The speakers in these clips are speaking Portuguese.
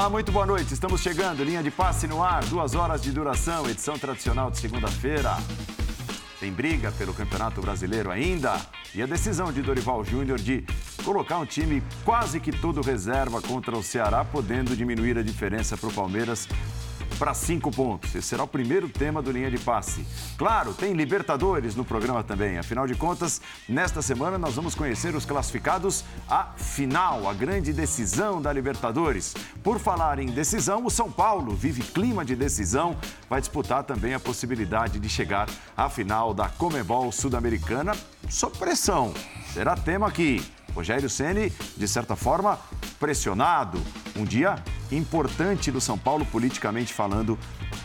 Olá, muito boa noite. Estamos chegando, linha de passe no ar, duas horas de duração, edição tradicional de segunda-feira. Tem briga pelo Campeonato Brasileiro ainda? E a decisão de Dorival Júnior de colocar um time quase que todo reserva contra o Ceará, podendo diminuir a diferença para o Palmeiras para cinco pontos. Esse será o primeiro tema do Linha de Passe. Claro, tem Libertadores no programa também. Afinal de contas, nesta semana nós vamos conhecer os classificados à final, a grande decisão da Libertadores. Por falar em decisão, o São Paulo vive clima de decisão, vai disputar também a possibilidade de chegar à final da Comebol Sul-Americana sob pressão. Será tema aqui. Rogério Ceni, de certa forma, pressionado. Um dia importante do São Paulo politicamente falando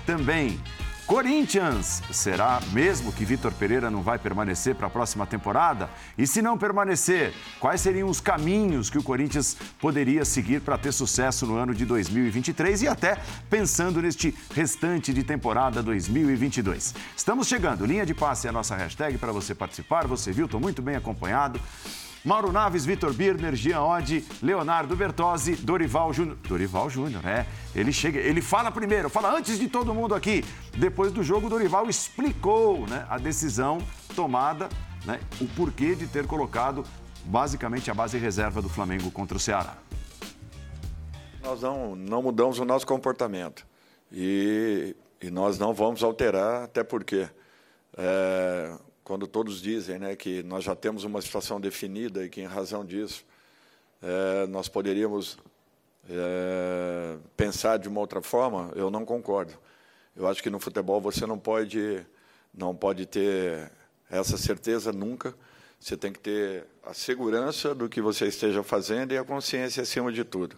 também. Corinthians, será mesmo que Vitor Pereira não vai permanecer para a próxima temporada? E se não permanecer, quais seriam os caminhos que o Corinthians poderia seguir para ter sucesso no ano de 2023 e até pensando neste restante de temporada 2022? Estamos chegando, linha de passe é a nossa hashtag para você participar. Você viu, estou muito bem acompanhado. Mauro Naves, Vitor Birner, Jean Oddi, Leonardo Bertozzi, Dorival Júnior. Dorival Júnior, é. Ele chega, ele fala primeiro, fala antes de todo mundo aqui. Depois do jogo, Dorival explicou né, a decisão tomada, né, o porquê de ter colocado basicamente a base reserva do Flamengo contra o Ceará. Nós não, não mudamos o nosso comportamento e, e nós não vamos alterar, até porque é, quando todos dizem né, que nós já temos uma situação definida e que, em razão disso, é, nós poderíamos é, pensar de uma outra forma, eu não concordo. Eu acho que no futebol você não pode, não pode ter essa certeza nunca. Você tem que ter a segurança do que você esteja fazendo e a consciência acima de tudo.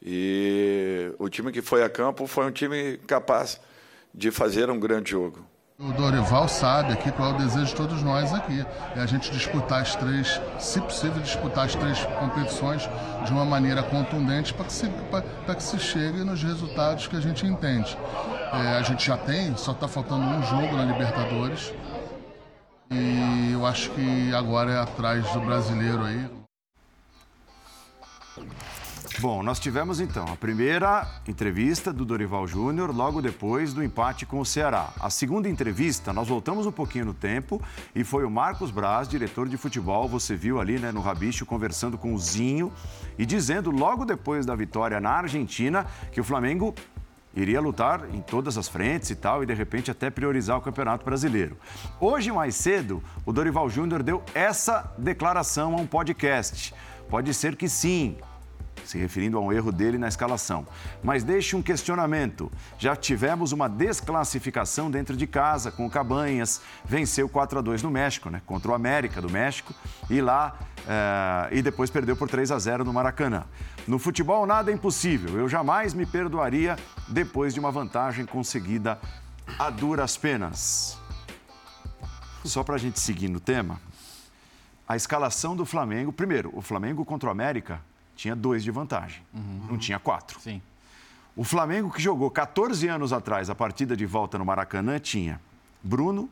E o time que foi a campo foi um time capaz de fazer um grande jogo. O Dorival sabe aqui qual é o desejo de todos nós aqui. É a gente disputar as três, se possível, disputar as três competições de uma maneira contundente para que, se, que se chegue nos resultados que a gente entende. É, a gente já tem, só está faltando um jogo na Libertadores. E eu acho que agora é atrás do brasileiro aí. Bom, nós tivemos então a primeira entrevista do Dorival Júnior logo depois do empate com o Ceará. A segunda entrevista, nós voltamos um pouquinho no tempo e foi o Marcos Braz, diretor de futebol, você viu ali né, no Rabicho conversando com o Zinho e dizendo logo depois da vitória na Argentina que o Flamengo iria lutar em todas as frentes e tal, e de repente até priorizar o Campeonato Brasileiro. Hoje, mais cedo, o Dorival Júnior deu essa declaração a um podcast. Pode ser que sim, se referindo a um erro dele na escalação. Mas deixe um questionamento. Já tivemos uma desclassificação dentro de casa com o Cabanhas, venceu 4 a 2 no México, né? Contra o América do México e lá é, e depois perdeu por 3 a 0 no Maracanã. No futebol nada é impossível. Eu jamais me perdoaria depois de uma vantagem conseguida a duras penas. Só para a gente seguir no tema, a escalação do Flamengo. Primeiro, o Flamengo contra o América tinha dois de vantagem, uhum. não tinha quatro. Sim. O Flamengo, que jogou 14 anos atrás a partida de volta no Maracanã, tinha Bruno,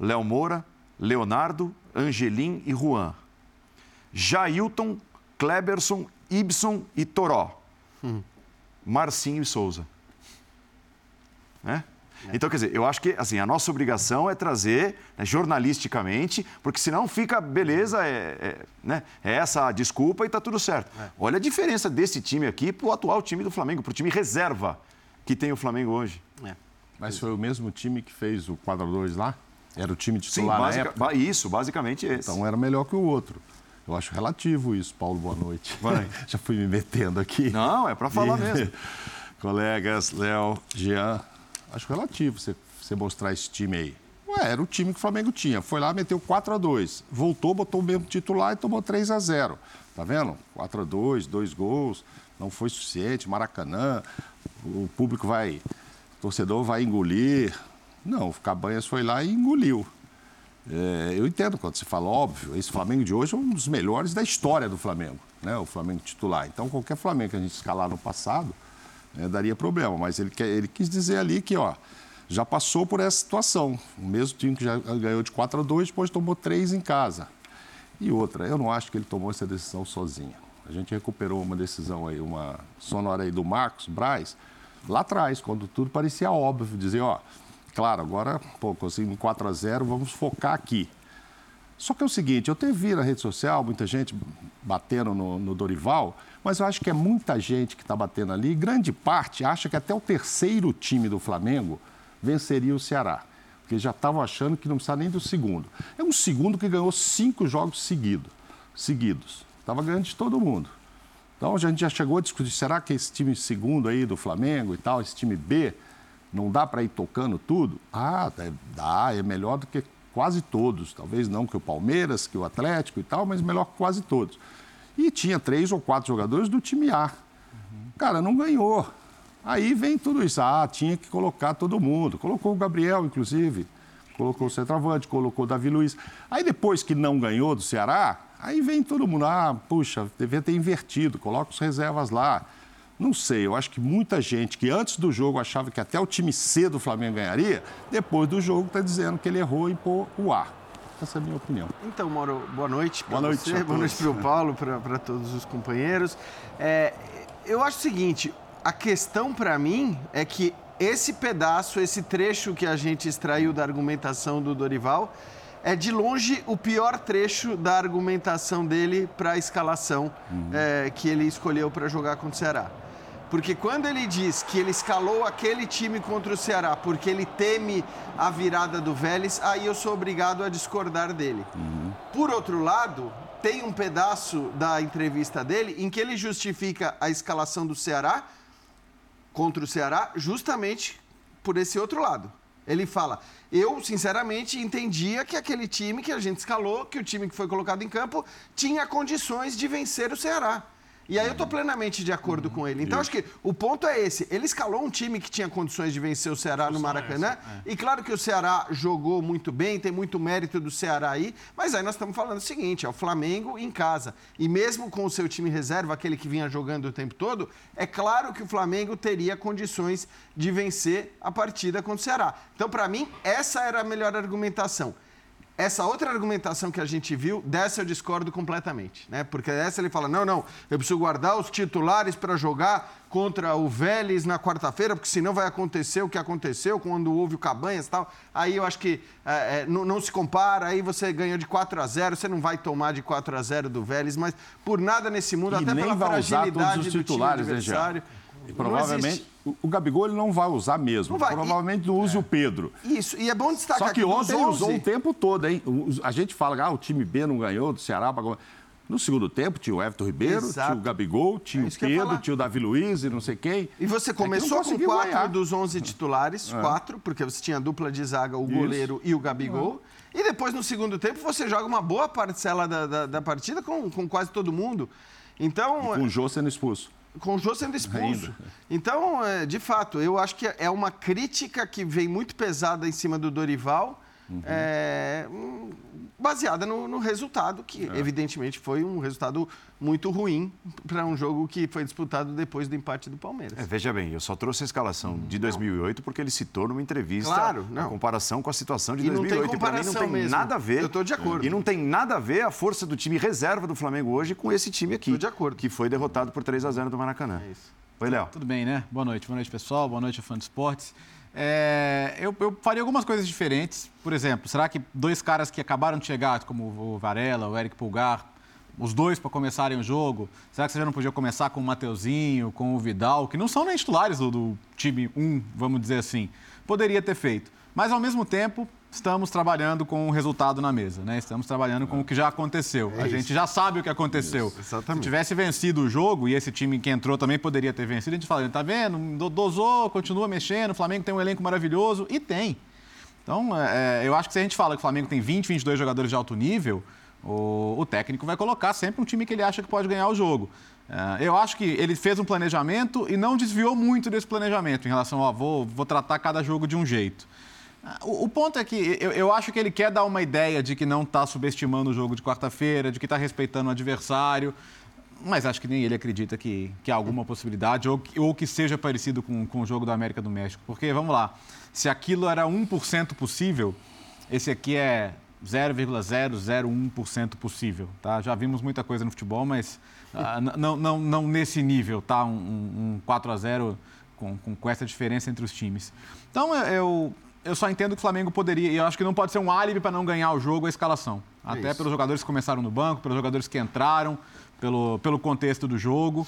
Léo Moura, Leonardo, Angelim e Juan. Jailton, Kleberson, Ibson e Toró. Hum. Marcinho e Souza. Né? É. Então, quer dizer, eu acho que assim, a nossa obrigação é trazer né, jornalisticamente, porque senão fica, beleza, é, é, né, é essa a desculpa e está tudo certo. É. Olha a diferença desse time aqui para o atual time do Flamengo, para o time reserva que tem o Flamengo hoje. É. Mas foi o mesmo time que fez o quadro 2 lá? Era o time titular Sim, basic... na época? Isso, basicamente esse. Então era melhor que o outro. Eu acho relativo isso, Paulo, boa noite. Vai. Já fui me metendo aqui. Não, é para falar e... mesmo. Colegas, Léo, Jean, acho relativo você, você mostrar esse time aí. Ué, era o time que o Flamengo tinha. Foi lá, meteu 4 a 2 Voltou, botou o mesmo titular e tomou 3 a 0 Tá vendo? 4 a 2 dois gols. Não foi suficiente. Maracanã, o público vai. O torcedor vai engolir. Não, o Cabanhas foi lá e engoliu. É, eu entendo quando você fala, óbvio, esse Flamengo de hoje é um dos melhores da história do Flamengo, né? O Flamengo titular. Então, qualquer Flamengo que a gente escalar no passado, né, daria problema. Mas ele, ele quis dizer ali que, ó, já passou por essa situação. O mesmo time que já ganhou de 4 a 2, depois tomou 3 em casa. E outra, eu não acho que ele tomou essa decisão sozinho. A gente recuperou uma decisão aí, uma sonora aí do Marcos Braz, lá atrás, quando tudo parecia óbvio, dizer, ó, claro, agora, pô, conseguimos 4 a 0 vamos focar aqui. Só que é o seguinte, eu vi na rede social muita gente batendo no, no Dorival, mas eu acho que é muita gente que está batendo ali, grande parte acha que até o terceiro time do Flamengo venceria o Ceará. Porque já estavam achando que não precisava nem do segundo. É um segundo que ganhou cinco jogos seguido, seguidos. Estava ganhando de todo mundo. Então a gente já chegou a discutir, será que esse time segundo aí do Flamengo e tal, esse time B, não dá para ir tocando tudo? Ah, dá, é melhor do que quase todos. Talvez não que o Palmeiras, que o Atlético e tal, mas melhor que quase todos. E tinha três ou quatro jogadores do time A. Cara, não ganhou. Aí vem tudo isso. Ah, tinha que colocar todo mundo. Colocou o Gabriel, inclusive. Colocou o centroavante, colocou o Davi Luiz. Aí depois que não ganhou do Ceará, aí vem todo mundo. Ah, puxa, devia ter invertido, coloca os reservas lá. Não sei, eu acho que muita gente que antes do jogo achava que até o time C do Flamengo ganharia, depois do jogo está dizendo que ele errou em pôr o A. Essa é a minha opinião. Então, Mauro, boa noite para você, boa noite para o Paulo, para todos os companheiros. É, eu acho o seguinte, a questão para mim é que esse pedaço, esse trecho que a gente extraiu da argumentação do Dorival, é de longe o pior trecho da argumentação dele para a escalação uhum. é, que ele escolheu para jogar contra o Ceará. Porque quando ele diz que ele escalou aquele time contra o Ceará porque ele teme a virada do Vélez, aí eu sou obrigado a discordar dele. Uhum. Por outro lado, tem um pedaço da entrevista dele em que ele justifica a escalação do Ceará contra o Ceará justamente por esse outro lado. Ele fala: Eu, sinceramente, entendia que aquele time que a gente escalou, que o time que foi colocado em campo, tinha condições de vencer o Ceará. E aí eu estou plenamente de acordo com ele. Então, acho que o ponto é esse. Ele escalou um time que tinha condições de vencer o Ceará no Maracanã. É. E claro que o Ceará jogou muito bem, tem muito mérito do Ceará aí. Mas aí nós estamos falando o seguinte: é o Flamengo em casa. E mesmo com o seu time reserva, aquele que vinha jogando o tempo todo, é claro que o Flamengo teria condições de vencer a partida contra o Ceará. Então, para mim, essa era a melhor argumentação. Essa outra argumentação que a gente viu, dessa eu discordo completamente, né? Porque essa ele fala: não, não, eu preciso guardar os titulares para jogar contra o Vélez na quarta-feira, porque senão vai acontecer o que aconteceu quando houve o Cabanhas e tal. Aí eu acho que é, é, não, não, se compara, aí você ganhou de 4 a 0 você não vai tomar de 4 a 0 do Vélez, mas por nada nesse mundo, e até pela fragilidade do time né, adversário. Né, e provavelmente o, o Gabigol ele não vai usar mesmo. Não vai. Provavelmente não use é. o Pedro. Isso, e é bom destacar Só que, que ontem ele usou o tempo todo, hein? A gente fala, ah, o time B não ganhou do Ceará. No segundo tempo, tinha o Everton Ribeiro, Exato. tinha o Gabigol, tinha é o Pedro, tinha o Davi Luiz e não sei quem. E você é começou é com quatro ganhar. dos onze titulares, é. quatro, porque você tinha a dupla de zaga, o Isso. goleiro e o Gabigol. É. E depois, no segundo tempo, você joga uma boa parcela da, da, da partida com, com quase todo mundo. Então. E com o Jô sendo expulso com o Jô sendo expulso. Ainda. Então, é, de fato, eu acho que é uma crítica que vem muito pesada em cima do Dorival, uhum. é, baseada no, no, resultado, que é. evidentemente foi um resultado muito ruim para um jogo que foi disputado depois do empate do Palmeiras. É, veja bem, eu só trouxe a escalação de 2008 porque ele citou numa entrevista claro, não. a comparação com a situação de e 2008. Não e para mim não tem mesmo. nada a ver. Eu estou de acordo. E não tem nada a ver a força do time reserva do Flamengo hoje com esse time aqui. Estou de acordo. Que foi derrotado por 3 a 0 do Maracanã. É isso. Oi, Léo. Tudo bem, né? Boa noite. Boa noite, pessoal. Boa noite, fã de esportes. É, eu, eu, faria algumas coisas diferentes. Por exemplo, será que dois caras que acabaram de chegar, como o Varela, o Eric Pulgar, os dois para começarem o jogo, será que você já não podia começar com o Mateuzinho, com o Vidal, que não são nem titulares do, do time 1, vamos dizer assim? Poderia ter feito. Mas, ao mesmo tempo, estamos trabalhando com o resultado na mesa, né? Estamos trabalhando com o que já aconteceu. É a gente já sabe o que aconteceu. Isso, Se tivesse vencido o jogo, e esse time que entrou também poderia ter vencido, a gente fala, tá vendo? Dosou, continua mexendo, o Flamengo tem um elenco maravilhoso, e tem. Então, é, é, eu acho que se a gente fala que o Flamengo tem 20, 22 jogadores de alto nível, o, o técnico vai colocar sempre um time que ele acha que pode ganhar o jogo. É, eu acho que ele fez um planejamento e não desviou muito desse planejamento em relação a vou, vou tratar cada jogo de um jeito. O, o, ponto é que eu, eu, acho que ele quer dar uma ideia de que não está subestimando o jogo de quarta-feira, de que está respeitando o adversário, mas acho que nem ele acredita que, que há alguma possibilidade ou, ou que seja parecido com, com o jogo da América do México. Porque, vamos lá, se aquilo era 1% possível, esse aqui é 0,001% possível. Tá? Já vimos muita coisa no futebol, mas uh, não, não, não nesse nível, tá? Um, um 4 a 0 com, com, com, essa diferença entre os times. Então, eu só entendo que o Flamengo poderia, e eu acho que não pode ser um álibi para não ganhar o jogo a escalação. Até Isso. pelos jogadores que começaram no banco, pelos jogadores que entraram, pelo, pelo contexto do jogo.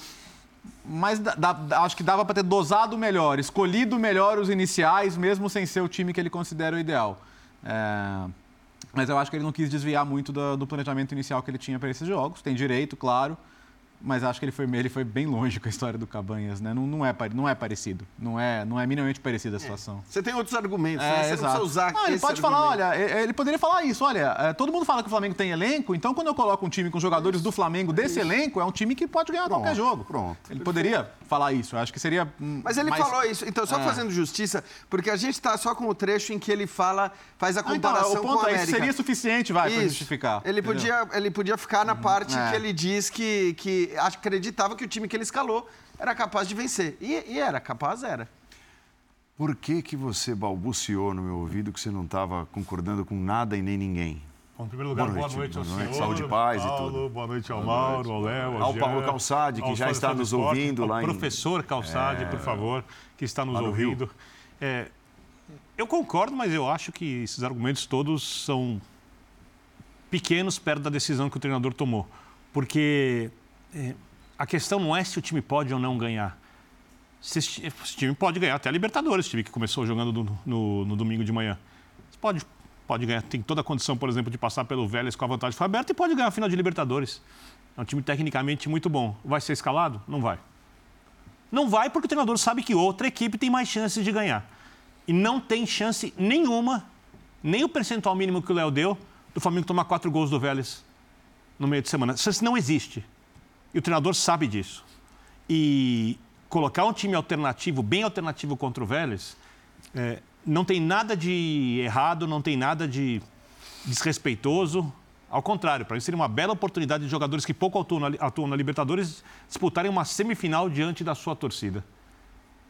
Mas da, da, acho que dava para ter dosado melhor, escolhido melhor os iniciais, mesmo sem ser o time que ele considera o ideal. É, mas eu acho que ele não quis desviar muito do, do planejamento inicial que ele tinha para esses jogos. Tem direito, claro mas acho que ele foi, ele foi bem longe com a história do Cabanhas, né? Não, não, é, não é parecido. Não é, não é minimamente parecida a é. situação. É. Você tem outros argumentos, é, né? Você exato. não usar não, Ele pode falar, olha, ele poderia falar isso, olha, é, todo mundo fala que o Flamengo tem elenco, então quando eu coloco um time com jogadores do Flamengo desse elenco, é um time que pode ganhar pronto, qualquer jogo. Pronto. Ele poderia falar isso, eu acho que seria Mas ele mais... falou isso, então só é. fazendo justiça, porque a gente está só com o trecho em que ele fala, faz a comparação ah, então, o ponto com a América. É, seria suficiente, vai, para justificar. Ele podia, ele podia ficar na parte que ele diz que, que acreditava que o time que ele escalou era capaz de vencer. E, e era, capaz era. Por que, que você balbuciou no meu ouvido que você não estava concordando com nada e nem ninguém? Bom, em primeiro lugar, boa noite, boa noite ao noite, senhor, saúde e paz Paulo, e tudo. Boa noite ao Mauro, ao Léo, ao, ao Paulo Calçade, que já está nos Esporte, ouvindo lá em... professor Calçade, é... por favor, que está nos ouvindo. É, eu concordo, mas eu acho que esses argumentos todos são pequenos perto da decisão que o treinador tomou. Porque a questão não é se o time pode ou não ganhar. Se esse, time pode ganhar até a Libertadores, time que começou jogando no, no, no domingo de manhã. Pode, pode ganhar, tem toda a condição, por exemplo, de passar pelo Vélez com a vantagem foi aberta e pode ganhar a final de Libertadores. É um time tecnicamente muito bom. Vai ser escalado? Não vai. Não vai porque o treinador sabe que outra equipe tem mais chances de ganhar. E não tem chance nenhuma, nem o percentual mínimo que o Léo deu, do Flamengo tomar quatro gols do Vélez no meio de semana. Isso não existe. E o treinador sabe disso. E colocar um time alternativo, bem alternativo contra o Vélez, é, não tem nada de errado, não tem nada de desrespeitoso. Ao contrário, para mim seria uma bela oportunidade de jogadores que pouco atuam na, atuam na Libertadores disputarem uma semifinal diante da sua torcida.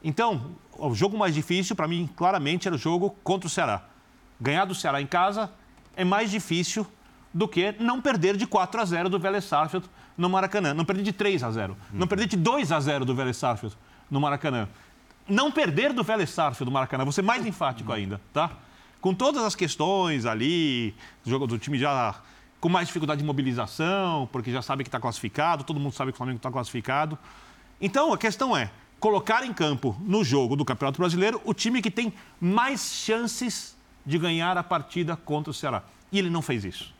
Então, o jogo mais difícil, para mim, claramente, era o jogo contra o Ceará. Ganhar do Ceará em casa é mais difícil do que não perder de 4 a 0 do Vélez Sarsfield no Maracanã. Não perder de 3 a 0. Uhum. Não perder de 2 a 0 do Vélez Sarsfield no Maracanã. Não perder do Vélez Sarsfield no Maracanã. Vou ser mais enfático uhum. ainda, tá? Com todas as questões ali, do jogo do time já com mais dificuldade de mobilização, porque já sabe que está classificado, todo mundo sabe que o Flamengo está classificado. Então, a questão é colocar em campo, no jogo do Campeonato Brasileiro, o time que tem mais chances de ganhar a partida contra o Ceará. E ele não fez isso.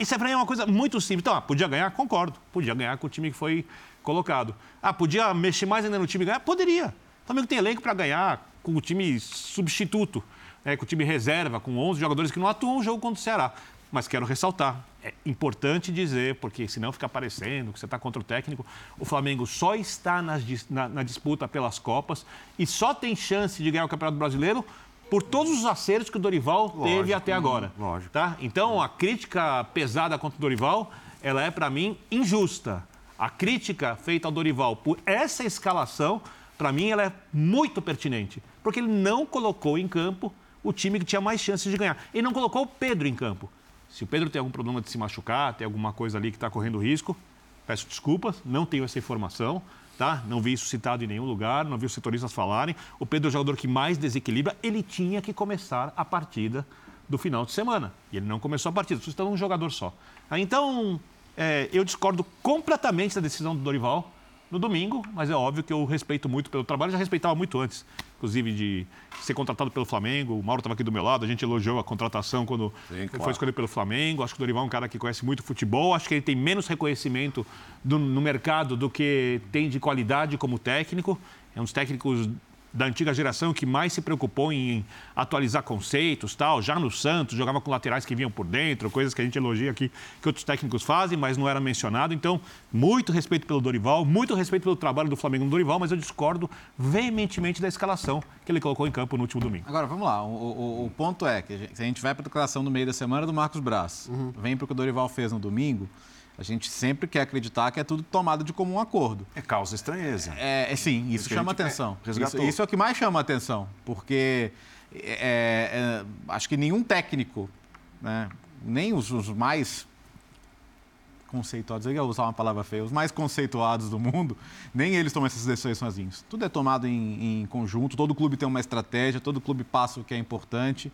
Isso é para mim uma coisa muito simples. Então, ah, podia ganhar? Concordo. Podia ganhar com o time que foi colocado. Ah, podia mexer mais ainda no time e ganhar? Poderia. O Flamengo tem elenco para ganhar com o time substituto, né, com o time reserva, com 11 jogadores que não atuam no jogo contra o Ceará. Mas quero ressaltar, é importante dizer, porque senão fica parecendo que você está contra o técnico, o Flamengo só está na, na, na disputa pelas Copas e só tem chance de ganhar o Campeonato Brasileiro por todos os acertos que o Dorival lógico, teve até agora. Lógico. Tá? Então, a crítica pesada contra o Dorival, ela é, para mim, injusta. A crítica feita ao Dorival por essa escalação, para mim, ela é muito pertinente. Porque ele não colocou em campo o time que tinha mais chances de ganhar. Ele não colocou o Pedro em campo. Se o Pedro tem algum problema de se machucar, tem alguma coisa ali que está correndo risco, peço desculpas, não tenho essa informação tá? Não vi isso citado em nenhum lugar, não vi os setoristas falarem. O Pedro é o jogador que mais desequilibra, ele tinha que começar a partida do final de semana. E ele não começou a partida, só um jogador só. Então, é, eu discordo completamente da decisão do Dorival no domingo, mas é óbvio que eu respeito muito pelo trabalho, já respeitava muito antes, inclusive de ser contratado pelo Flamengo. O Mauro estava aqui do meu lado, a gente elogiou a contratação quando Sim, claro. foi escolhido pelo Flamengo. Acho que o Dorival é um cara que conhece muito futebol, acho que ele tem menos reconhecimento do, no mercado do que tem de qualidade como técnico. É um dos técnicos da antiga geração que mais se preocupou em atualizar conceitos, tal. Já no Santos, jogava com laterais que vinham por dentro, coisas que a gente elogia aqui, que outros técnicos fazem, mas não era mencionado. Então, muito respeito pelo Dorival, muito respeito pelo trabalho do Flamengo no Dorival, mas eu discordo veementemente da escalação que ele colocou em campo no último domingo. Agora, vamos lá. O, o, o ponto é que a gente vai para a declaração no meio da semana do Marcos Braz, uhum. vem para o que o Dorival fez no domingo, a gente sempre quer acreditar que é tudo tomado de comum acordo. É causa estranheza. É, é sim, isso chama atenção. Isso, isso, é o que mais chama atenção, porque é, é, acho que nenhum técnico, né, nem os, os mais conceituados, eu ia usar uma palavra feia, os mais conceituados do mundo, nem eles tomam essas decisões sozinhos. Tudo é tomado em, em conjunto, todo clube tem uma estratégia, todo clube passa o que é importante.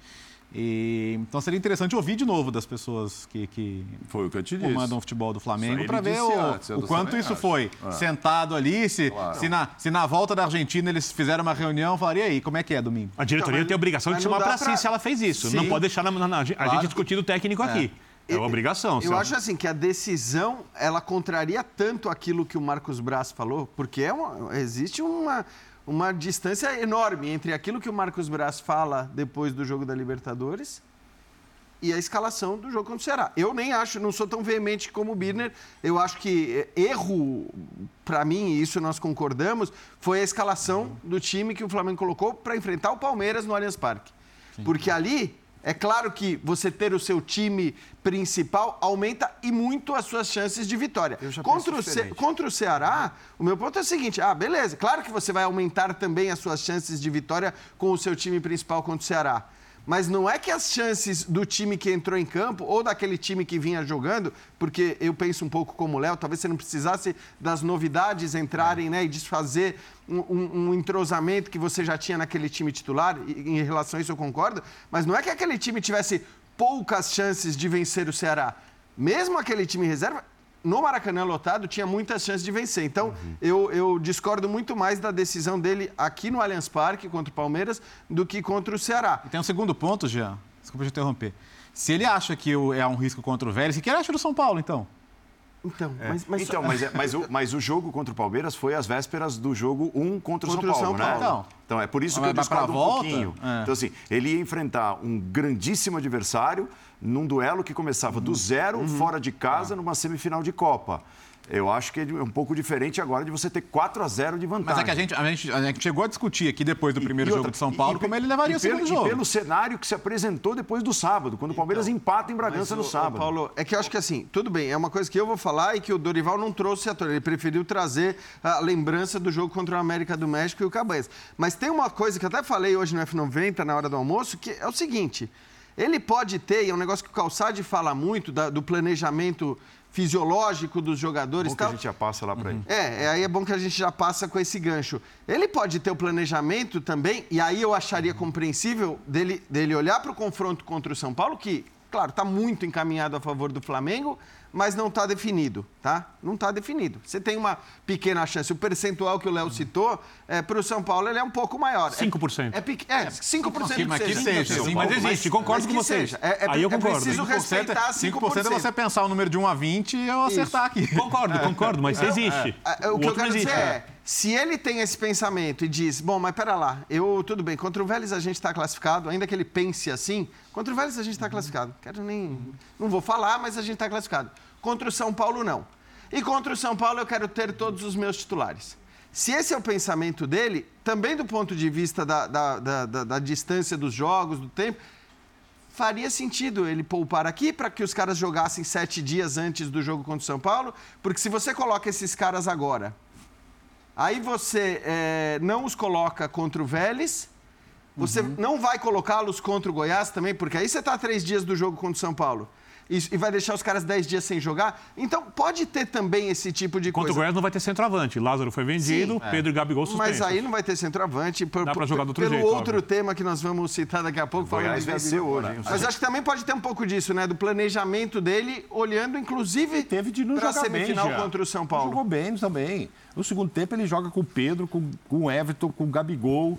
E, então seria interessante ouvir de novo das pessoas que, que foi o que eu te disse. comandam o futebol do Flamengo para ver o, antes, o quanto isso acho. foi é. sentado ali, se, claro. se, na, se na volta da Argentina eles fizeram uma reunião, falaria aí, como é que é domingo? A diretoria então, tem a obrigação de chamar para si se ela fez isso. Sim. Não pode deixar na, na, na, a claro. gente discutindo o técnico é. aqui. É uma obrigação. Eu acho assim que a decisão ela contraria tanto aquilo que o Marcos Braz falou, porque é uma, existe uma, uma distância enorme entre aquilo que o Marcos Braz fala depois do jogo da Libertadores e a escalação do jogo contra o Ceará. Eu nem acho, não sou tão veemente como o Birner. Eu acho que erro, para mim, e isso nós concordamos, foi a escalação do time que o Flamengo colocou para enfrentar o Palmeiras no Allianz Parque. Sim. Porque ali é claro que você ter o seu time principal aumenta e muito as suas chances de vitória. Contra o, Ce... contra o Ceará, o meu ponto é o seguinte: ah, beleza, claro que você vai aumentar também as suas chances de vitória com o seu time principal contra o Ceará. Mas não é que as chances do time que entrou em campo ou daquele time que vinha jogando, porque eu penso um pouco como o Léo, talvez você não precisasse das novidades entrarem né, e desfazer um, um, entrosamento que você já tinha naquele time titular, em relação a isso eu concordo, mas não é que aquele time tivesse poucas chances de vencer o Ceará. Mesmo aquele time reserva, no Maracanã lotado, tinha muitas chances de vencer. Então, uhum. eu, eu, discordo muito mais da decisão dele aqui no Allianz Parque contra o Palmeiras do que contra o Ceará. E tem um segundo ponto, Jean. Desculpa te interromper. Se ele acha que é um risco contra o Vélez, o que ele acha do São Paulo, então? Então, é. mas, mas... Então, mas, é, mas, o, mas o jogo contra o Palmeiras foi às vésperas do jogo 1 contra o São Paulo, São Paulo, né? Então, então é por isso que eu discordo um pouquinho. É. Então, assim, ele ia enfrentar um grandíssimo adversário num duelo que começava uhum. do zero, uhum. fora de casa, uhum. numa semifinal de Copa. Eu acho que é um pouco diferente agora de você ter 4 a 0 de vantagem. Mas é que a gente, a gente, a gente chegou a discutir aqui depois do primeiro outra, jogo de São Paulo e, como ele levaria o segundo pelo, jogo. E pelo cenário que se apresentou depois do sábado, quando o Palmeiras então, empata em Bragança no sábado. Paulo, é que eu acho que assim, tudo bem, é uma coisa que eu vou falar e que o Dorival não trouxe à tona. Ele preferiu trazer a lembrança do jogo contra o América do México e o Cabanhas. Mas tem uma coisa que eu até falei hoje no F90, na hora do almoço, que é o seguinte. Ele pode ter, e é um negócio que o Calçade fala muito, da, do planejamento fisiológico dos jogadores. Bom tal. que a gente já passa lá para uhum. ele. É, aí é bom que a gente já passa com esse gancho. Ele pode ter o planejamento também, e aí eu acharia compreensível dele, dele olhar para o confronto contra o São Paulo, que, claro, está muito encaminhado a favor do Flamengo, mas não está definido, tá? Não está definido. Você tem uma pequena chance. O percentual que o Léo citou, é, para o São Paulo, ele é um pouco maior. 5%. É, é, é 5% mas que seja. Sim, mas existe, concordo com vocês. É, é, Aí eu concordo. É preciso 5%, respeitar 5%. 5% é você pensar o número de 1 a 20 e eu acertar Isso. aqui. Concordo, concordo, mas existe. É, o, o que eu quero existe. dizer é se ele tem esse pensamento e diz, bom, mas pera lá, eu, tudo bem, contra o Vélez a gente está classificado, ainda que ele pense assim, contra o Vélez a gente está classificado. Quero nem, não vou falar, mas a gente está classificado. Contra o São Paulo, não. E contra o São Paulo eu quero ter todos os meus titulares. Se esse é o pensamento dele, também do ponto de vista da, da, da, da, distância dos jogos, do tempo, faria sentido ele poupar aqui para que os caras jogassem sete dias antes do jogo contra o São Paulo, porque se você coloca esses caras agora Aí você é, não os coloca contra o Vélez. Você uhum. não vai colocá-los contra o Goiás também, porque aí você está três dias do jogo contra o São Paulo e, vai deixar os caras 10 dias sem jogar. Então, pode ter também esse tipo de Contra coisa. o Goiás não vai ter centroavante. Lázaro foi vendido, Sim, Pedro é. e Gabigol suspensos. Mas aí não vai ter centroavante. Por, Dá para jogar do outro pelo jeito. Pelo outro óbvio. tema que nós vamos citar daqui a pouco. O Goiás venceu hoje. Hein? Mas acho que também pode ter um pouco disso, né? Do planejamento dele, olhando inclusive para a semifinal bem, contra o São Paulo. Jogou bem também. No segundo tempo ele joga com o Pedro, com, com o Everton, com o Gabigol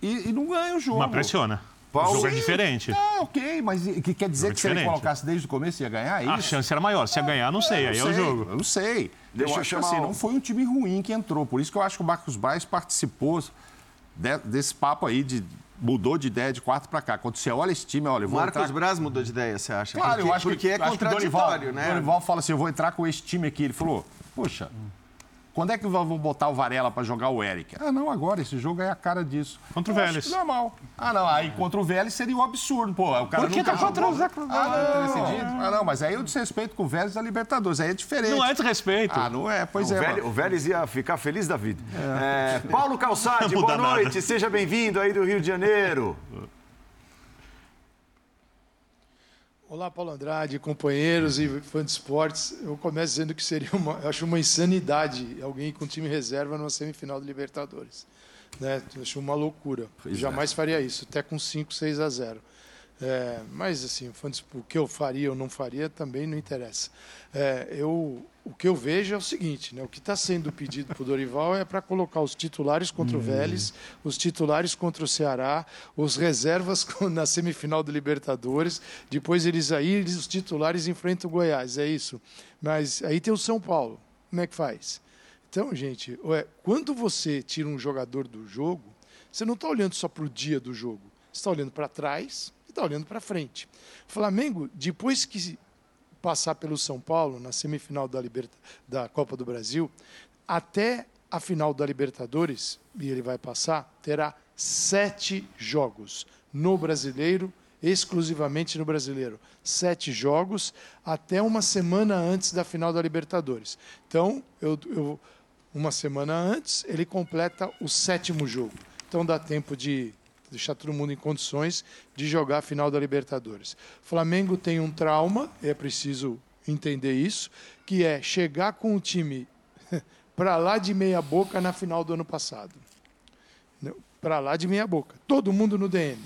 e, e não ganha o jogo. Mas pressiona. Paulo... O jogo é diferente. Ah, ok, mas que quer dizer que se ele colocasse desde o começo ia ganhar? É a chance era maior. Se ia ganhar, não sei. aí é o jogo. Eu não sei. Deixa eu, eu chamar. Assim, não foi um time ruim que entrou. Por isso que eu acho que o Marcos Braz participou de, desse papo aí de mudou de ideia de quatro para cá. Quando você olha esse time, olha, eu vou Marcos entrar... Braz mudou de ideia, você acha? Claro, porque, eu acho porque que, é contraditório, Dorival, né? O Dorival fala assim, eu vou entrar com esse time aqui. Ele falou, poxa, quando é que vão botar o Varela para jogar o Eric? Ah, não, agora, esse jogo é a cara disso. Contra o Vélez. normal. Ah, não, aí contra o Vélez seria um absurdo, pô. O cara Por que tá contra o Zé ah, não. ah, não, mas aí eu desrespeito com o Vélez da Libertadores, aí é diferente. Não é desrespeito. Ah, não é, pois o é. Vélez, o Vélez ia ficar feliz da vida. É. É, Paulo Calçade, boa noite, nada. seja bem-vindo aí do Rio de Janeiro. Olá, Paulo Andrade, companheiros e fãs de esportes. Eu começo dizendo que seria uma, eu acho uma insanidade alguém com time reserva numa semifinal de Libertadores. Né? Eu acho uma loucura. Pois Jamais é. faria isso, até com 5, 6 a 0. É, mas assim, o que eu faria ou não faria também não interessa. É, eu, o que eu vejo é o seguinte, né? o que está sendo pedido para o Dorival é para colocar os titulares contra o hum. Vélez, os titulares contra o Ceará, os reservas na semifinal do Libertadores, depois eles aí, os titulares enfrentam o Goiás, é isso. Mas aí tem o São Paulo, como é que faz? Então, gente, quando você tira um jogador do jogo, você não está olhando só para o dia do jogo, você está olhando para trás, está olhando para frente. O Flamengo, depois que passar pelo São Paulo na semifinal da, Liberta, da Copa do Brasil, até a final da Libertadores, e ele vai passar, terá sete jogos no brasileiro, exclusivamente no brasileiro. Sete jogos até uma semana antes da final da Libertadores. Então, eu, eu, uma semana antes, ele completa o sétimo jogo. Então dá tempo de deixar todo mundo em condições de jogar a final da Libertadores. O Flamengo tem um trauma, é preciso entender isso, que é chegar com o time para lá de meia boca na final do ano passado. Para lá de meia boca. Todo mundo no DM.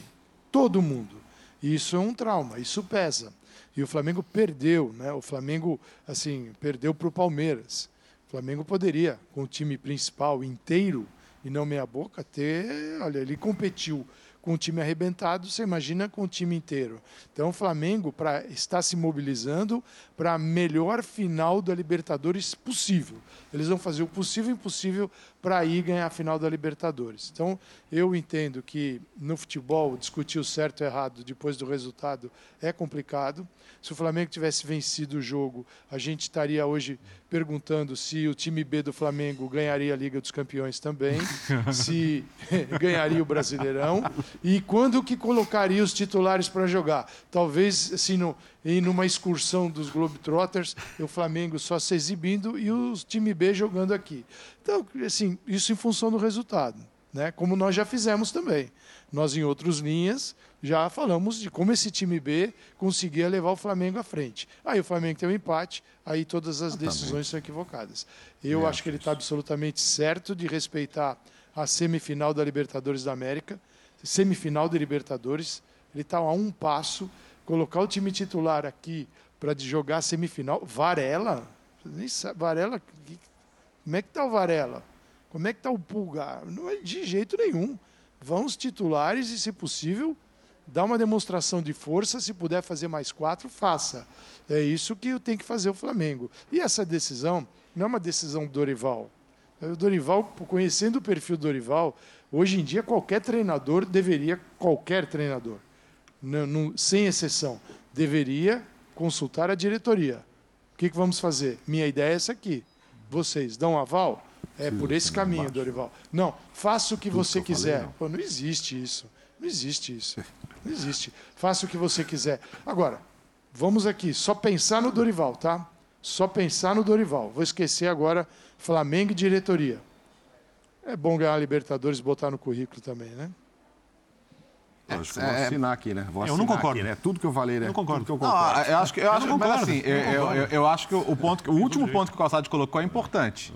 Todo mundo. isso é um trauma, isso pesa. E o Flamengo perdeu, né? O Flamengo, assim, perdeu para o Palmeiras. O Flamengo poderia, com o time principal inteiro, e não meia boca, ter, olha, ele competiu com o time arrebentado, você imagina com o time inteiro. Então o Flamengo pra, está se mobilizando para a melhor final da Libertadores possível. Eles vão fazer o possível e impossível para ir ganhar a final da Libertadores. Então eu entendo que no futebol discutir o certo e errado depois do resultado é complicado. Se o Flamengo tivesse vencido o jogo, a gente estaria hoje perguntando se o time B do Flamengo ganharia a Liga dos Campeões também, se ganharia o Brasileirão e quando que colocaria os titulares para jogar. Talvez assim no, em numa excursão dos Globetrotters, o Flamengo só se exibindo e o time B jogando aqui. Então, assim, isso em função do resultado, né? Como nós já fizemos também. Nós em outras linhas já falamos de como esse time B conseguia levar o Flamengo à frente. Aí o Flamengo tem um empate, aí todas as decisões são equivocadas. Eu é. acho que ele está absolutamente certo de respeitar a semifinal da Libertadores da América, semifinal da Libertadores. Ele está a um passo. Colocar o time titular aqui para jogar semifinal. Varela? Nem sabe, Varela? Como é que está o Varela? Como é que está o Pulgar? Não é de jeito nenhum. Vão os titulares e, se possível, dá uma demonstração de força, se puder fazer mais quatro, faça. É isso que tem que fazer o Flamengo. E essa decisão não é uma decisão do Dorival. O Dorival, conhecendo o perfil do Dorival, hoje em dia qualquer treinador deveria, qualquer treinador, não, não, sem exceção, deveria consultar a diretoria. O que, que vamos fazer? Minha ideia é essa aqui. Vocês dão aval? É por esse caminho, Dorival. Não, faça o que você quiser. Pô, não existe isso. Não existe isso. Não existe. Faça o que você quiser. Agora, vamos aqui, só pensar no Dorival, tá? Só pensar no Dorival. Vou esquecer agora Flamengo e diretoria. É bom ganhar a Libertadores e botar no currículo também, né? É, acho que vou é, assinar aqui, né? Vou eu não concordo. Aqui, né? Tudo que eu falei, né? Não concordo. Tudo que eu concordo. Não, eu acho que eu, eu acho, concordo. assim, eu, eu, eu, acho que o ponto, o último ponto que o Calçado colocou é importante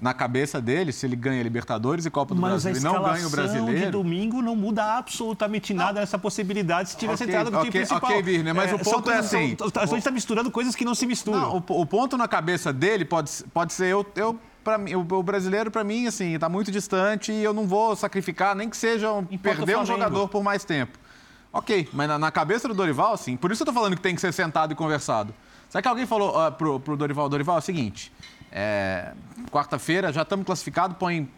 na cabeça dele, se ele ganha Libertadores e Copa do Mas Brasil e não ganha o brasileiro. de domingo não muda absolutamente nada essa possibilidade se tivesse okay, entrado no okay, time principal. Ok, mas é, o ponto é assim. a gente está misturando coisas que não se misturam. Não, o, o, ponto na cabeça dele pode, pode ser eu, eu para mim, o, brasileiro para mim assim está muito distante e eu não vou sacrificar nem que seja um, perder um jogador por mais tempo. Ok, mas na, na, cabeça do Dorival, assim, por isso eu tô falando que tem que ser sentado e conversado. Sabe que alguém falou uh, pro, pro Dorival, Dorival, é o seguinte, é, Quarta-feira já estamos classificados, põe,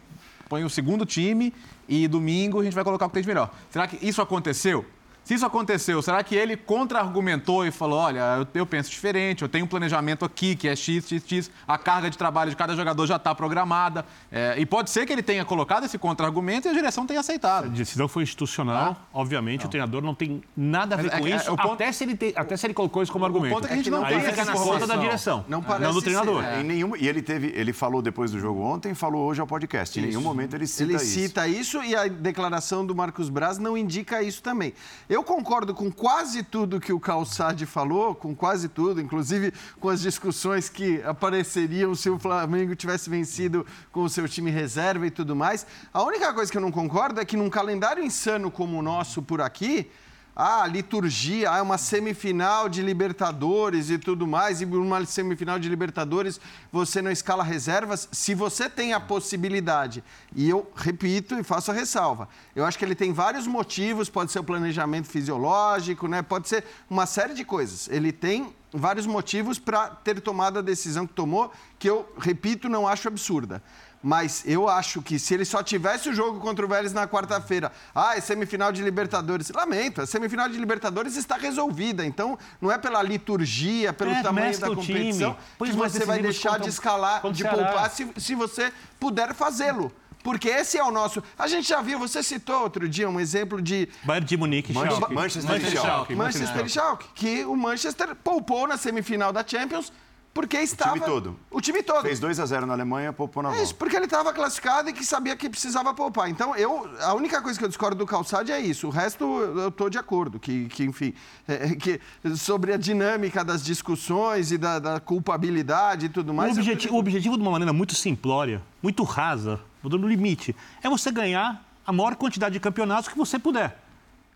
põe o segundo time e domingo a gente vai colocar o que tem de melhor. Será que isso aconteceu? Se isso aconteceu, será que ele contra-argumentou e falou: olha, eu, eu, penso diferente, eu tenho um planejamento aqui que é X, X, X, a carga de trabalho de cada jogador já está programada. É, e pode ser que ele tenha colocado esse contra-argumento e a direção tenha aceitado. A decisão foi institucional, ah? obviamente, não. o treinador não tem nada a ver Mas, com é, isso, é, ponto... até, se ele te... até se ele colocou isso como argumento. O ponto é que a gente não, Aí tem fica na conta da direção, não, parece não do treinador. Ser, é. nenhum... E ele, teve, ele falou depois do jogo ontem, falou hoje ao podcast. Em nenhum momento ele cita ele isso. Ele cita isso e a declaração do Marcos Braz não indica isso também. Eu concordo com quase tudo que o Calçade falou, com quase tudo, inclusive com as discussões que apareceriam se o Flamengo tivesse vencido com o seu time reserva e tudo mais. A única coisa que eu não concordo é que num calendário insano como o nosso por aqui, ah, liturgia, ah, uma semifinal de Libertadores e tudo mais, e uma semifinal de Libertadores você não escala reservas. Se você tem a possibilidade, e eu repito e faço a ressalva, eu acho que ele tem vários motivos, pode ser o planejamento fisiológico, né? pode ser uma série de coisas. Ele tem vários motivos para ter tomado a decisão que tomou, que eu, repito, não acho absurda. Mas eu acho que se ele só tivesse o jogo contra o Vélez na quarta-feira, ah, é semifinal de Libertadores. Lamento, a semifinal de Libertadores está resolvida. Então, não é pela liturgia, pelo é, tamanho da competição que você vai deixar de escalar, de poupar, se, se você puder fazê-lo. Porque esse é o nosso. A gente já viu, você citou outro dia um exemplo de. Bayern de Munique, Manchester, Manchester, Manchester, Manchester, Manchester Schalke, que o Manchester poupou na semifinal da Champions porque estava. O time todo. O time todo. Fez 2 a 0 na Alemanha, poupou na volta. É isso, porque ele estava classificado e que sabia que precisava poupar. Então, eu, a única coisa que eu discordo do Calçade é isso. O resto, eu estou de acordo. Que, que enfim, é, é, que, sobre a dinâmica das discussões e da, da culpabilidade e tudo mais. O, objeti eu... o objetivo, de uma maneira muito simplória, muito rasa, no limite, é você ganhar a maior quantidade de campeonatos que você puder.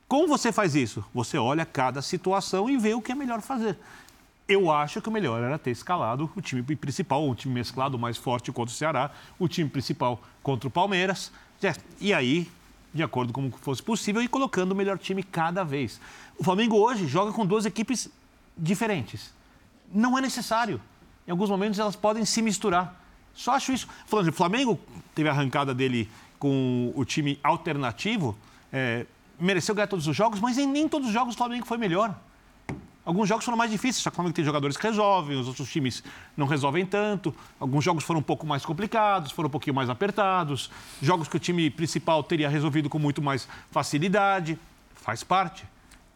Como você faz isso? Você olha cada situação e vê o que é melhor fazer. Eu acho que o melhor era ter escalado o time principal, o time mesclado mais forte contra o Ceará, o time principal contra o Palmeiras. E aí, de acordo com como fosse possível, ir colocando o melhor time cada vez. O Flamengo hoje joga com duas equipes diferentes. Não é necessário. Em alguns momentos elas podem se misturar. Só acho isso. Falando, o Flamengo teve a arrancada dele com o time alternativo, é, mereceu ganhar todos os jogos, mas em nem todos os jogos o Flamengo foi melhor. Alguns jogos foram mais difíceis, só que como tem jogadores que resolvem, os outros times não resolvem tanto. Alguns jogos foram um pouco mais complicados, foram um pouquinho mais apertados. Jogos que o time principal teria resolvido com muito mais facilidade. Faz parte.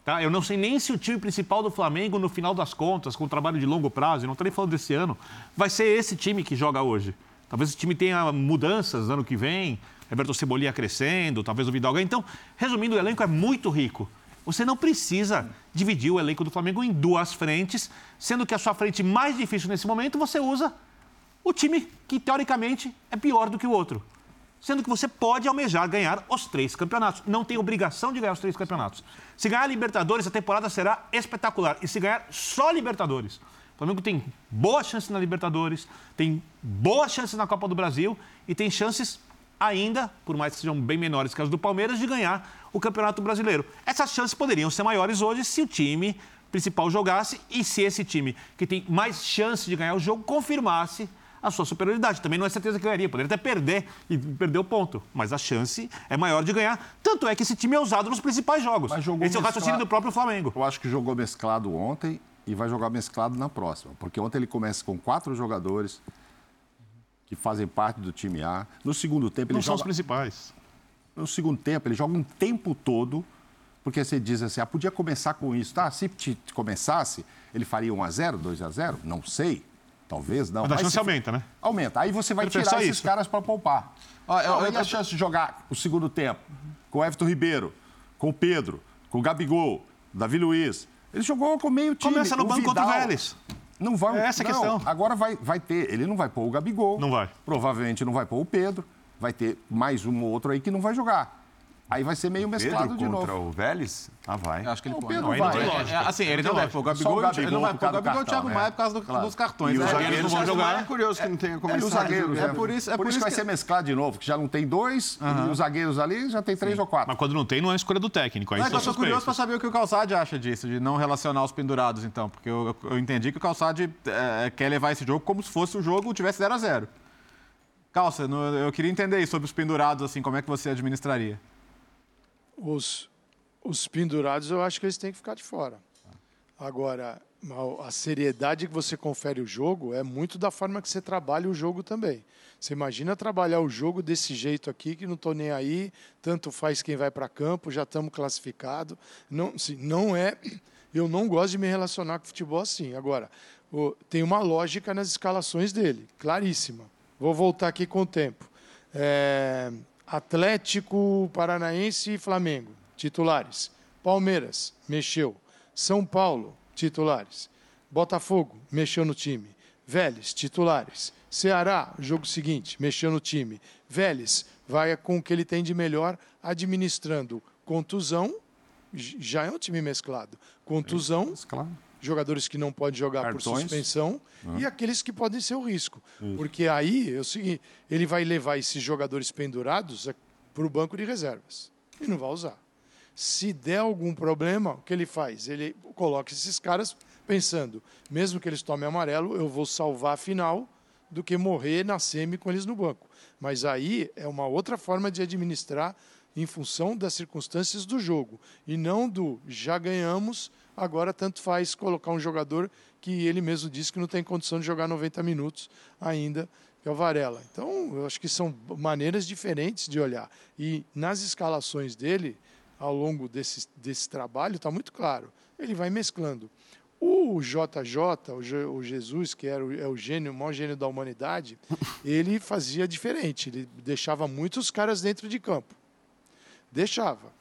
Tá? Eu não sei nem se o time principal do Flamengo, no final das contas, com o trabalho de longo prazo, não estou nem falando desse ano, vai ser esse time que joga hoje. Talvez o time tenha mudanças ano que vem, Everton Cebolinha crescendo, talvez o Vidal. Então, resumindo, o elenco é muito rico. Você não precisa dividir o elenco do Flamengo em duas frentes, sendo que a sua frente mais difícil nesse momento você usa o time que teoricamente é pior do que o outro. Sendo que você pode almejar ganhar os três campeonatos. Não tem obrigação de ganhar os três campeonatos. Se ganhar a Libertadores, a temporada será espetacular. E se ganhar só Libertadores, o Flamengo tem boa chance na Libertadores, tem boa chance na Copa do Brasil e tem chances ainda, por mais que sejam bem menores que as do Palmeiras, de ganhar o Campeonato Brasileiro. Essas chances poderiam ser maiores hoje se o time principal jogasse e se esse time que tem mais chance de ganhar o jogo confirmasse a sua superioridade. Também não é certeza que ganharia, poderia até perder e perder o ponto, mas a chance é maior de ganhar. Tanto é que esse time é usado nos principais jogos. Esse mesclado. é o raciocínio do próprio Flamengo. Eu acho que jogou mesclado ontem e vai jogar mesclado na próxima, porque ontem ele começa com quatro jogadores que fazem parte do time A. No segundo tempo, ele Não joga... são os principais. No segundo tempo, ele joga um tempo todo, porque você diz assim, ah, podia começar com isso. Tá, se começasse, ele faria 1 a 0 2 a 0 Não sei. Talvez não. Mas a chance aumenta, né? Aumenta. Aí você vai tirar esses isso. caras para poupar. Ah, eu, eu, a chance de jogar o segundo tempo com o Everton Ribeiro, com o Pedro, com o Gabigol, Davi Luiz. Ele jogou com meio time. Começa no o banco Vidal, contra o Vélez. Não vai. É essa a questão. Agora vai, vai ter. Ele não vai pôr o Gabigol. Não vai. Provavelmente não vai pôr o Pedro. Vai ter mais um ou outro aí que não vai jogar. Aí vai ser meio mesclado Pedro de novo. contra o Vélez? Ah, vai. Acho que ele o pode. Pedro não, vai. É, assim, ele não vai pôr o Gabigol, o Gabigol, ele não vai pôr o Gabigol e o Thiago Maia por causa do, claro. dos cartões. E os zagueiros não vão jogar. É curioso que não tenha começado. É, os zagueiros, é, por isso, é por, isso que vai ser mesclado de novo, que já não tem dois, e os zagueiros ali já tem três ou quatro. Mas quando não tem, não é escolha do técnico. Aí não, eu tô curioso para saber o que o Calçade acha disso, de não relacionar os pendurados, então. Porque eu, eu entendi que o Calçade é, quer levar esse jogo como se fosse o jogo tivesse 0 a 0 Calça, eu queria entender isso sobre os pendurados, assim, como é que você administraria? Os, os pendurados, eu acho que eles têm que ficar de fora. Agora, a seriedade que você confere o jogo é muito da forma que você trabalha o jogo também. Você imagina trabalhar o jogo desse jeito aqui, que não estou nem aí, tanto faz quem vai para campo, já estamos classificados. Não, assim, não é. Eu não gosto de me relacionar com futebol assim. Agora, tem uma lógica nas escalações dele, claríssima. Vou voltar aqui com o tempo. É, Atlético Paranaense e Flamengo, titulares. Palmeiras, mexeu. São Paulo, titulares. Botafogo, mexeu no time. Vélez, titulares. Ceará, jogo seguinte, mexeu no time. Vélez, vai com o que ele tem de melhor, administrando contusão, já é um time mesclado. Contusão, jogadores que não podem jogar Cartões. por suspensão ah. e aqueles que podem ser o risco. Isso. Porque aí é o seguinte, ele vai levar esses jogadores pendurados é, para o banco de reservas e não vai usar. Se der algum problema, o que ele faz? Ele coloca esses caras pensando, mesmo que eles tomem amarelo, eu vou salvar a final do que morrer na semi com eles no banco. Mas aí é uma outra forma de administrar em função das circunstâncias do jogo e não do já ganhamos, agora tanto faz colocar um jogador que ele mesmo disse que não tem condição de jogar 90 minutos ainda, que é o Varela. Então, eu acho que são maneiras diferentes de olhar. E nas escalações dele, ao longo desse, desse trabalho, está muito claro. Ele vai mesclando. O JJ, o Jesus, que era o, é o gênio, o maior gênio da humanidade, ele fazia diferente. Ele deixava muitos caras dentro de campo. Deixava.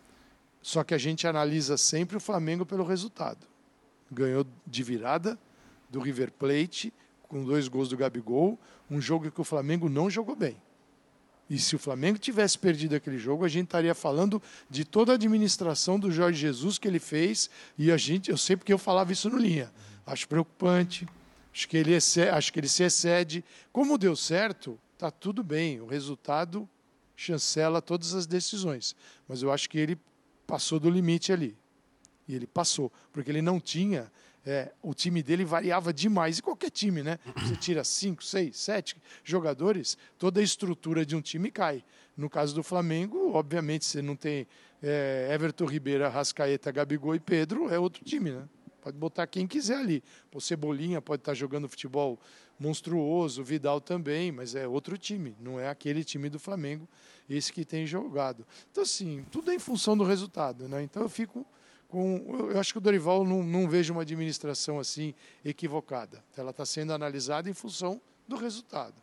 Só que a gente analisa sempre o Flamengo pelo resultado. Ganhou de virada do River Plate, com dois gols do Gabigol, um jogo que o Flamengo não jogou bem. E se o Flamengo tivesse perdido aquele jogo, a gente estaria falando de toda a administração do Jorge Jesus que ele fez. E a gente, eu sei porque eu falava isso no linha. Acho preocupante. Acho que ele, excede, acho que ele se excede. Como deu certo, está tudo bem. O resultado chancela todas as decisões. Mas eu acho que ele passou do limite ali. E ele passou, porque ele não tinha é, o time dele variava demais. E qualquer time, né? Você tira cinco, seis, sete jogadores, toda a estrutura de um time cai. No caso do Flamengo, obviamente, você não tem é, Everton Ribeiro, Rascaeta, Gabigol e Pedro, é outro time, né? Pode botar quem quiser ali. O Cebolinha pode estar jogando futebol monstruoso, Vidal também, mas é outro time, não é aquele time do Flamengo, esse que tem jogado. Então, assim, tudo é em função do resultado, né? Então eu fico com. Eu acho que o Dorival não, não vejo uma administração assim equivocada. Ela está sendo analisada em função do resultado.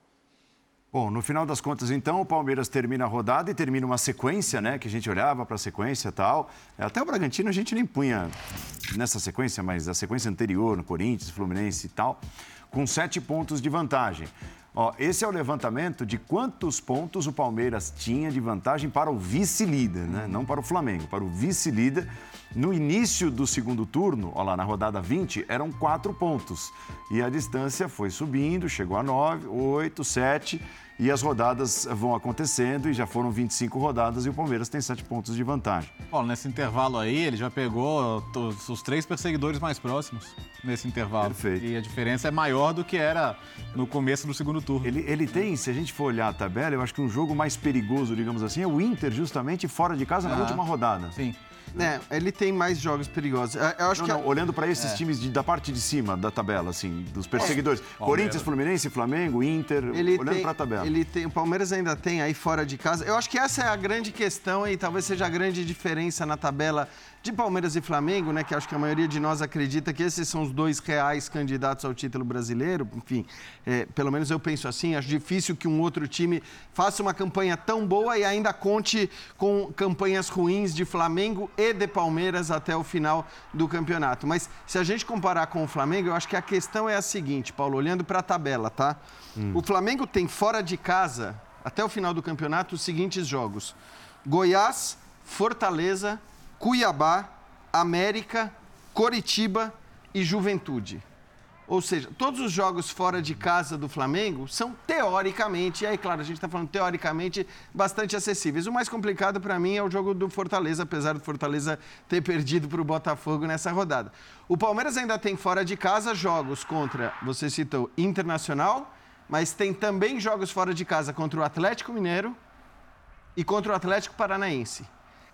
Bom, no final das contas, então, o Palmeiras termina a rodada e termina uma sequência, né? Que a gente olhava para a sequência e tal. Até o Bragantino a gente nem punha nessa sequência, mas a sequência anterior, no Corinthians, Fluminense e tal, com sete pontos de vantagem. Ó, esse é o levantamento de quantos pontos o Palmeiras tinha de vantagem para o vice-líder, né? Não para o Flamengo, para o vice-líder. No início do segundo turno, ó lá, na rodada 20, eram quatro pontos. E a distância foi subindo, chegou a nove, oito, sete. E as rodadas vão acontecendo e já foram 25 rodadas e o Palmeiras tem 7 pontos de vantagem. Bom, nesse intervalo aí, ele já pegou os, os três perseguidores mais próximos nesse intervalo. Perfeito. E a diferença é maior do que era no começo do segundo turno. Ele, ele tem, se a gente for olhar a tabela, eu acho que um jogo mais perigoso, digamos assim, é o Inter, justamente fora de casa, na ah, última rodada. Sim. É, ele tem mais jogos perigosos. Eu acho não, que não, olhando para esses é. times de, da parte de cima da tabela, assim, dos perseguidores, é. Corinthians, Fluminense, Flamengo, Inter, ele olhando para a tabela. Ele tem, o Palmeiras ainda tem aí fora de casa. Eu acho que essa é a grande questão e talvez seja a grande diferença na tabela de Palmeiras e Flamengo, né, que acho que a maioria de nós acredita que esses são os dois reais candidatos ao título brasileiro. Enfim, é, pelo menos eu penso assim. Acho difícil que um outro time faça uma campanha tão boa e ainda conte com campanhas ruins de Flamengo e de Palmeiras até o final do campeonato. Mas se a gente comparar com o Flamengo, eu acho que a questão é a seguinte, Paulo, olhando para a tabela, tá? Hum. O Flamengo tem fora de casa, até o final do campeonato, os seguintes jogos: Goiás, Fortaleza, Cuiabá, América, Coritiba e Juventude. Ou seja, todos os jogos fora de casa do Flamengo são teoricamente, e aí, claro, a gente está falando teoricamente, bastante acessíveis. O mais complicado para mim é o jogo do Fortaleza, apesar do Fortaleza ter perdido para o Botafogo nessa rodada. O Palmeiras ainda tem fora de casa jogos contra, você citou, Internacional, mas tem também jogos fora de casa contra o Atlético Mineiro e contra o Atlético Paranaense.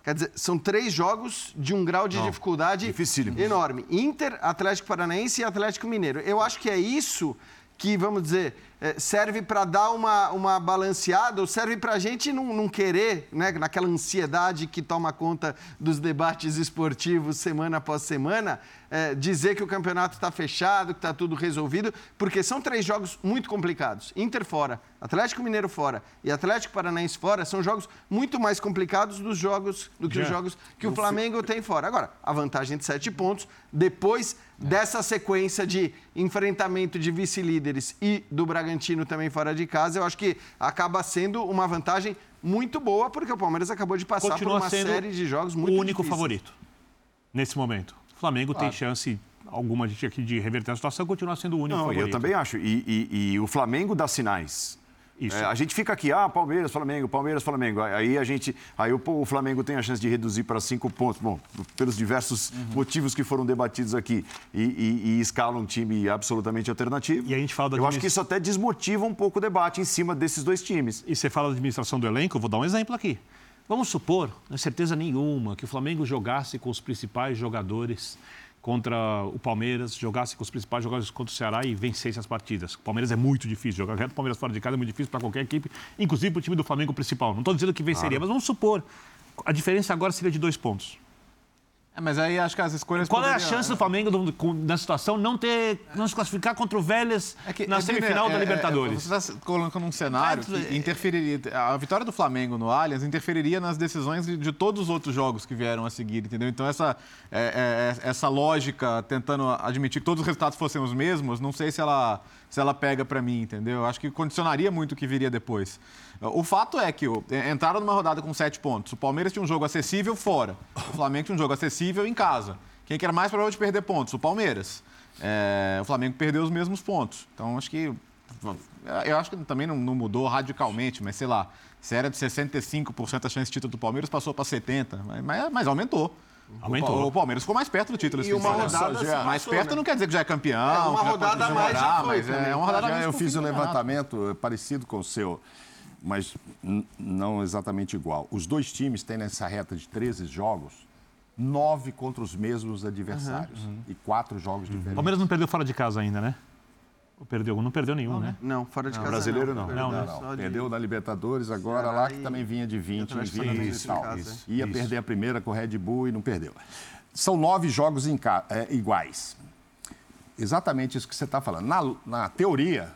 Quer dizer, são três jogos de um grau de Não, dificuldade dificílimo. enorme. Inter, Atlético Paranaense e Atlético Mineiro. Eu acho que é isso que, vamos dizer, serve para dar uma, uma balanceada ou serve para a gente não, não querer, né, naquela ansiedade que toma conta dos debates esportivos semana após semana, é, dizer que o campeonato está fechado, que está tudo resolvido, porque são três jogos muito complicados. Inter fora, Atlético Mineiro fora e Atlético Paranaense fora são jogos muito mais complicados dos jogos do que Já. os jogos que o Flamengo tem fora. Agora, a vantagem de sete pontos, depois é. dessa sequência de enfrentamento de vice-líderes e do Bragantino também fora de casa, eu acho que acaba sendo uma vantagem muito boa, porque o Palmeiras acabou de passar Continua por uma série de jogos muito o único difíceis. favorito nesse momento. O Flamengo claro. tem chance alguma gente aqui de reverter a situação, continua sendo o único Não, favorito. Eu também acho. E, e, e o Flamengo dá sinais. É, a gente fica aqui, ah, Palmeiras, Flamengo, Palmeiras, Flamengo. Aí a gente, aí o, o Flamengo tem a chance de reduzir para cinco pontos, bom, pelos diversos uhum. motivos que foram debatidos aqui e, e, e, escala um time absolutamente alternativo. E a gente fala da Eu acho que isso até desmotiva um pouco o debate em cima desses dois times. E você fala da administração do elenco, eu vou dar um exemplo aqui. Vamos supor, não é certeza nenhuma, que o Flamengo jogasse com os principais jogadores contra o Palmeiras, jogasse com os principais jogadores contra o Ceará e vencesse as partidas. O Palmeiras é muito difícil, jogar reto o Palmeiras fora de casa é muito difícil para qualquer equipe, inclusive para o time do Flamengo principal. Não estou dizendo que venceria, claro. mas vamos supor, a diferença agora seria de dois pontos. É, mas aí acho que as escolhas. Qual poderiam... é a chance do Flamengo, na situação, não ter. não se classificar contra o Vélez é que, na é, semifinal é, da Libertadores? você está colocando um cenário que interferiria. A vitória do Flamengo no Allianz interferiria nas decisões de, de todos os outros jogos que vieram a seguir, entendeu? Então, essa, é, é, essa lógica, tentando admitir que todos os resultados fossem os mesmos, não sei se ela, se ela pega para mim, entendeu? Acho que condicionaria muito o que viria depois. O fato é que entraram numa rodada com sete pontos. O Palmeiras tinha um jogo acessível fora. O Flamengo tinha um jogo acessível em casa. Quem que era mais provável de perder pontos? O Palmeiras. É, o Flamengo perdeu os mesmos pontos. Então, acho que. Eu acho que também não, não mudou radicalmente, mas sei lá. Se era de 65% a chance de título do Palmeiras, passou para 70%. Mas, mas aumentou. Aumentou. O, Palmeiras ficou mais perto do título. E uma rodada já, mais perto né? não quer dizer que já é campeão. É uma rodada mais já foi, mas é uma rodada já mais Eu fiz um levantamento parecido com o seu mas não exatamente igual. Os dois times têm nessa reta de 13 jogos nove contra os mesmos adversários uhum, uhum. e quatro jogos diferentes. O Palmeiras não perdeu fora de casa ainda, né? Ou perdeu? Não perdeu nenhum, não, né? Não, fora de não, casa brasileiro não. Não, não, não. Perdeu na Libertadores agora lá, que também vinha de 20 em 20 e tal. Isso, Ia isso. perder a primeira com o Red Bull e não perdeu. São nove jogos é, iguais. Exatamente isso que você está falando. Na, na teoria,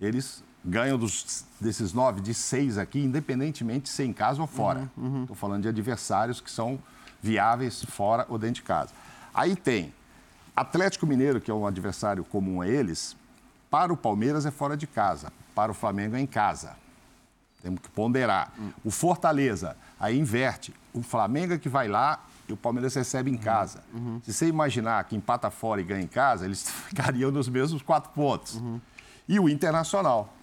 eles ganham dos, desses nove de seis aqui, independentemente de ser em casa ou fora. Estou uhum, uhum. falando de adversários que são viáveis fora ou dentro de casa. Aí tem Atlético Mineiro, que é um adversário comum a eles, para o Palmeiras é fora de casa, para o Flamengo é em casa. Temos que ponderar. Uhum. O Fortaleza, aí inverte. O Flamengo é que vai lá e o Palmeiras recebe em uhum. casa. Uhum. Se você imaginar que empata fora e ganha em casa, eles ficariam nos mesmos quatro pontos. Uhum. E o Internacional,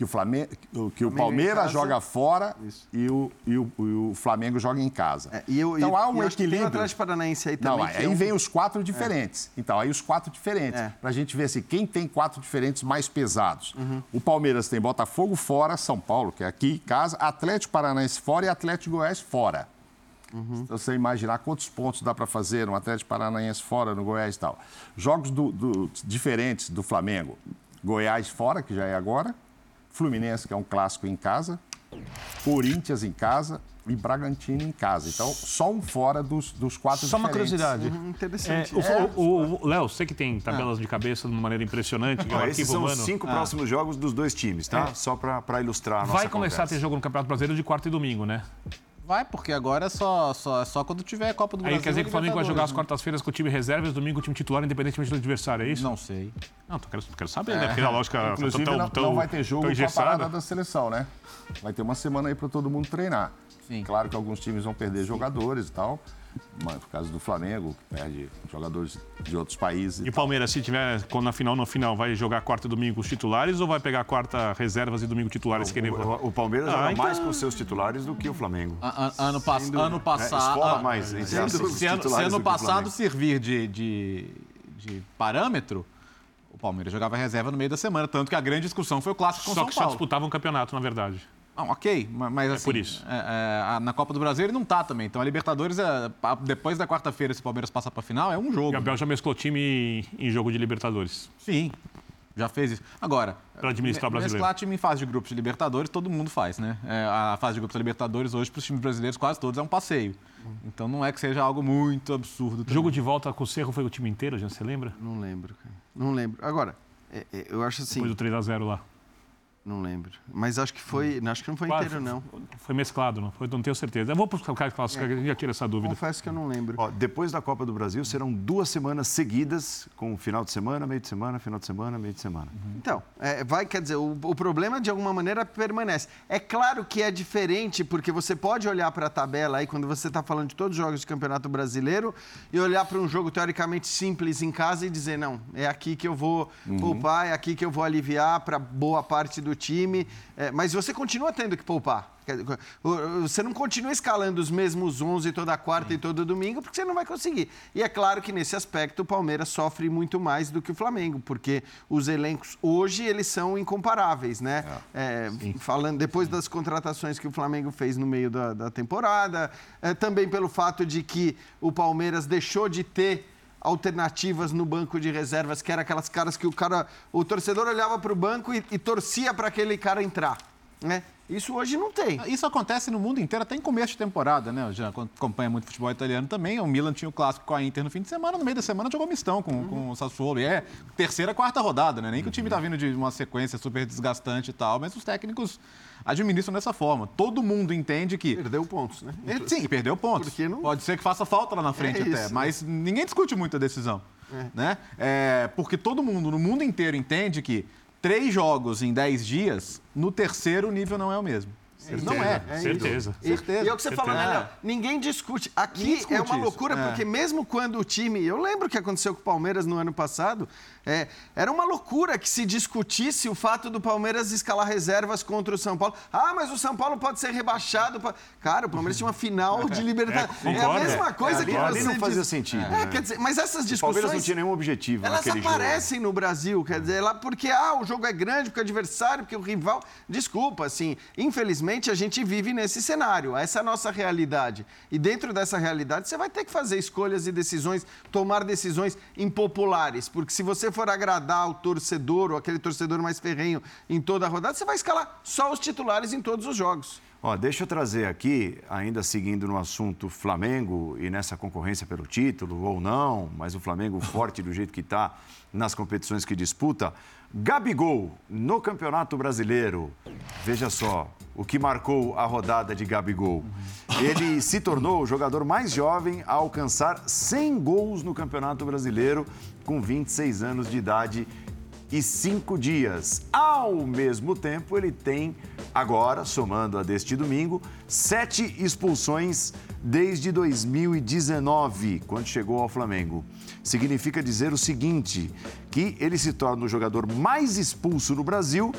que o, Flamengo, que o Palmeiras joga fora e o, e, o, e o, Flamengo joga em casa. É, eu, então há um equilíbrio. O Paranaense aí também. Não, aí é um... vem os quatro diferentes. É. Então, aí os quatro diferentes. É. Para a gente ver assim, quem tem quatro diferentes mais pesados. Uhum. O Palmeiras tem Botafogo fora, São Paulo, que é aqui, casa, Atlético Paranaense fora e Atlético Goiás fora. Uhum. Então, você imaginar quantos pontos dá para fazer no Atlético Paranaense fora, no Goiás e tal. Jogos do, do, diferentes do Flamengo. Goiás fora, que já é agora. Fluminense, que é um clássico em casa, Corinthians em casa e Bragantino em casa. Então, só um fora dos, dos quatro Só diferentes. uma curiosidade. Uhum, interessante. É, o, Léo, você que tem tabelas ah. de cabeça de uma maneira impressionante. Ah, esses são os cinco ah. próximos jogos dos dois times, tá? É. Só para ilustrar a nossa Vai começar conversa. a ter jogo no Campeonato Brasileiro de quarta e domingo, né? Vai, porque agora é só, só, só quando tiver Copa do Brasil. Aí quer dizer que o Flamengo vai jogar as quartas-feiras com o time reserva e domingo com o time titular, independentemente do adversário, é isso? Não sei. Não, tô, quero, quero saber, né? é. né? Porque a lógica Inclusive, tão, não, tão, não vai ter jogo com a parada da seleção, né? Vai ter uma semana aí para todo mundo treinar. Sim. Claro que alguns times vão perder jogadores e tal. Mas, por causa do Flamengo, que perde jogadores de outros países. E o Palmeiras, se tiver, quando na final, no final, vai jogar quarta e domingo os titulares ou vai pegar quarta reservas e domingo titulares? O, que nem... o, o Palmeiras ah, joga então... mais com seus titulares do que o Flamengo. A, a, ano, pass ano passado. É, mais, se, se, ano, se ano passado servir de, de, de parâmetro o Palmeiras jogava reserva no meio da semana, tanto que a grande discussão foi o clássico com Só São que Paulo. só disputavam um campeonato, na verdade. Não, ok, mas assim. É por isso. É, é, na Copa do Brasil ele não tá também. Então a Libertadores, é, depois da quarta-feira, se o Palmeiras passa pra final, é um jogo. O Abel já mesclou time em jogo de Libertadores. Sim. Já fez isso. Agora, para administrar o brasileiro. Mesclar time em fase de grupos de Libertadores, todo mundo faz, né? É, a fase de grupos de Libertadores hoje, para os times brasileiros, quase todos, é um passeio. Então não é que seja algo muito absurdo. Também. Jogo de volta com o Cerro foi o time inteiro, já você lembra? Não lembro, cara. Não lembro. Agora, é, é, eu acho assim. Depois do 3x0 lá. Não lembro. Mas acho que foi. Acho que não foi Quase, inteiro, não. Foi mesclado, não foi? Não tenho certeza. Eu vou buscar o cara que é. já tira essa dúvida. Confesso que eu não lembro. Ó, depois da Copa do Brasil, serão duas semanas seguidas, com final de semana, meio de semana, final de semana, meio de semana. Uhum. Então, é, vai, quer dizer, o, o, problema de alguma maneira permanece. É claro que é diferente, porque você pode olhar para a tabela aí, quando você está falando de todos os jogos de Campeonato Brasileiro, e olhar para um jogo teoricamente simples em casa e dizer, não, é aqui que eu vou uhum. poupar, é aqui que eu vou aliviar para boa parte do time. É, mas você continua tendo que poupar. Você não continua escalando os mesmos 11 toda quarta e todo domingo, porque você não vai conseguir. E é claro que nesse aspecto o Palmeiras sofre muito mais do que o Flamengo, porque os elencos hoje eles são incomparáveis, né? É, é falando depois das contratações que o Flamengo fez no meio da, da temporada, é, também pelo fato de que o Palmeiras deixou de ter alternativas no banco de reservas, que eram aquelas caras que o cara, o torcedor olhava para o banco e, e torcia para aquele cara entrar, né? Isso hoje não tem. Isso acontece no mundo inteiro, até em começo de temporada, né? Eu já acompanho muito futebol italiano também. O Milan tinha o clássico com a Inter no fim de semana, no meio da semana jogou mistão com, uhum. com o Sassuolo. E é terceira, quarta rodada, né? Nem que o time está vindo de uma sequência super desgastante e tal, mas os técnicos administram dessa forma. Todo mundo entende que. Perdeu pontos, né? Sim, perdeu pontos. Não... Pode ser que faça falta lá na frente é até, isso, mas né? ninguém discute muito a decisão. É. Né? É, porque todo mundo, no mundo inteiro, entende que três jogos em dez dias, no terceiro o nível não é o mesmo. Certeza. Não é. é certeza. E, certeza. E é o que você Certeza. falou, né, Léo? Ninguém discute. Aqui discute é uma loucura, isso. porque mesmo quando o time. Eu lembro o que aconteceu com o Palmeiras no ano passado. É, era uma loucura que se discutisse o fato do Palmeiras escalar reservas contra o São Paulo. Ah, mas o São Paulo pode ser rebaixado. Pra... Cara, o Palmeiras tinha uma final de Libertadores. É, é, a mesma coisa é, que ali você. não fazia sentido. É, né? quer dizer, mas essas discussões. O Palmeiras não tinha nenhum objetivo. Elas aparecem jogo. no Brasil, quer dizer, lá porque ah, o jogo é grande, porque o adversário, porque o rival. Desculpa, assim, infelizmente a gente vive nesse cenário. Essa é a nossa realidade. E dentro dessa realidade, você vai ter que fazer escolhas e decisões, tomar decisões impopulares. Porque se você for agradar o torcedor ou aquele torcedor mais ferrenho em toda a rodada, você vai escalar só os titulares em todos os jogos. Ó, deixa eu trazer aqui, ainda seguindo no assunto Flamengo e nessa concorrência pelo título ou não, mas o Flamengo forte do jeito que está nas competições que disputa. Gabigol no Campeonato Brasileiro. Veja só o que marcou a rodada de Gabigol. Ele se tornou o jogador mais jovem a alcançar 100 gols no Campeonato Brasileiro com 26 anos de idade e 5 dias. Ao mesmo tempo, ele tem agora, somando a deste domingo, sete expulsões desde 2019, quando chegou ao Flamengo. Significa dizer o seguinte: que ele se torna o jogador mais expulso no Brasil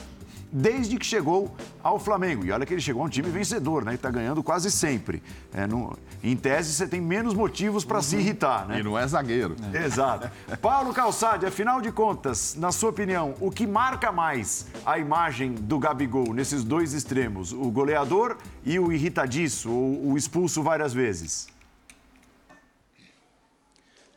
desde que chegou ao Flamengo. E olha que ele chegou a um time vencedor, né? Que está ganhando quase sempre. É, no, em tese, você tem menos motivos para uhum. se irritar, né? E não é zagueiro. É. Exato. Paulo Calçade, afinal de contas, na sua opinião, o que marca mais a imagem do Gabigol nesses dois extremos? O goleador e o irritadiço, ou o expulso várias vezes?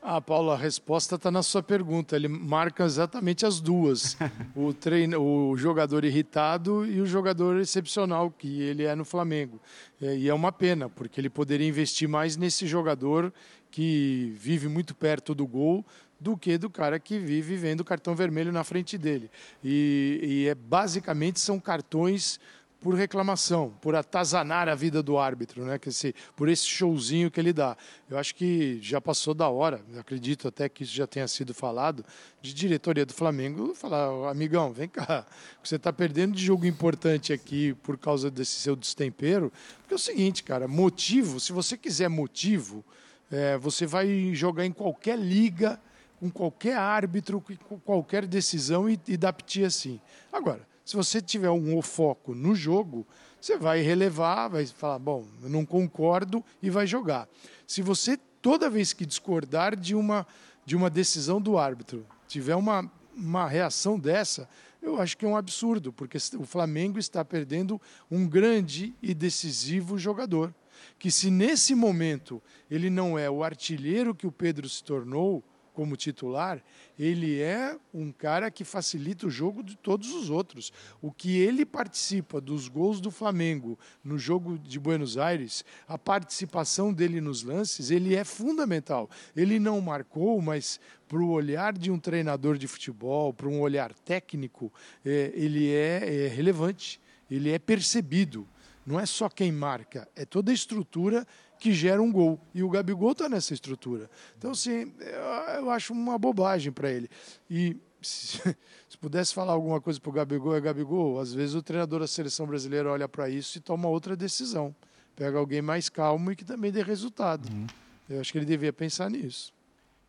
Ah, Paulo, a resposta está na sua pergunta. Ele marca exatamente as duas: o, treino, o jogador irritado e o jogador excepcional que ele é no Flamengo. É, e é uma pena, porque ele poderia investir mais nesse jogador que vive muito perto do gol do que do cara que vive vendo cartão vermelho na frente dele. E, e é basicamente são cartões por reclamação, por atazanar a vida do árbitro, né? Que esse, por esse showzinho que ele dá. Eu acho que já passou da hora, acredito até que isso já tenha sido falado, de diretoria do Flamengo falar, amigão, vem cá, você está perdendo de jogo importante aqui por causa desse seu destempero. Porque é o seguinte, cara, motivo, se você quiser motivo, é, você vai jogar em qualquer liga, com qualquer árbitro, com qualquer decisão e, e dar piti assim. Agora, se você tiver um foco no jogo, você vai relevar, vai falar, bom, eu não concordo e vai jogar. Se você toda vez que discordar de uma de uma decisão do árbitro, tiver uma uma reação dessa, eu acho que é um absurdo, porque o Flamengo está perdendo um grande e decisivo jogador, que se nesse momento ele não é o artilheiro que o Pedro se tornou, como titular, ele é um cara que facilita o jogo de todos os outros. O que ele participa dos gols do Flamengo no jogo de Buenos Aires, a participação dele nos lances, ele é fundamental. Ele não marcou, mas para o olhar de um treinador de futebol, para um olhar técnico, é, ele é, é relevante, ele é percebido. Não é só quem marca, é toda a estrutura que gera um gol. E o Gabigol está nessa estrutura. Então, assim, eu acho uma bobagem para ele. E se, se, pudesse falar alguma coisa para o Gabigol, é Gabigol, às vezes o treinador da seleção brasileira olha para isso e toma outra decisão. Pega alguém mais calmo e que também dê resultado. Uhum. Eu acho que ele devia pensar nisso.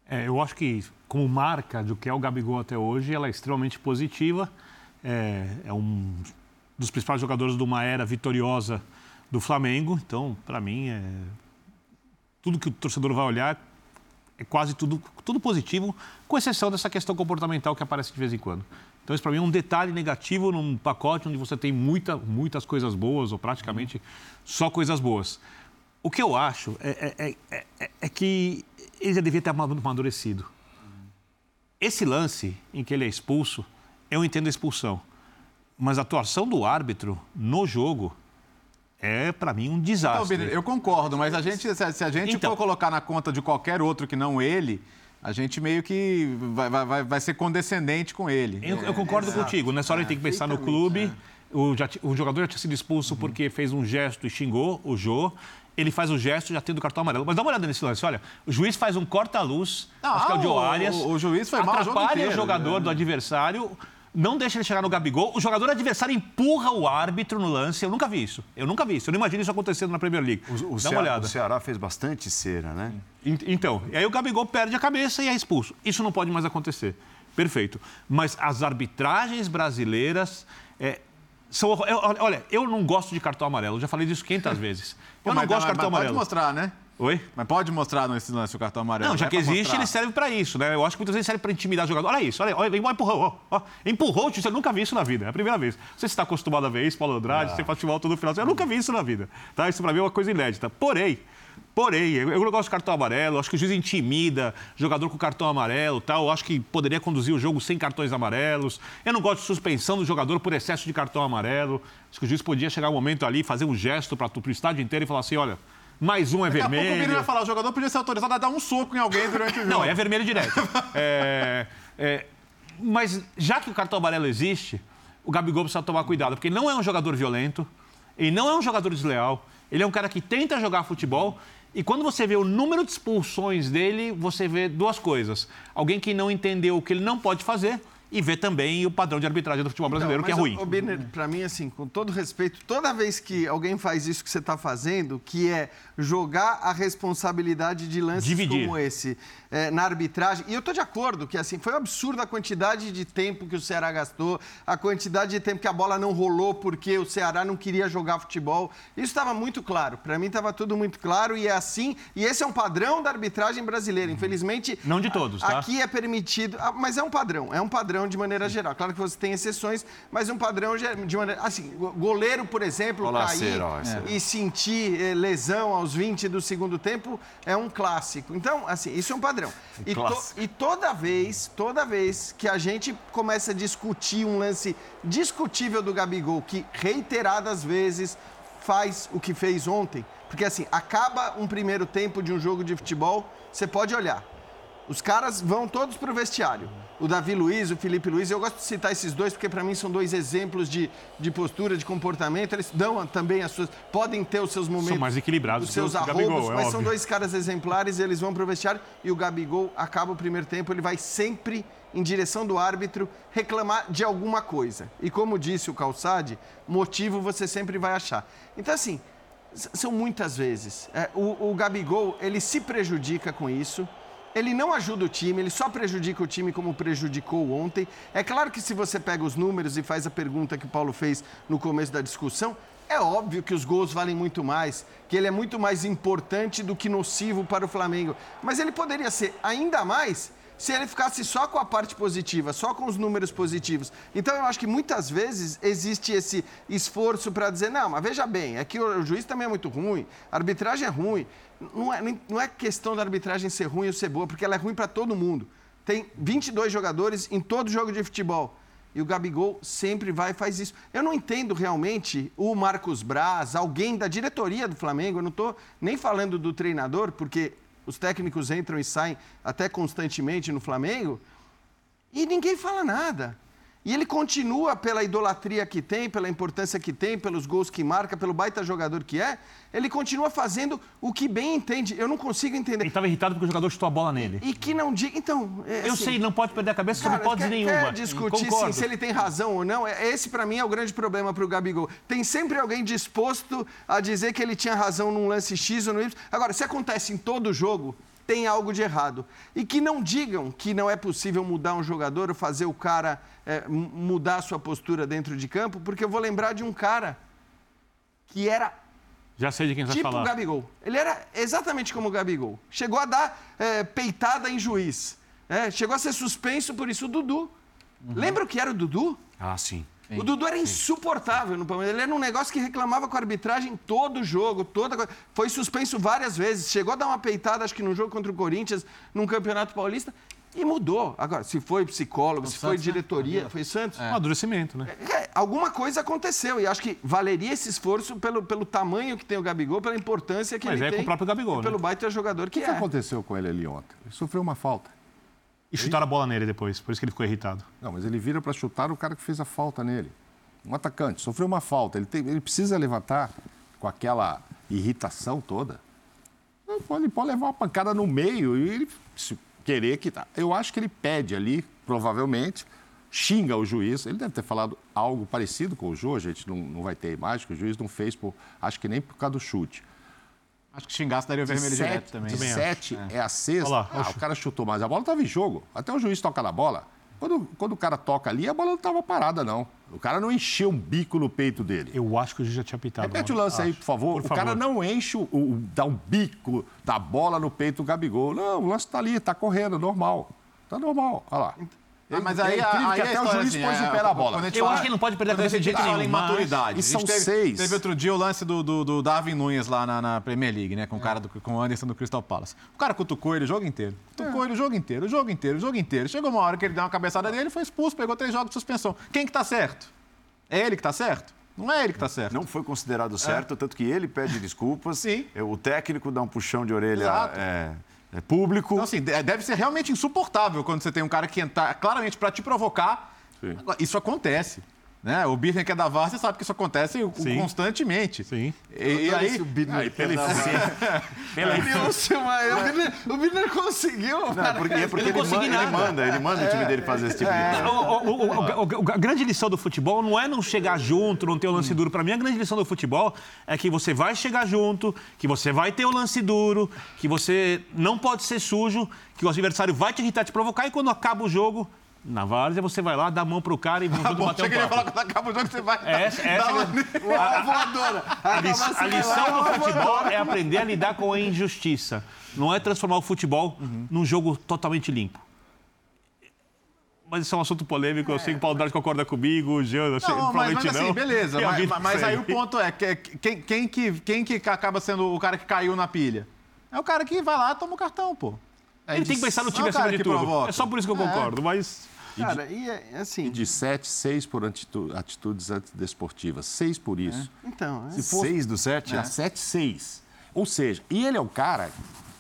É, eu acho que, como marca do que é o Gabigol até hoje, ela é extremamente positiva. É, é um dos principais jogadores de uma era vitoriosa do Flamengo. Então, para mim, é tudo que o torcedor vai olhar é quase tudo, tudo positivo, com exceção dessa questão comportamental que aparece de vez em quando. Então, isso para mim é um detalhe negativo num pacote onde você tem muita, muitas coisas boas, ou praticamente só coisas boas. O que eu acho é, é, é, é, é que ele já devia ter amadurecido. Esse lance em que ele é expulso, eu entendo a expulsão. Mas a atuação do árbitro no jogo é, para mim, um desastre. Então, eu concordo, mas a gente, se a gente então, for colocar na conta de qualquer outro que não ele, a gente meio que vai, vai, vai ser condescendente com ele. Eu, eu concordo é, contigo. Nessa hora é, gente tem que pensar no clube. É. O, já, o, jogador já tinha sido expulso uhum. porque fez um gesto e xingou o Jô. Ele faz o gesto já tendo o cartão amarelo. Mas dá uma olhada nesse lance. Olha, o juiz faz um corta-luz, acho que é o Joe Arias. O, o, juiz foi mal Atrapalha o, o jogador né? do adversário não deixa ele chegar no Gabigol, o jogador adversário empurra o árbitro no lance. Eu nunca vi isso. Eu nunca vi isso. Eu não imagino isso acontecendo na Premier League. O, o Dá uma olhada. O Ceará fez bastante cera, né? Então, e aí o Gabigol perde a cabeça e é expulso. Isso não pode mais acontecer. Perfeito. Mas as arbitragens brasileiras. É, são, olha, eu não gosto de cartão amarelo. Eu já falei disso 500 vezes. Eu Pô, não gosto de cartão amarelo. Pode mostrar, né? Oi? Mas pode mostrar nesse lance o cartão amarelo. Não, já que existe, mostrar. ele serve para isso, né? Eu acho que muitas vezes serve para intimidar o jogador. Olha isso, olha, olha empurrou, ó, ó. Empurrou, você nunca vi isso na vida, é a primeira vez. Você está acostumado a ver isso, Paulo Andrade, você faz futebol todo final. Eu nunca vi isso na vida, tá? Isso para mim é uma coisa inédita. Porém, Porém, eu não gosto de cartão amarelo, acho que o juiz intimida jogador com cartão amarelo tal. Eu acho que poderia conduzir o jogo sem cartões amarelos. Eu não gosto de suspensão do jogador por excesso de cartão amarelo. Acho que o juiz podia chegar um momento ali, fazer um gesto para o estádio inteiro e falar assim: olha, mais um é Daqui vermelho. Daqui a pouco o vai falar, o jogador podia ser autorizado a dar um soco em alguém durante o jogo. Não, é vermelho direto. é, é, mas já que o cartão amarelo existe, o Gabigol precisa tomar cuidado, porque ele não é um jogador violento, ele não é um jogador desleal, ele é um cara que tenta jogar futebol e quando você vê o número de expulsões dele, você vê duas coisas. Alguém que não entendeu o que ele não pode fazer e ver também o padrão de arbitragem do futebol brasileiro, então, que é ruim. O Biner, para mim, assim, com todo respeito, toda vez que alguém faz isso que você está fazendo, que é jogar a responsabilidade de lances Dividir. como esse é, na arbitragem, e eu estou de acordo que assim foi um absurdo a quantidade de tempo que o Ceará gastou, a quantidade de tempo que a bola não rolou porque o Ceará não queria jogar futebol. Isso estava muito claro. Para mim estava tudo muito claro e é assim. E esse é um padrão da arbitragem brasileira. Infelizmente, não de todos, tá? Aqui é permitido, mas é um padrão. É um padrão padrão de maneira geral. Claro que você tem exceções, mas um padrão de maneira. Assim, goleiro, por exemplo, Olá, cair é. e sentir eh, lesão aos 20 do segundo tempo é um clássico. Então, assim, isso é um padrão. Um e, to, e toda vez, toda vez que a gente começa a discutir um lance discutível do Gabigol, que reiteradas vezes faz o que fez ontem, porque assim, acaba um primeiro tempo de um jogo de futebol, você pode olhar. Os caras vão todos para o vestiário o Davi Luiz, o Felipe Luiz. Eu gosto de citar esses dois porque, para mim, são dois exemplos de, de postura, de comportamento. Eles dão também as suas. podem ter os seus momentos. São mais equilibrados os seus arroubos, Gabigol, é mas óbvio. são dois caras exemplares. Eles vão para o vestiário e o Gabigol acaba o primeiro tempo. Ele vai sempre em direção do árbitro reclamar de alguma coisa. E como disse o Calçade, motivo você sempre vai achar. Então, assim, são muitas vezes. É, o, o Gabigol, ele se prejudica com isso ele não ajuda o time, ele só prejudica o time como prejudicou ontem. É claro que se você pega os números e faz a pergunta que o Paulo fez no começo da discussão, é óbvio que os gols valem muito mais, que ele é muito mais importante do que nocivo para o Flamengo. Mas ele poderia ser ainda mais se ele ficasse só com a parte positiva, só com os números positivos. Então eu acho que muitas vezes existe esse esforço para dizer, não, mas veja bem, é que o juiz também é muito ruim, a arbitragem é ruim. Não é, não é questão da arbitragem ser ruim ou ser boa, porque ela é ruim para todo mundo. Tem 22 jogadores em todo jogo de futebol. E o Gabigol sempre vai e faz isso. Eu não entendo realmente o Marcos Braz, alguém da diretoria do Flamengo, eu não estou nem falando do treinador, porque os técnicos entram e saem até constantemente no Flamengo, e ninguém fala nada. E ele continua pela idolatria que tem, pela importância que tem, pelos gols que marca, pelo baita jogador que é, ele continua fazendo o que bem entende. Eu não consigo entender. Ele estava irritado porque o jogador chutou a bola nele. E que não diga. Então. É, assim, eu sei, não pode perder a cabeça sobre hipótese quer, nenhuma. Quer discutir sim, se ele tem razão ou não. É, esse, para mim, é o grande problema para o Gabigol. Tem sempre alguém disposto a dizer que ele tinha razão num lance X ou no Y. Agora, se acontece em todo jogo, tem algo de errado. E que não digam que não é possível mudar um jogador ou fazer o cara é, mudar a sua postura dentro de campo, porque eu vou lembrar de um cara que era. Já sei de quem você tipo vai falar. Tipo o Gabigol. Ele era exatamente como o Gabigol. Chegou a dar é, peitada em juiz. É, chegou a ser suspenso por isso. O Dudu. Uhum. Lembra o que era o Dudu? Ah, sim. O Dudu era insuportável no Palmeiras. Ele era um negócio que reclamava com a arbitragem todo jogo, toda Foi suspenso várias vezes. Chegou a dar uma peitada, acho que no jogo contra o Corinthians, num Campeonato Paulista. E mudou. Agora, se foi psicólogo, o se Santos, foi né? diretoria, né? foi Santos. É. Um amadurecimento, né? É, alguma coisa aconteceu. E acho que valeria esse esforço pelo, pelo tamanho que tem o Gabigol, pela importância que Mas ele é tem. com o próprio Gabigol, e né? pelo baita jogador que o que é. O que aconteceu com ele ali ontem? Ele sofreu uma falta. E chutaram a bola nele depois, por isso que ele ficou irritado. Não, mas ele vira para chutar o cara que fez a falta nele. Um atacante, sofreu uma falta. Ele, tem, ele precisa levantar com aquela irritação toda. Ele pode, ele pode levar uma pancada no meio e ele se querer que tá. Eu acho que ele pede ali, provavelmente, xinga o juiz. Ele deve ter falado algo parecido com o Ju, a gente não, não vai ter imagem, que o juiz não fez, por, acho que nem por causa do chute. Acho que xingasse daria o vermelho sete, direto também. De sete é. é a sexta. Olá, ah, o cara chutou mais. A bola estava em jogo. Até o juiz toca na bola. Quando, quando o cara toca ali, a bola não estava parada, não. O cara não encheu um bico no peito dele. Eu acho que o juiz já tinha pitado. Repete o lance acho. aí, por favor. Por o favor. cara não enche, o, o, dá um bico da bola no peito do Gabigol. Não, o lance está ali, está correndo, normal. Está normal. Olha lá. Ah, mas aí, é incrível aí que até o juiz assim, pôs é, o pé na bola. Eu fala, acho que ele não pode perder a cabeça de jeito nenhum. em maturidade. E são teve, seis. Teve outro dia o lance do, do, do Darwin Nunes lá na, na, Premier League, né? Com o cara do, com o Anderson do Crystal Palace. O cara cutucou ele o jogo inteiro. Cutucou é. ele o jogo inteiro, o jogo inteiro, o jogo inteiro. Chegou uma hora que ele deu uma cabeçada dele, foi expulso, pegou três jogos de suspensão. Quem que tá certo? É ele que tá certo? Não é ele que está certo. Não foi considerado certo, é. tanto que ele pede desculpas. Sim. O técnico dá um puxão de orelha. Exato. É é público. Então, assim, deve ser realmente insuportável quando você tem um cara que entra claramente para te provocar. Sim. Isso acontece. Né? O Birner que é da VAR, você sabe que isso acontece Sim. constantemente. Sim. E, e aí... O Birner aí, pela pela O Birner conseguiu. Não, porque, é porque ele, ele, ele, manda, ele manda o time dele fazer esse tipo de é. coisa. a grande lição do futebol não é não chegar junto, não ter o lance hum. duro. Para mim, a grande lição do futebol é que você vai chegar junto, que você vai ter o lance duro, que você não pode ser sujo, que o adversário vai te irritar, te provocar e quando acaba o jogo, na várzea, você vai lá, dá a mão pro cara e vamos ah, bom, bater um papo. falar quando acaba o jogo, você vai essa, essa uma, a, voadora. A, a, a lição do futebol é aprender a lidar com a injustiça. Não é transformar o futebol uhum. num jogo totalmente limpo. Mas isso é um assunto polêmico, é, eu sei que o Paulo Dart concorda comigo, o Jean, não, provavelmente mas, mas, assim, não. beleza, mas, mas aí o ponto é, que, quem, quem, que, quem que acaba sendo o cara que caiu na pilha? É o cara que vai lá e toma o cartão, pô. É Ele tem que pensar no time acima de tudo. É só por isso que eu é. concordo, mas... Cara, e, é, é assim. E de sete, seis por atitudes antidesportivas. Seis por isso. É. Então, é. Se fosse, seis do sete? É. Sete, seis. Ou seja, e ele é o cara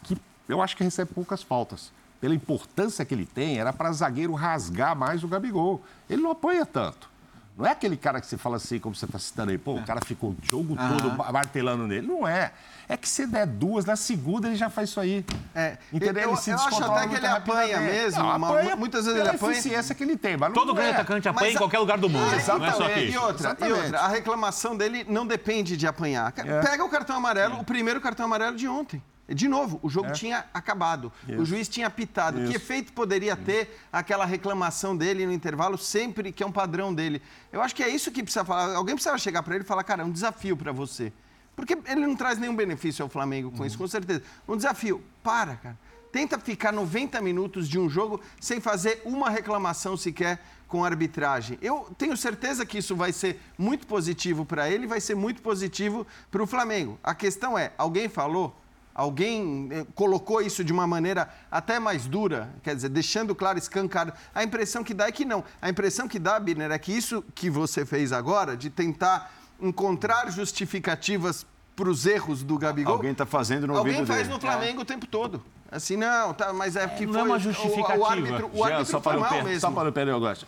que eu acho que recebe poucas faltas. Pela importância que ele tem, era para zagueiro rasgar mais o Gabigol. Ele não apanha tanto. Não é aquele cara que você fala assim, como você está citando aí, pô, o cara ficou o jogo todo martelando nele. Não é. É que se der duas, na segunda ele já faz isso aí. É. Entendeu? Eu, ele se eu acho até que ele apanha mesmo. Não, apanha muitas vezes ele apanha. a eficiência que ele tem. Mas Todo grande é. atacante apanha mas, em qualquer lugar do mundo. É, não é só aqui. E outra, e outra, a reclamação dele não depende de apanhar. É. Pega o cartão amarelo, o primeiro cartão amarelo de ontem. De novo, o jogo é. tinha acabado, Isso. o juiz tinha apitado. Isso. Que efeito poderia ter aquela reclamação dele no intervalo, sempre que é um padrão dele? Eu acho que é isso que precisa falar. Alguém precisa chegar para ele e falar, cara, é um desafio para você. Porque ele não traz nenhum benefício ao Flamengo com uhum. isso, com certeza. Um desafio. Para, cara tenta ficar 90 minutos de um jogo sem fazer uma reclamação sequer com arbitragem. Eu tenho certeza que isso vai ser muito positivo para ele, vai ser muito positivo para o Flamengo. A questão é, alguém falou? Alguém eh, colocou isso de uma maneira até mais dura, quer dizer, deixando claro, escancado. A impressão que dá é que não. A impressão que dá, Birner, é que isso que você fez agora, de tentar encontrar justificativas para os erros do Gabigol. Alguém está fazendo no Alguém faz dele. no Flamengo é. o tempo todo. Assim, não, tá, mas é que não foi é uma justificativa. O, o árbitro, o árbitro só para mal pé, mesmo. Só para o pé,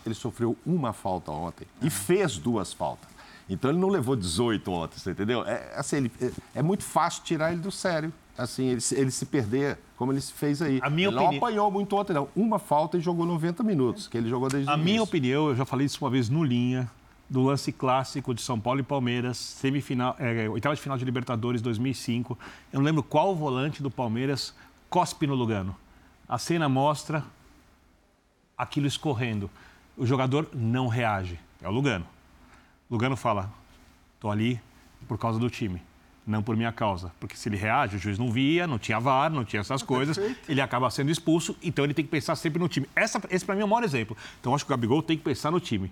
Ele sofreu uma falta ontem e fez duas faltas. Então ele não levou 18 ontem, você entendeu? É, assim, ele, é, é muito fácil tirar ele do sério assim, ele, ele se perder, como ele se fez aí. A minha ele não apanhou muito ontem, não. Uma falta e jogou 90 minutos, que ele jogou desde A minha opinião, eu já falei isso uma vez no Linha, do lance clássico de São Paulo e Palmeiras, semifinal, é, oitava de final de Libertadores 2005. Eu não lembro qual volante do Palmeiras cospe no Lugano. A cena mostra aquilo escorrendo. O jogador não reage. É o Lugano. Lugano fala: tô ali por causa do time não por minha causa. Porque se ele reage, o juiz não via, não tinha VAR, não tinha essas coisas, Perfeito. ele acaba sendo expulso, então ele tem que pensar sempre no time. Essa, esse, para mim, é o maior exemplo. Então, acho que o Gabigol tem que pensar no time.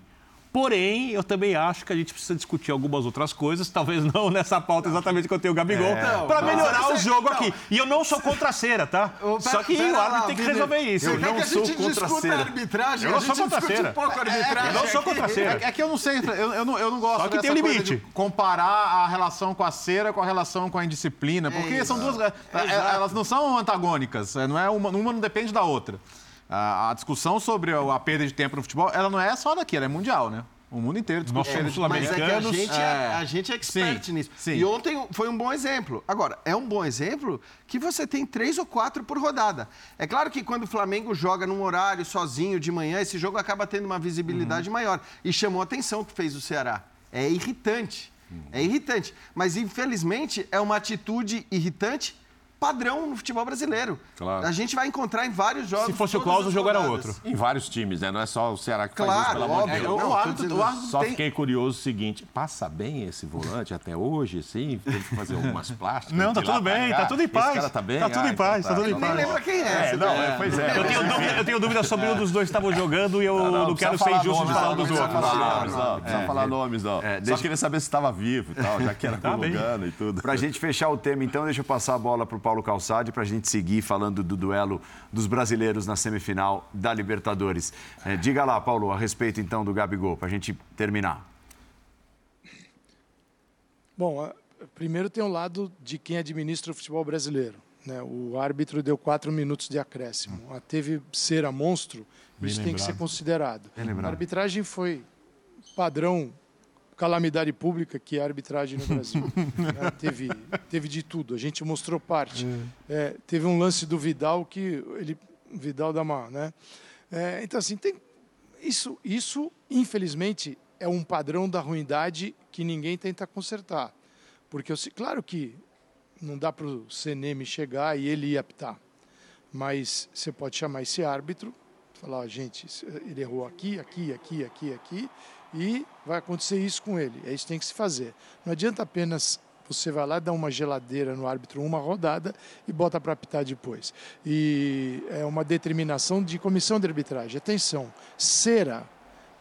Porém, eu também acho que a gente precisa discutir algumas outras coisas, talvez não nessa pauta exatamente que eu tenho o Gabigol, é, para melhorar o jogo não. aqui. E eu não sou contra a cera, tá? Ô, Só que o árbitro tem que resolver isso. Eu não sou contra a cera. arbitragem, eu não sou contra a cera. eu não sou contra a cera. É, que eu não sei, eu, eu, não, eu não gosto Só que tem limite. comparar a relação com a cera com a relação com a indisciplina, porque é são duas... É, elas não são antagônicas, não é uma, uma não depende da outra. A, a discussão sobre a perda de tempo no futebol, ela não é só daqui, ela é mundial, né? O mundo inteiro Nós somos sul-americanos. Mas é que a gente é, é, a gente é expert sim, nisso. Sim. E ontem foi um bom exemplo. Agora, é um bom exemplo que você tem três ou quatro por rodada. É claro que quando o Flamengo joga num horário sozinho de manhã, esse jogo acaba tendo uma visibilidade uhum. maior. E chamou a atenção o que fez o Ceará. É irritante. Uhum. É irritante. Mas, infelizmente, é uma atitude irritante padrão no futebol brasileiro. Claro. A gente vai encontrar em vários jogos. Se fosse o Klaus, o jogo era outro. Em vários times, né? Não é só o Ceará que claro, faz isso, pelo amor de Deus. Não, o árbitro, o árbitro só tem... fiquei curioso o seguinte, passa bem esse volante até hoje, sim? Tem que fazer algumas plásticas. Não, tá tudo bem, tá tudo em paz. Esse cara tá bem? Tá tudo em paz, tá tudo em paz. Nem lembra quem é. é não, é, pois é. Eu tenho, dúvida, eu tenho dúvida sobre um dos dois que estavam jogando e eu não, não, não quero ser injusto de falar dos outros. Não precisa falar nomes, não. Só queria saber se estava vivo e tal, já que era com Lugano e tudo. Pra gente fechar o tema, então, deixa eu passar a bola pro Paulo Calçade pra gente seguir falando do duelo dos brasileiros na semifinal da Libertadores. É, diga lá, Paulo, a respeito então do Gabigol, para a gente terminar. Bom, primeiro tem o lado de quem administra o futebol brasileiro. Né? O árbitro deu quatro minutos de acréscimo. A teve cera monstro, Bem isso lembrado. tem que ser considerado. A arbitragem foi padrão calamidade pública que é a arbitragem no Brasil. né? teve, teve de tudo, a gente mostrou parte. É. É, teve um lance do Vidal que ele. Vidal dá uma. Né? É, então, assim, tem, isso, isso, infelizmente, é um padrão da ruindade que ninguém tenta consertar. Porque, eu, claro que não dá para o CNM chegar e ele ir apitar. Mas você pode chamar esse árbitro, falar, oh, gente, ele errou aqui, aqui, aqui, aqui, aqui, e vai acontecer isso com ele. É isso que tem que se fazer. Não adianta apenas você vai lá dar uma geladeira no árbitro uma rodada e bota para apitar depois. E é uma determinação de comissão de arbitragem. Atenção, cera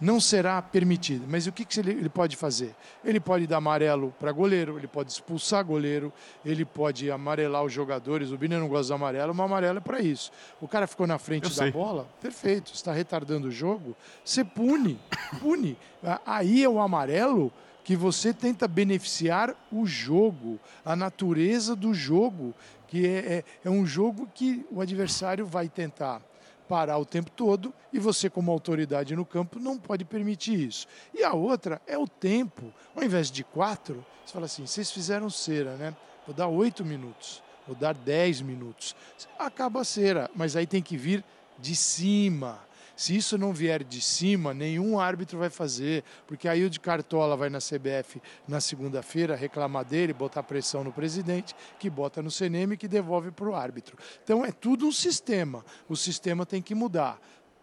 não será permitido. Mas o que, que ele, pode fazer? Ele pode dar amarelo para goleiro, ele pode expulsar goleiro, ele pode amarelar os jogadores. O Bini não gosta do amarelo, mas amarelo é para isso. O cara ficou na frente Eu da sei. bola, perfeito, está retardando o jogo, você pune, pune. Aí é o amarelo que você tenta beneficiar o jogo, a natureza do jogo, que é, é, é um jogo que o adversário vai tentar parar o tempo todo e você, como autoridade no campo, não pode permitir isso. E a outra é o tempo. Ao invés de quatro, você fala assim: vocês fizeram cera, né? Vou dar oito minutos, vou dar dez minutos. Acaba a cera, mas aí tem que vir de cima. Se isso não vier de cima, nenhum árbitro vai fazer, porque aí o de Cartola vai na CBF na segunda-feira reclamar dele, botar pressão no presidente, que bota no CNM que devolve para o árbitro. Então é tudo um sistema. O sistema tem que mudar.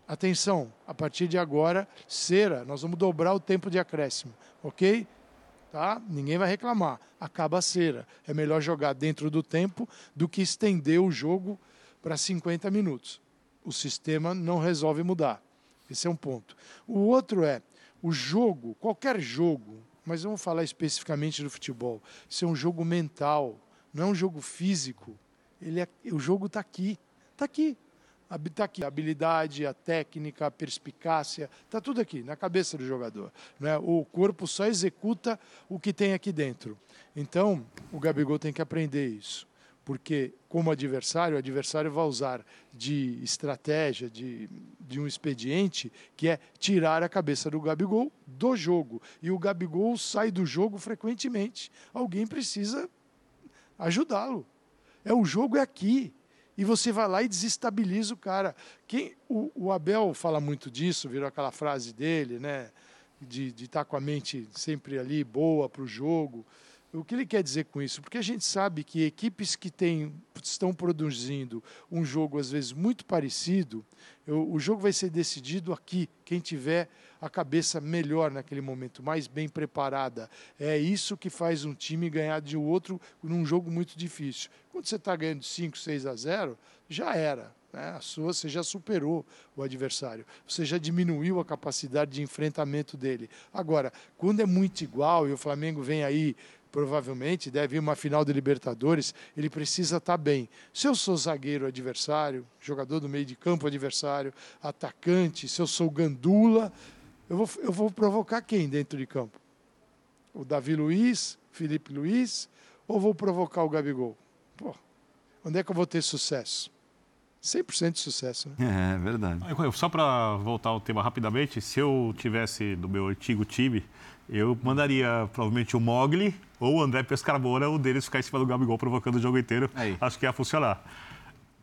Atenção, a partir de agora, cera, nós vamos dobrar o tempo de acréscimo, ok? Tá? Ninguém vai reclamar. Acaba a cera. É melhor jogar dentro do tempo do que estender o jogo para 50 minutos. O sistema não resolve mudar. Esse é um ponto. O outro é o jogo, qualquer jogo, mas vamos falar especificamente do futebol. Isso é um jogo mental, não é um jogo físico. Ele é, o jogo está aqui, está aqui. Está aqui a habilidade, a técnica, a perspicácia, está tudo aqui, na cabeça do jogador. Né? O corpo só executa o que tem aqui dentro. Então, o Gabigol tem que aprender isso porque como adversário, o adversário vai usar de estratégia, de, de um expediente, que é tirar a cabeça do Gabigol do jogo. E o Gabigol sai do jogo frequentemente. Alguém precisa ajudá-lo. É o jogo é aqui. E você vai lá e desestabiliza o cara. Quem, o, o Abel fala muito disso, virou aquela frase dele, né? De estar tá com a mente sempre ali boa para o jogo. O que ele quer dizer com isso? Porque a gente sabe que equipes que têm, estão produzindo um jogo, às vezes, muito parecido, o jogo vai ser decidido aqui, quem tiver a cabeça melhor naquele momento, mais bem preparada. É isso que faz um time ganhar de outro num jogo muito difícil. Quando você está ganhando 5, 6 a 0, já era. Né? A sua, você já superou o adversário, você já diminuiu a capacidade de enfrentamento dele. Agora, quando é muito igual e o Flamengo vem aí provavelmente deve ir uma final de Libertadores, ele precisa estar bem. Se eu sou zagueiro adversário, jogador do meio de campo adversário, atacante, se eu sou gandula, eu vou, eu vou provocar quem dentro de campo? O Davi Luiz, Felipe Luiz, ou vou provocar o Gabigol? Pô, onde é que eu vou ter sucesso? 100% de sucesso. Né? É, verdade. Só para voltar ao tema rapidamente, se eu tivesse no meu antigo time, eu mandaria provavelmente o Mogli ou o André Pescarbona, o deles ficar em cima do Gabigol provocando o jogo inteiro. Aí. Acho que ia funcionar.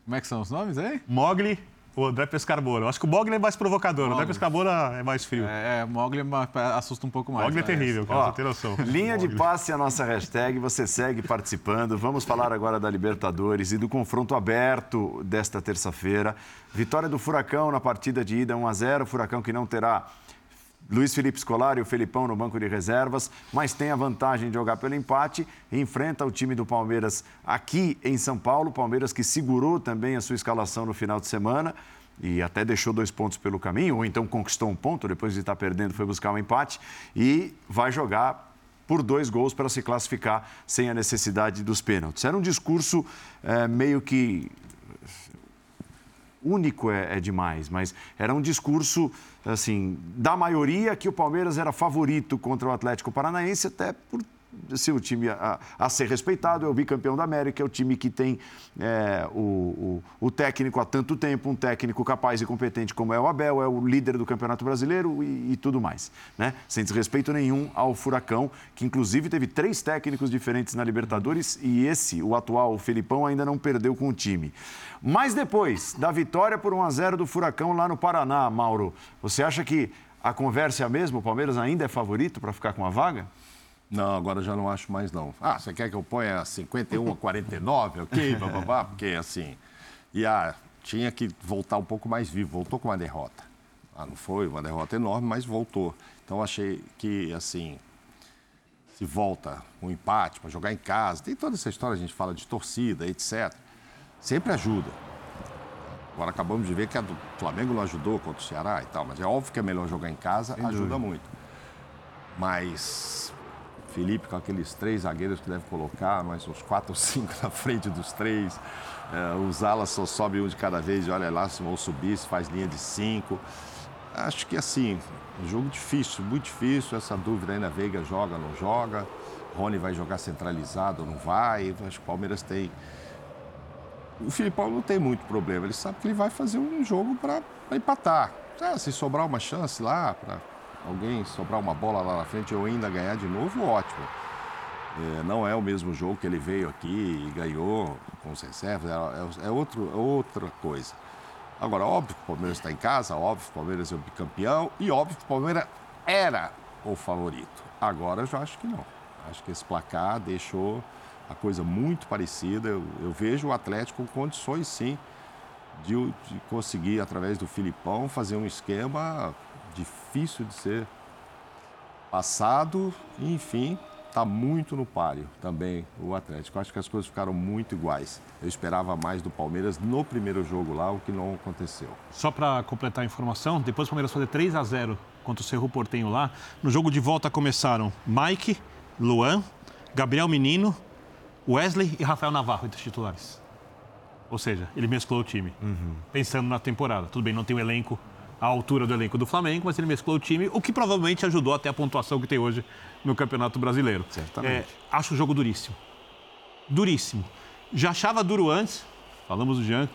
Como é que são os nomes aí? Mogli o André Pescarbona. Acho que o Mogli é mais provocador, Mogli. o André Pescarbona é mais frio. É, é Mogli assusta um pouco mais. Mogli é terrível, cara, Ó, tem noção. Linha de passe é a nossa hashtag, você segue participando. Vamos falar agora da Libertadores e do confronto aberto desta terça-feira. Vitória do Furacão na partida de ida 1 a 0 Furacão que não terá Luiz Felipe Scolari o Felipão no banco de reservas, mas tem a vantagem de jogar pelo empate. Enfrenta o time do Palmeiras aqui em São Paulo. Palmeiras que segurou também a sua escalação no final de semana e até deixou dois pontos pelo caminho, ou então conquistou um ponto, depois de estar perdendo, foi buscar um empate e vai jogar por dois gols para se classificar sem a necessidade dos pênaltis. Era um discurso é, meio que único é, é, demais, mas era um discurso assim da maioria que o Palmeiras era favorito contra o Atlético Paranaense até por ser o time a, a, ser respeitado, é o bicampeão da América, é o time que tem é, o, o, o, técnico há tanto tempo, um técnico capaz e competente como é o Abel, é o líder do Campeonato Brasileiro e, e tudo mais. Né? Sem desrespeito nenhum ao Furacão, que inclusive teve três técnicos diferentes na Libertadores e esse, o atual, o Felipão, ainda não perdeu com o time. Mas depois da vitória por 1 a 0 do Furacão lá no Paraná, Mauro, você acha que a conversa é a mesma? O Palmeiras ainda é favorito para ficar com a vaga? Não, agora já não acho mais não. Ah, você quer que eu ponha 51 a 49, ok, bababá, porque assim... E ah, tinha que voltar um pouco mais vivo, voltou com uma derrota. Ah, não foi uma derrota enorme, mas voltou. Então achei que, assim, se volta um empate para jogar em casa, tem toda essa história, a gente fala de torcida, etc. Sempre ajuda. Agora acabamos de ver que a do Flamengo não ajudou contra o Ceará e tal, mas é óbvio que é melhor jogar em casa, Sem ajuda dúvida. muito. Mas Felipe com aqueles três zagueiros que deve colocar, mais uns quatro ou cinco na frente dos três. É, os alas só sobe um de cada vez e olha lá se vão subir, se faz linha de cinco. Acho que assim, um jogo difícil, muito difícil. Essa dúvida ainda, Veiga joga, não joga. Rony vai jogar centralizado, não vai. Acho que o Palmeiras tem. O Filipão não tem muito problema, ele sabe que ele vai fazer um jogo para empatar. Ah, se sobrar uma chance lá, para alguém sobrar uma bola lá na frente ou ainda ganhar de novo, ótimo. É, não é o mesmo jogo que ele veio aqui e ganhou com os reservas, é, é, outro, é outra coisa. Agora, óbvio que o Palmeiras está em casa, óbvio que o Palmeiras é o bicampeão e óbvio que o Palmeiras era o favorito. Agora eu já acho que não. Acho que esse placar deixou a coisa muito parecida. Eu, eu vejo o Atlético com condições, sim, de, de conseguir, através do Filipão, fazer um esquema difícil de ser passado, e, enfim, está muito no páreo também o Atlético. Acho que as coisas ficaram muito iguais. Eu esperava mais do Palmeiras no primeiro jogo lá, o que não aconteceu. Só para completar a informação, depois do Palmeiras fazer 3 a 0 contra o Cerro Portenho lá, no jogo de volta começaram Mike, Luan, Gabriel Menino, Wesley e Rafael Navarro entre os titulares. Ou seja, ele mesclou o time, uhum. pensando na temporada. Tudo bem, não tem o elenco à altura do elenco do Flamengo, mas ele mesclou o time, o que provavelmente ajudou até a pontuação que tem hoje no Campeonato Brasileiro. Certamente. É, acho o jogo duríssimo. Duríssimo. Já achava duro antes, falamos do Jean,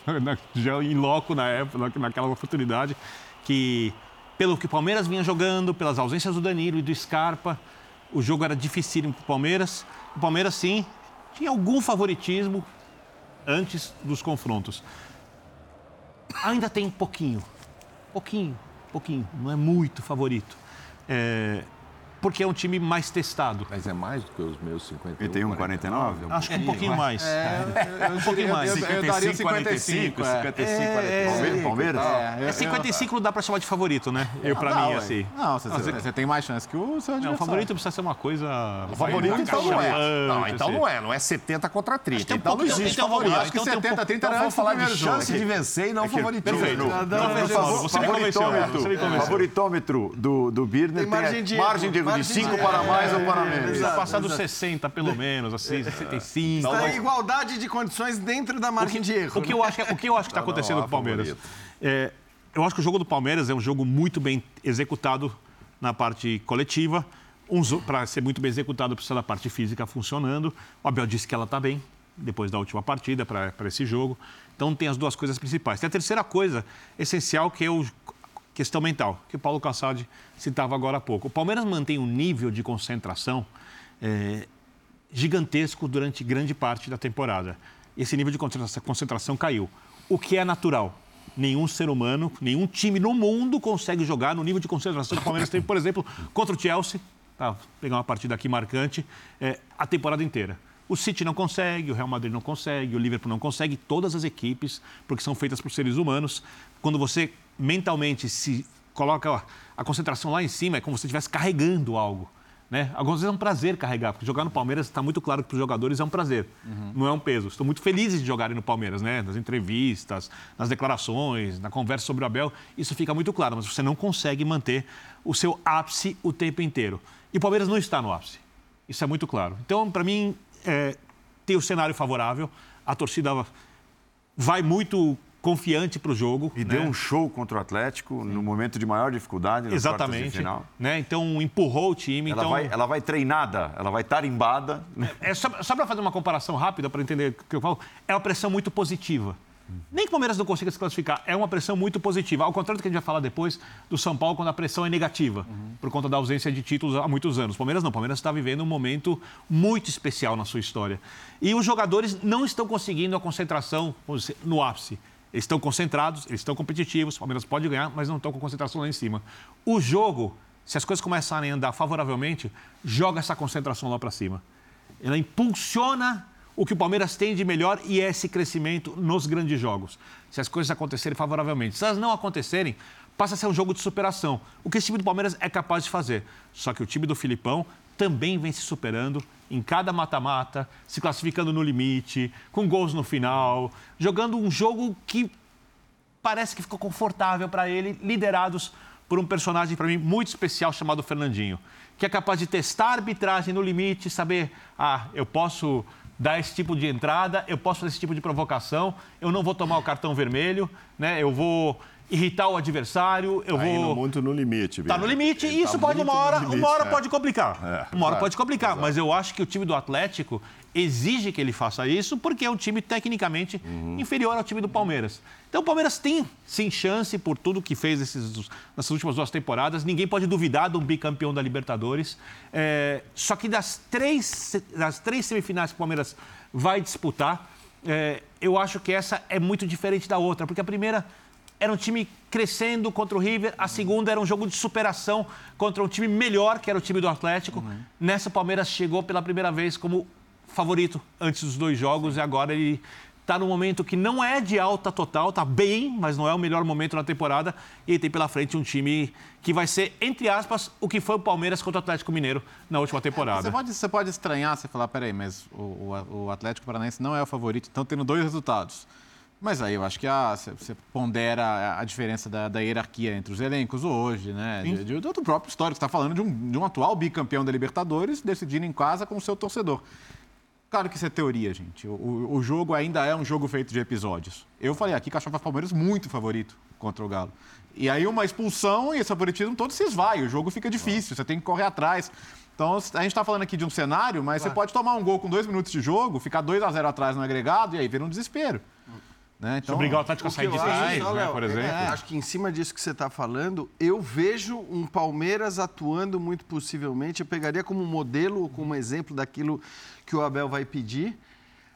já em loco na época, naquela oportunidade, que pelo que o Palmeiras vinha jogando, pelas ausências do Danilo e do Scarpa, o jogo era dificílimo para o Palmeiras. O Palmeiras, sim, tinha algum favoritismo antes dos confrontos. Ainda tem pouquinho, pouquinho, pouquinho, não é muito favorito. É, porque é um time mais testado. Mas é mais do que os meus 51, 51 49? 49? Acho que um pouquinho mais. É, um pouquinho mais. 55, 45, 55, 45. Palmeiras? É, 55 não dá para chamar de favorito, né? Eu, para mim, assim. Não, você tem mais chance que o seu adversário. Não, o favorito precisa ser uma coisa... O favorito então não é. Não, então não é. Não é 70 contra 30. Então não existe favorito. Acho que 70, 30 era Vamos falar de chance de vencer e não favoritismo. Perfeito. Você me convenceu. Favoritômetro do Birner tem margem de de 5 para mais ou para menos. Precisa passar dos 60, pelo menos, assim, 65. Está em igualdade de condições dentro da margem de erro. O que eu acho, o que eu acho que está acontecendo com o Palmeiras? É, eu acho que o jogo do Palmeiras é um jogo muito bem executado na parte coletiva. Um, para ser muito bem executado, precisa da parte física funcionando. O Abel disse que ela está bem, depois da última partida, para esse jogo. Então, tem as duas coisas principais. Tem a terceira coisa essencial, que é o questão mental, que o Paulo Cassad citava agora há pouco. O Palmeiras mantém um nível de concentração é, gigantesco durante grande parte da temporada. Esse nível de concentração caiu, o que é natural. Nenhum ser humano, nenhum time no mundo consegue jogar no nível de concentração que o Palmeiras teve, por exemplo, contra o Chelsea, para pegar uma partida aqui marcante, é, a temporada inteira. O City não consegue, o Real Madrid não consegue, o Liverpool não consegue, todas as equipes, porque são feitas por seres humanos. Quando você mentalmente se coloca a concentração lá em cima, é como se você estivesse carregando algo. Né? Algumas vezes é um prazer carregar, porque jogar no Palmeiras está muito claro que para os jogadores é um prazer, uhum. não é um peso. Estão muito felizes de jogarem no Palmeiras, né? nas entrevistas, nas declarações, na conversa sobre o Abel, isso fica muito claro, mas você não consegue manter o seu ápice o tempo inteiro. E o Palmeiras não está no ápice, isso é muito claro. Então, para mim, é, tem o cenário favorável, a torcida vai muito confiante para o jogo. E né? deu um show contra o Atlético Sim. no momento de maior dificuldade. Exatamente. Final. Né? Então empurrou o time. Ela, então... vai, ela vai treinada, ela vai tarimbada. É, é só, só para fazer uma comparação rápida para entender o que eu falo, é uma pressão muito positiva. Nem que o Palmeiras não consiga se classificar, é uma pressão muito positiva. Ao contrário do que a gente vai falar depois do São Paulo, quando a pressão é negativa, uhum. por conta da ausência de títulos há muitos anos. O Palmeiras não, o Palmeiras está vivendo um momento muito especial na sua história. E os jogadores não estão conseguindo a concentração dizer, no ápice. Eles estão concentrados, eles estão competitivos, o Palmeiras pode ganhar, mas não estão com concentração lá em cima. O jogo, se as coisas começarem a andar favoravelmente, joga essa concentração lá para cima. Ela impulsiona o que o Palmeiras tem de melhor e é esse crescimento nos grandes jogos. Se as coisas acontecerem favoravelmente. Se elas não acontecerem, passa a ser um jogo de superação. O que esse time do Palmeiras é capaz de fazer. Só que o time do Filipão também vem se superando em cada mata-mata, se classificando no limite, com gols no final, jogando um jogo que parece que ficou confortável para ele, liderados por um personagem para mim muito especial chamado Fernandinho, que é capaz de testar a arbitragem no limite, saber, ah, eu posso dar esse tipo de entrada, eu posso fazer esse tipo de provocação, eu não vou tomar o cartão vermelho, né? Eu vou irritar o adversário, eu tá vou. muito no limite, Está no limite e isso tá pode uma hora, limite, uma hora é. pode complicar. É, uma hora pode complicar, exato. mas eu acho que o time do Atlético exige que ele faça isso porque é um time tecnicamente uhum. inferior ao time do Palmeiras. Então o Palmeiras tem sim chance por tudo que fez esses, nessas últimas duas temporadas. Ninguém pode duvidar de um bicampeão da Libertadores. É, só que das três, das três semifinais que o Palmeiras vai disputar, é, eu acho que essa é muito diferente da outra, porque a primeira era um time crescendo contra o River, a segunda era um jogo de superação contra um time melhor, que era o time do Atlético. Uhum. Nessa, o Palmeiras chegou pela primeira vez como favorito antes dos dois jogos e agora ele está no momento que não é de alta total, está bem, mas não é o melhor momento na temporada. E tem pela frente um time que vai ser, entre aspas, o que foi o Palmeiras contra o Atlético Mineiro na última temporada. Você pode, você pode estranhar, você falar, peraí, mas o, o, o Atlético Paranaense não é o favorito, estão tendo dois resultados. Mas aí eu acho que a, você pondera a diferença da, da, hierarquia entre os elencos hoje, né? De, de, do próprio histórico. Você está falando de um, de um atual bicampeão da Libertadores decidindo em casa com o seu torcedor. Claro que isso é teoria, gente. O, o, jogo ainda é um jogo feito de episódios. Eu falei aqui que achava o Palmeiras muito favorito contra o Galo. E aí uma expulsão e esse favoritismo todo se esvai. O jogo fica difícil, você tem que correr atrás. Então, a gente está falando aqui de um cenário, mas claro. você pode tomar um gol com dois minutos de jogo, ficar 2 a 0 atrás no agregado e aí vira um desespero. Né? Então, Se obrigar o Atlético a sair de trás, né, por exemplo. É, acho que em cima disso que você está falando, eu vejo um Palmeiras atuando muito possivelmente. Eu pegaria como modelo, como exemplo daquilo que o Abel vai pedir.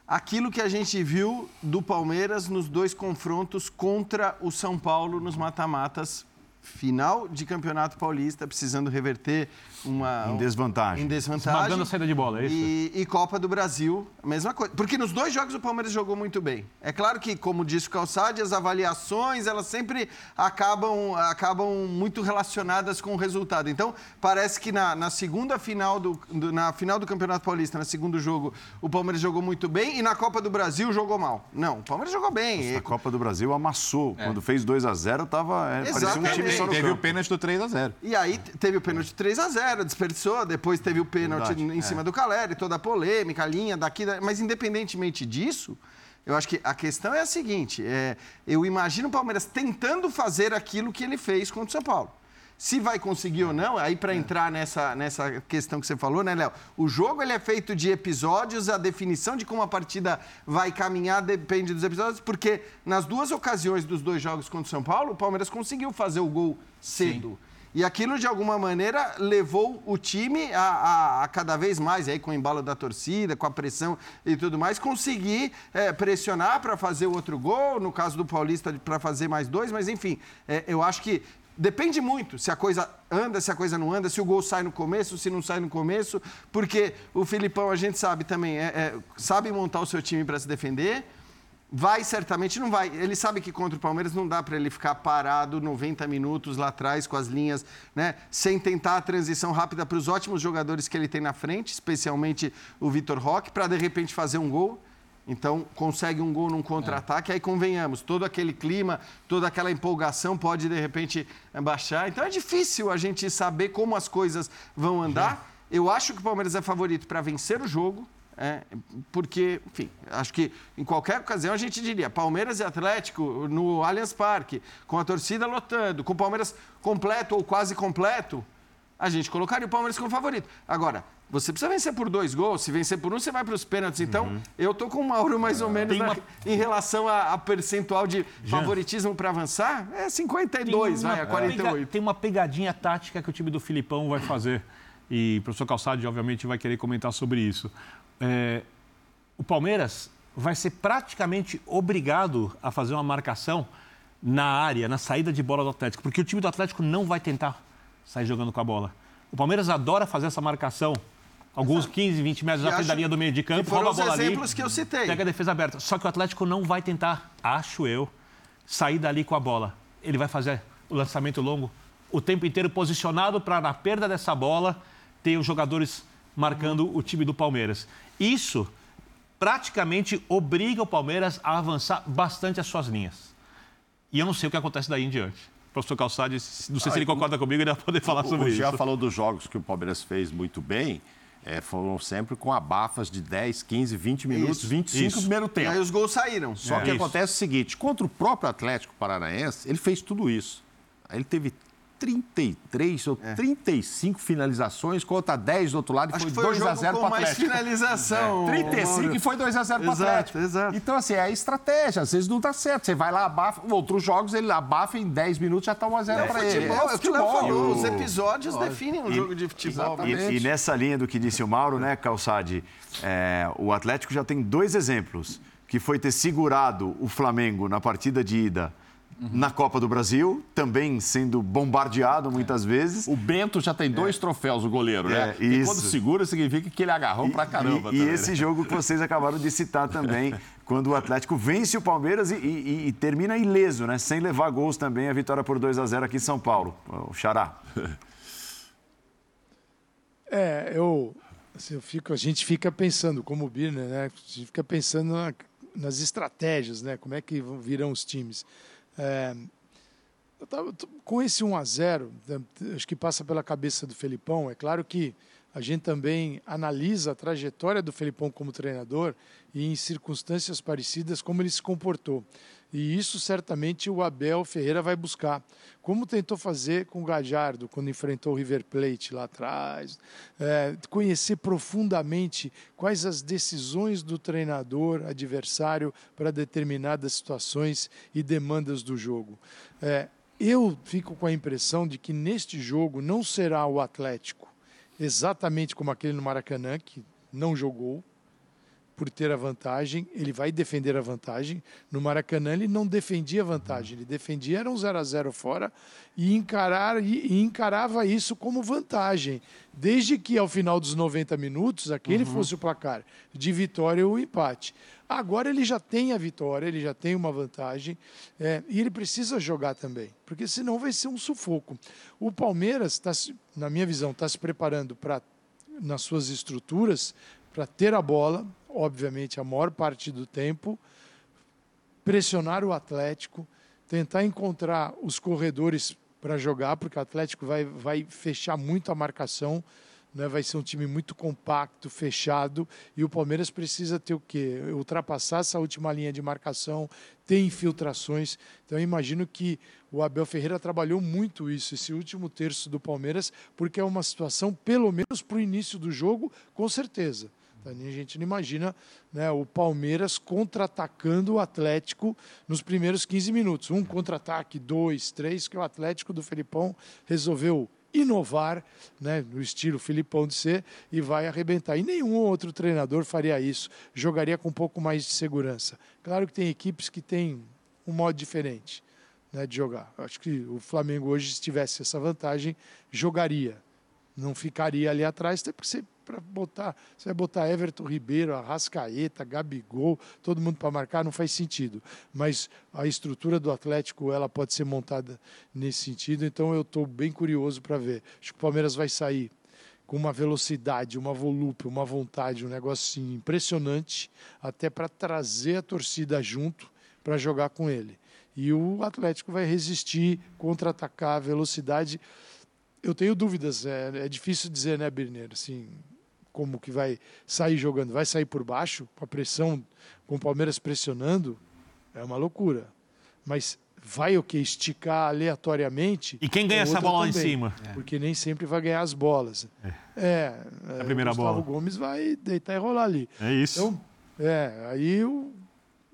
Aquilo que a gente viu do Palmeiras nos dois confrontos contra o São Paulo nos mata-matas final de Campeonato Paulista, precisando reverter uma. Em desvantagem. Em desvantagem. Esmagando a saída de bola, é isso? E, e, Copa do Brasil, a mesma coisa. Porque nos dois jogos o Palmeiras jogou muito bem. É claro que, como disse o Calçade, as avaliações, elas sempre acabam, acabam muito relacionadas com o resultado. Então, parece que na, na segunda final do, do, na final do Campeonato Paulista, no segundo jogo, o Palmeiras jogou muito bem e na Copa do Brasil jogou mal. Não, o Palmeiras jogou bem. Na Copa do Brasil amassou. É. Quando fez 2 a 0 tava, é, parecia um time teve o pênalti do 3 x 0 E aí teve o pênalti 3 x 0 desperdiçou, depois teve o pênalti Verdade, em é. cima do Caleri, toda a polêmica, a linha daqui, mas independentemente disso, eu acho que a questão é a seguinte: é, eu imagino o Palmeiras tentando fazer aquilo que ele fez contra o São Paulo. Se vai conseguir ou não, aí para é. entrar nessa, nessa questão que você falou, né, Léo? O jogo ele é feito de episódios, a definição de como a partida vai caminhar depende dos episódios, porque nas duas ocasiões dos dois jogos contra o São Paulo, o Palmeiras conseguiu fazer o gol cedo. Sim. E aquilo, de alguma maneira, levou o time a, a, a, cada vez mais, aí com o embalo da torcida, com a pressão e tudo mais, conseguir é, pressionar para fazer o outro gol, no caso do Paulista, para fazer mais dois, mas enfim, é, eu acho que Depende muito se a coisa anda, se a coisa não anda, se o gol sai no começo, se não sai no começo, porque o Filipão, a gente sabe também, é, é, sabe montar o seu time para se defender, vai certamente, não vai. Ele sabe que contra o Palmeiras não dá para ele ficar parado 90 minutos lá atrás com as linhas, né, sem tentar a transição rápida para os ótimos jogadores que ele tem na frente, especialmente o Vitor Roque, para de repente fazer um gol. Então, consegue um gol num contra-ataque, é. aí convenhamos, todo aquele clima, toda aquela empolgação pode, de repente, baixar. Então, é difícil a gente saber como as coisas vão andar. Eu acho que o Palmeiras é favorito para vencer o jogo, é, porque, enfim, acho que em qualquer ocasião a gente diria Palmeiras e Atlético no Allianz Parque, com a torcida lotando, com o Palmeiras completo ou quase completo, a gente colocaria o Palmeiras como favorito. Agora, você precisa vencer por dois gols. Se vencer por um, você vai para os pênaltis. Então, uhum. eu tô com o Mauro mais ou menos uma... na, em relação a, a percentual de favoritismo para avançar. É 52, vai, a 48. Tem uma pegadinha tática que o time do Filipão vai fazer. E o professor Calçade, obviamente, vai querer comentar sobre isso. É, o Palmeiras vai ser praticamente obrigado a fazer uma marcação na área, na saída de bola do Atlético, porque o time do Atlético não vai tentar sair jogando com a bola. O Palmeiras adora fazer essa marcação alguns 15, 20 metros já frente da linha do meio de campo, rouba a bola ali. exemplos que eu citei. Pega a defesa aberta. Só que o Atlético não vai tentar, acho eu, sair dali com a bola. Ele vai fazer o lançamento longo o tempo inteiro posicionado para, na perda dessa bola, ter os jogadores marcando o time do Palmeiras. Isso praticamente obriga o Palmeiras a avançar bastante as suas linhas. E eu não sei o que acontece daí em diante professor Calçade, não sei se ele concorda comigo, ele vai poder falar sobre o isso. O já falou dos jogos que o Palmeiras fez muito bem é, foram sempre com abafas de 10, 15, 20 minutos, isso, 25 isso. no primeiro tempo. E aí os gols saíram. Só é. que isso. acontece o seguinte: contra o próprio Atlético Paranaense, ele fez tudo isso. Aí ele teve 33 ou é. 35 finalizações contra 10 do outro lado e Acho foi 2 a 0 para o Atlético. mais finalização. É. 35 e foi 2 a 0 para o Atlético. Exato. Então assim, é a estratégia, às vezes não dá certo. Você vai lá abafa, outros jogos ele abafa em 10 minutos já está 1 a 0 é, para ele. É, é o que o Léo falou, os episódios definem um e, jogo de futebol. E, e, nessa linha do que disse o Mauro, né, Calçade, é, o Atlético já tem dois exemplos, que foi ter segurado o Flamengo na partida de ida na Copa do Brasil, também sendo bombardeado muitas vezes. O Bento já tem dois é. troféus, o goleiro, né? É, quando segura, significa que ele agarrou e, pra caramba. E, e esse né? jogo que vocês acabaram de citar também, quando o Atlético vence o Palmeiras e, e, e, termina ileso, né? Sem levar gols também, a vitória por 2 a 0 aqui em São Paulo. O Xará. É, eu, assim, eu fico, a gente fica pensando, como o Birner, né? A gente fica pensando na, nas estratégias, né? Como é que virão os times. É, tava, com esse 1 a 0 né, acho que passa pela cabeça do Felipão. É claro que a gente também analisa a trajetória do Felipão como treinador e em circunstâncias parecidas como ele se comportou. E isso certamente o Abel Ferreira vai buscar. Como tentou fazer com o Gajardo quando enfrentou o River Plate lá atrás. É, conhecer profundamente quais as decisões do treinador adversário para determinadas situações e demandas do jogo. É, eu fico com a impressão de que neste jogo não será o Atlético exatamente como aquele no Maracanã, que não jogou por ter a vantagem, ele vai defender a vantagem. No Maracanã ele não defendia a vantagem, ele defendia era um 0 a 0 fora e, encarar, e encarava isso como vantagem, desde que ao final dos 90 minutos aquele uhum. fosse o placar de vitória ou empate. Agora ele já tem a vitória, ele já tem uma vantagem é, e ele precisa jogar também, porque senão vai ser um sufoco. O Palmeiras, tá, na minha visão, está se preparando para, nas suas estruturas, para ter a bola, obviamente, a maior parte do tempo, pressionar o Atlético, tentar encontrar os corredores para jogar, porque o Atlético vai, vai fechar muito a marcação né? vai ser um time muito compacto, fechado, e o Palmeiras precisa ter o quê? Ultrapassar essa última linha de marcação, ter infiltrações. Então eu imagino que o Abel Ferreira trabalhou muito isso, esse último terço do Palmeiras, porque é uma situação, pelo menos para o início do jogo, com certeza. A gente não imagina né, o Palmeiras contra-atacando o Atlético nos primeiros 15 minutos. Um contra-ataque, dois, três, que o Atlético do Felipão resolveu inovar, né, no estilo Filipão de ser, e vai arrebentar. E nenhum outro treinador faria isso, jogaria com um pouco mais de segurança. Claro que tem equipes que têm um modo diferente né, de jogar. Acho que o Flamengo hoje, se tivesse essa vantagem, jogaria. Não ficaria ali atrás, até porque você para botar. Você vai botar Everton Ribeiro, Arrascaeta, Gabigol, todo mundo para marcar, não faz sentido. Mas a estrutura do Atlético ela pode ser montada nesse sentido, então eu estou bem curioso para ver. Acho que o Palmeiras vai sair com uma velocidade, uma volúpia, uma vontade, um negócio assim, impressionante, até para trazer a torcida junto para jogar com ele. E o Atlético vai resistir, contra-atacar velocidade. Eu tenho dúvidas, é, é, difícil dizer, né, Birner? Assim, como que vai sair jogando? Vai sair por baixo, com a pressão, com o Palmeiras pressionando? É uma loucura. Mas vai o que? Esticar aleatoriamente. E quem ganha é essa bola lá em cima? Porque nem sempre vai ganhar as bolas. É. é a primeira Gustavo bola. Gomes vai deitar e rolar ali. É isso. Então, é, aí o,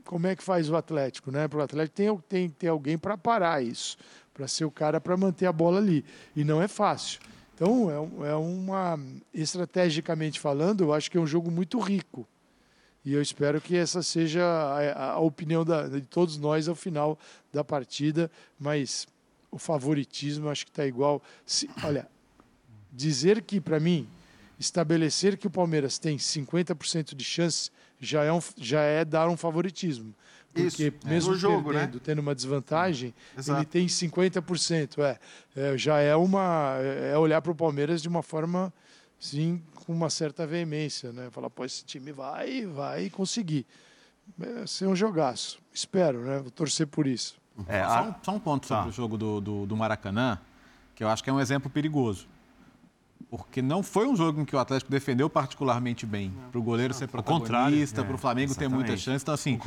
como é que faz o Atlético, né? Para o Atlético tem, tem que ter alguém para parar isso, para ser o cara para manter a bola ali. E não é fácil. Então, é, é uma. Estrategicamente falando, eu acho que é um jogo muito rico. E eu espero que essa seja a, a opinião da, de todos nós ao final da partida. Mas o favoritismo acho que está igual. Se, olha, dizer que, para mim, estabelecer que o Palmeiras tem 50% de chance já é, um, já é dar um favoritismo. Porque Isso, mesmo é. jogo, perdendo, né? tendo uma desvantagem, Exato. ele tem 50%. É, é, já é uma é, é olhar para o Palmeiras de uma forma sim com uma certa veemência, né? Falar, pô, esse time vai, vai conseguir. É, ser um jogaço. Espero, né? Vou torcer por isso. É, só, um, só, um, ponto sobre tá. o jogo do, do, do Maracanã, que eu acho que é um exemplo perigoso porque não foi um jogo em que o Atlético defendeu particularmente bem. Para o goleiro ser protagonista, para o Flamengo ter muita chance. Então, assim,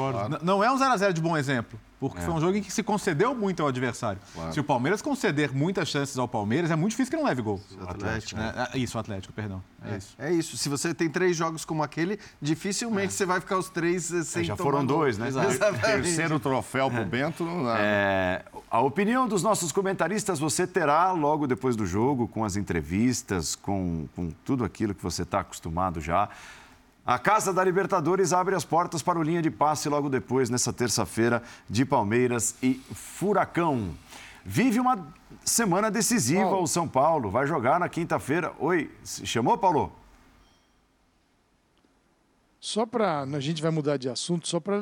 não é um 0x0 de bom exemplo. Porque é. foi um jogo em que se concedeu muito ao adversário. Claro. Se o Palmeiras conceder muitas chances ao Palmeiras, é muito difícil que não leve gol. O Atlético. É, é, isso, o Atlético, perdão. É, é, isso. É isso. Se você tem três jogos como aquele, dificilmente é. você vai ficar os três eh, sem Já foram dois, né? Exatamente. Terceiro troféu pro Bento. Não dá. É, a opinião dos nossos comentaristas você terá logo depois do jogo, com as entrevistas, com, com tudo aquilo que você está acostumado já. A Casa da Libertadores abre as portas para o linha de passe logo depois, nessa terça-feira, de Palmeiras e Furacão. Vive uma semana decisiva Paulo. o São Paulo. Vai jogar na quinta-feira. Oi, chamou, Paulo? Só para. A gente vai mudar de assunto, só para.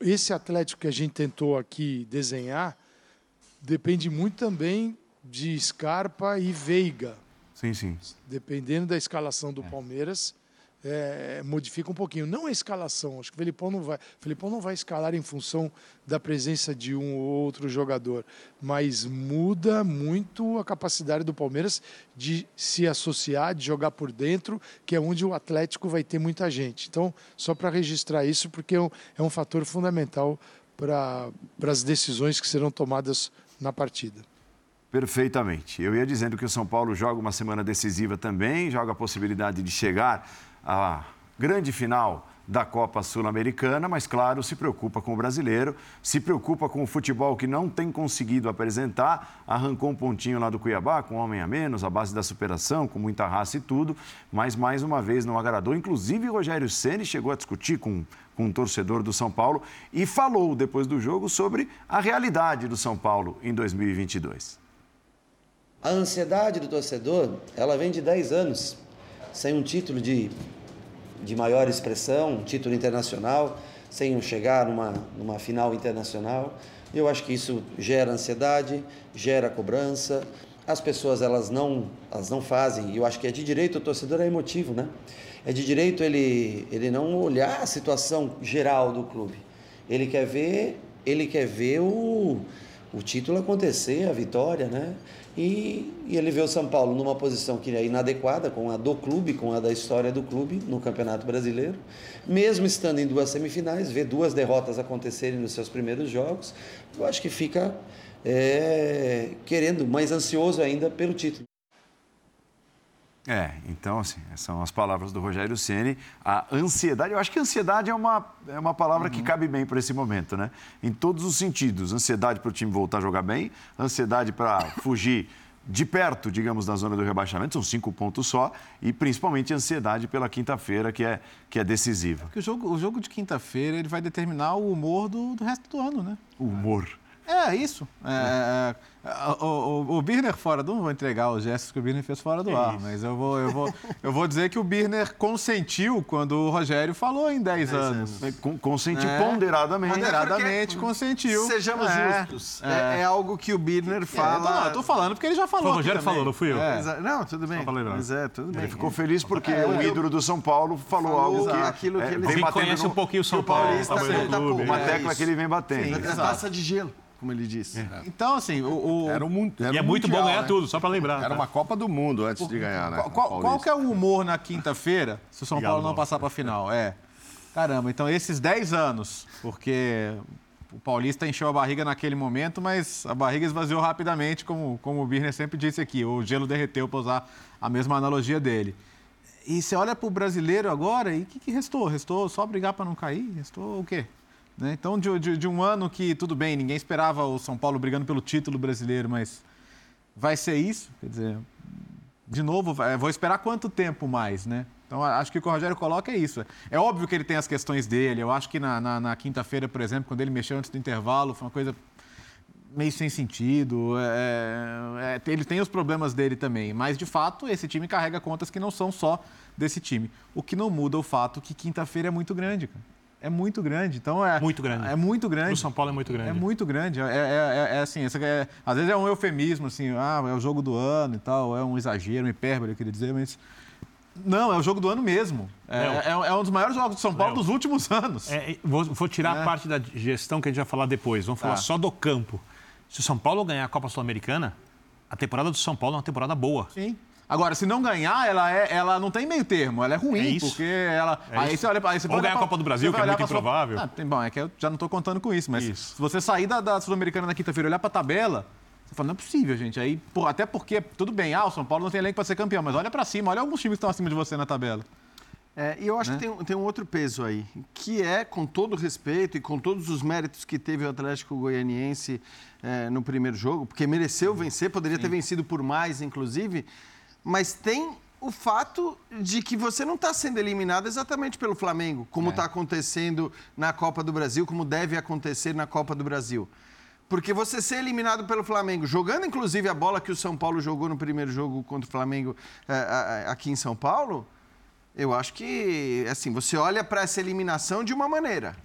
Esse Atlético que a gente tentou aqui desenhar depende muito também de Scarpa e Veiga. Sim, sim. Dependendo da escalação do é. Palmeiras, é, modifica um pouquinho. Não a escalação, acho que o Felipão não vai. O Felipão não vai escalar em função da presença de um ou outro jogador, mas muda muito a capacidade do Palmeiras de se associar, de jogar por dentro, que é onde o Atlético vai ter muita gente. Então, só para registrar isso, porque é um, é um fator fundamental para as decisões que serão tomadas na partida. Perfeitamente. Eu ia dizendo que o São Paulo joga uma semana decisiva também, joga a possibilidade de chegar a grande final da Copa Sul-Americana, mas, claro, se preocupa com o brasileiro, se preocupa com o futebol que não tem conseguido apresentar. Arrancou um pontinho lá do Cuiabá, com um homem a menos, a base da superação, com muita raça e tudo, mas mais uma vez não agradou. Inclusive, Rogério Ceni chegou a discutir com, com um torcedor do São Paulo e falou depois do jogo sobre a realidade do São Paulo em 2022. A ansiedade do torcedor, ela vem de 10 anos, sem um título de de maior expressão, um título internacional, sem chegar numa, numa final internacional. Eu acho que isso gera ansiedade, gera cobrança. As pessoas elas não, elas não fazem, e eu acho que é de direito, o torcedor é emotivo, né? É de direito ele, ele não olhar a situação geral do clube. Ele quer ver, ele quer ver o, o título acontecer, a vitória, né? E, e, ele vê o São Paulo numa posição que é inadequada com a do clube, com a da história do clube no Campeonato Brasileiro. Mesmo estando em duas semifinais, vê duas derrotas acontecerem nos seus primeiros jogos, eu acho que fica é, querendo, mais ansioso ainda pelo título. É, então, assim, são as palavras do Rogério Ceni. A ansiedade, eu acho que ansiedade é uma, é uma palavra uhum. que cabe bem para esse momento, né? Em todos os sentidos. Ansiedade para o time voltar a jogar bem, ansiedade para fugir de perto, digamos, da zona do rebaixamento, são cinco pontos só, e principalmente ansiedade pela quinta-feira, que é, que é decisiva. Porque o jogo, o jogo de quinta-feira ele vai determinar o humor do, do resto do ano, né? O humor. É, isso. É, é, é o, o, o, Birner fora do. Não vou entregar os gestos que o Birner fez fora do é ar, isso. mas eu vou, eu, vou, eu vou dizer que o Birner consentiu quando o Rogério falou em 10 anos. É, consentiu ponderadamente. Ponderadamente consentiu. Sejamos justos. É, algo que o Birner fala. não, eu tô falando porque ele já falou. o Rogério falou, não fui eu. Não, tudo bem. Mas é, tudo bem. Ele ficou feliz porque o ídolo do São Paulo falou, falou algo que. Aquilo que ele vem conhece no, um pouquinho o São Paulo. Uma tecla que ele vem batendo. Sim, taça de gelo como ele disse. É. Então, assim, o. o... Era um, era e é muito mundial, bom ganhar né? tudo, só para lembrar. Era tá? uma Copa do Mundo antes o... de ganhar, né? Qual, qual que é o humor na quinta-feira se o São Paulo não passar para a final? É. Caramba, então esses 10 anos, porque o Paulista encheu a barriga naquele momento, mas a barriga esvaziou rapidamente, como, como o Birner sempre disse aqui. O gelo derreteu, para usar a mesma analogia dele. E você olha para o brasileiro agora e o que, que restou? Restou só brigar para não cair? Restou o quê? Né? Então, de, de, de, um ano que, tudo bem, ninguém esperava o São Paulo brigando pelo título brasileiro, mas vai ser isso? Quer dizer, de novo, vou esperar quanto tempo mais, né? Então, acho que o que o Rogério coloca é isso. É óbvio que ele tem as questões dele. Eu acho que na, na, na quinta-feira, por exemplo, quando ele mexeu antes do intervalo, foi uma coisa meio sem sentido. É, é, ele tem os problemas dele também. Mas, de fato, esse time carrega contas que não são só desse time. O que não muda o fato que quinta-feira é muito grande, cara é muito grande. Então é muito grande. É muito grande. O São Paulo é muito grande. É muito grande. É, é, é, é assim, é, às vezes é um eufemismo assim, ah, é o jogo do ano e tal, é um exagero, um hipérbole, eu queria dizer, mas não, é o jogo do ano mesmo. É, é, é um dos maiores jogos do São Paulo dos últimos anos. Vou, vou, tirar a parte da gestão que a gente vai falar depois. Vamos falar tá. só do campo. Se o São Paulo ganhar a Copa Sul-Americana, a temporada do São Paulo é uma temporada boa. Sim. Agora, se não ganhar, ela, é, ela não tem meio termo, ela é ruim, é porque ela. É aí você olha aí você Ou ganhar a Copa do Brasil, que é muito improvável. Sua... Ah, bom, é que eu já não estou contando com isso, mas isso. se você sair da, da Sul-Americana na quinta-feira e olhar para a tabela, você fala, não é possível, gente. Aí, por, até porque, tudo bem, ah, o São Paulo não tem elenco para ser campeão, mas olha para cima, olha alguns times que estão acima de você na tabela. É, e eu acho né? que tem, tem um outro peso aí, que é, com todo respeito e com todos os méritos que teve o Atlético Goianiense é, no primeiro jogo, porque mereceu vencer, poderia Sim. ter vencido por mais, inclusive, mas tem o fato de que você não está sendo eliminado exatamente pelo Flamengo, como está é. acontecendo na Copa do Brasil, como deve acontecer na Copa do Brasil. Porque você ser eliminado pelo Flamengo, jogando inclusive a bola que o São Paulo jogou no primeiro jogo contra o Flamengo é, aqui em São Paulo, Eu acho que, assim, você olha para essa eliminação de uma maneira.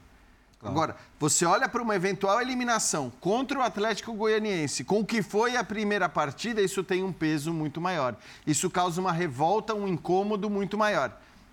Claro. Agora, você olha para uma eventual eliminação contra o Atlético Goianiense, com o que foi a primeira partida, isso tem um peso muito maior. Isso causa uma revolta, um incômodo muito maior.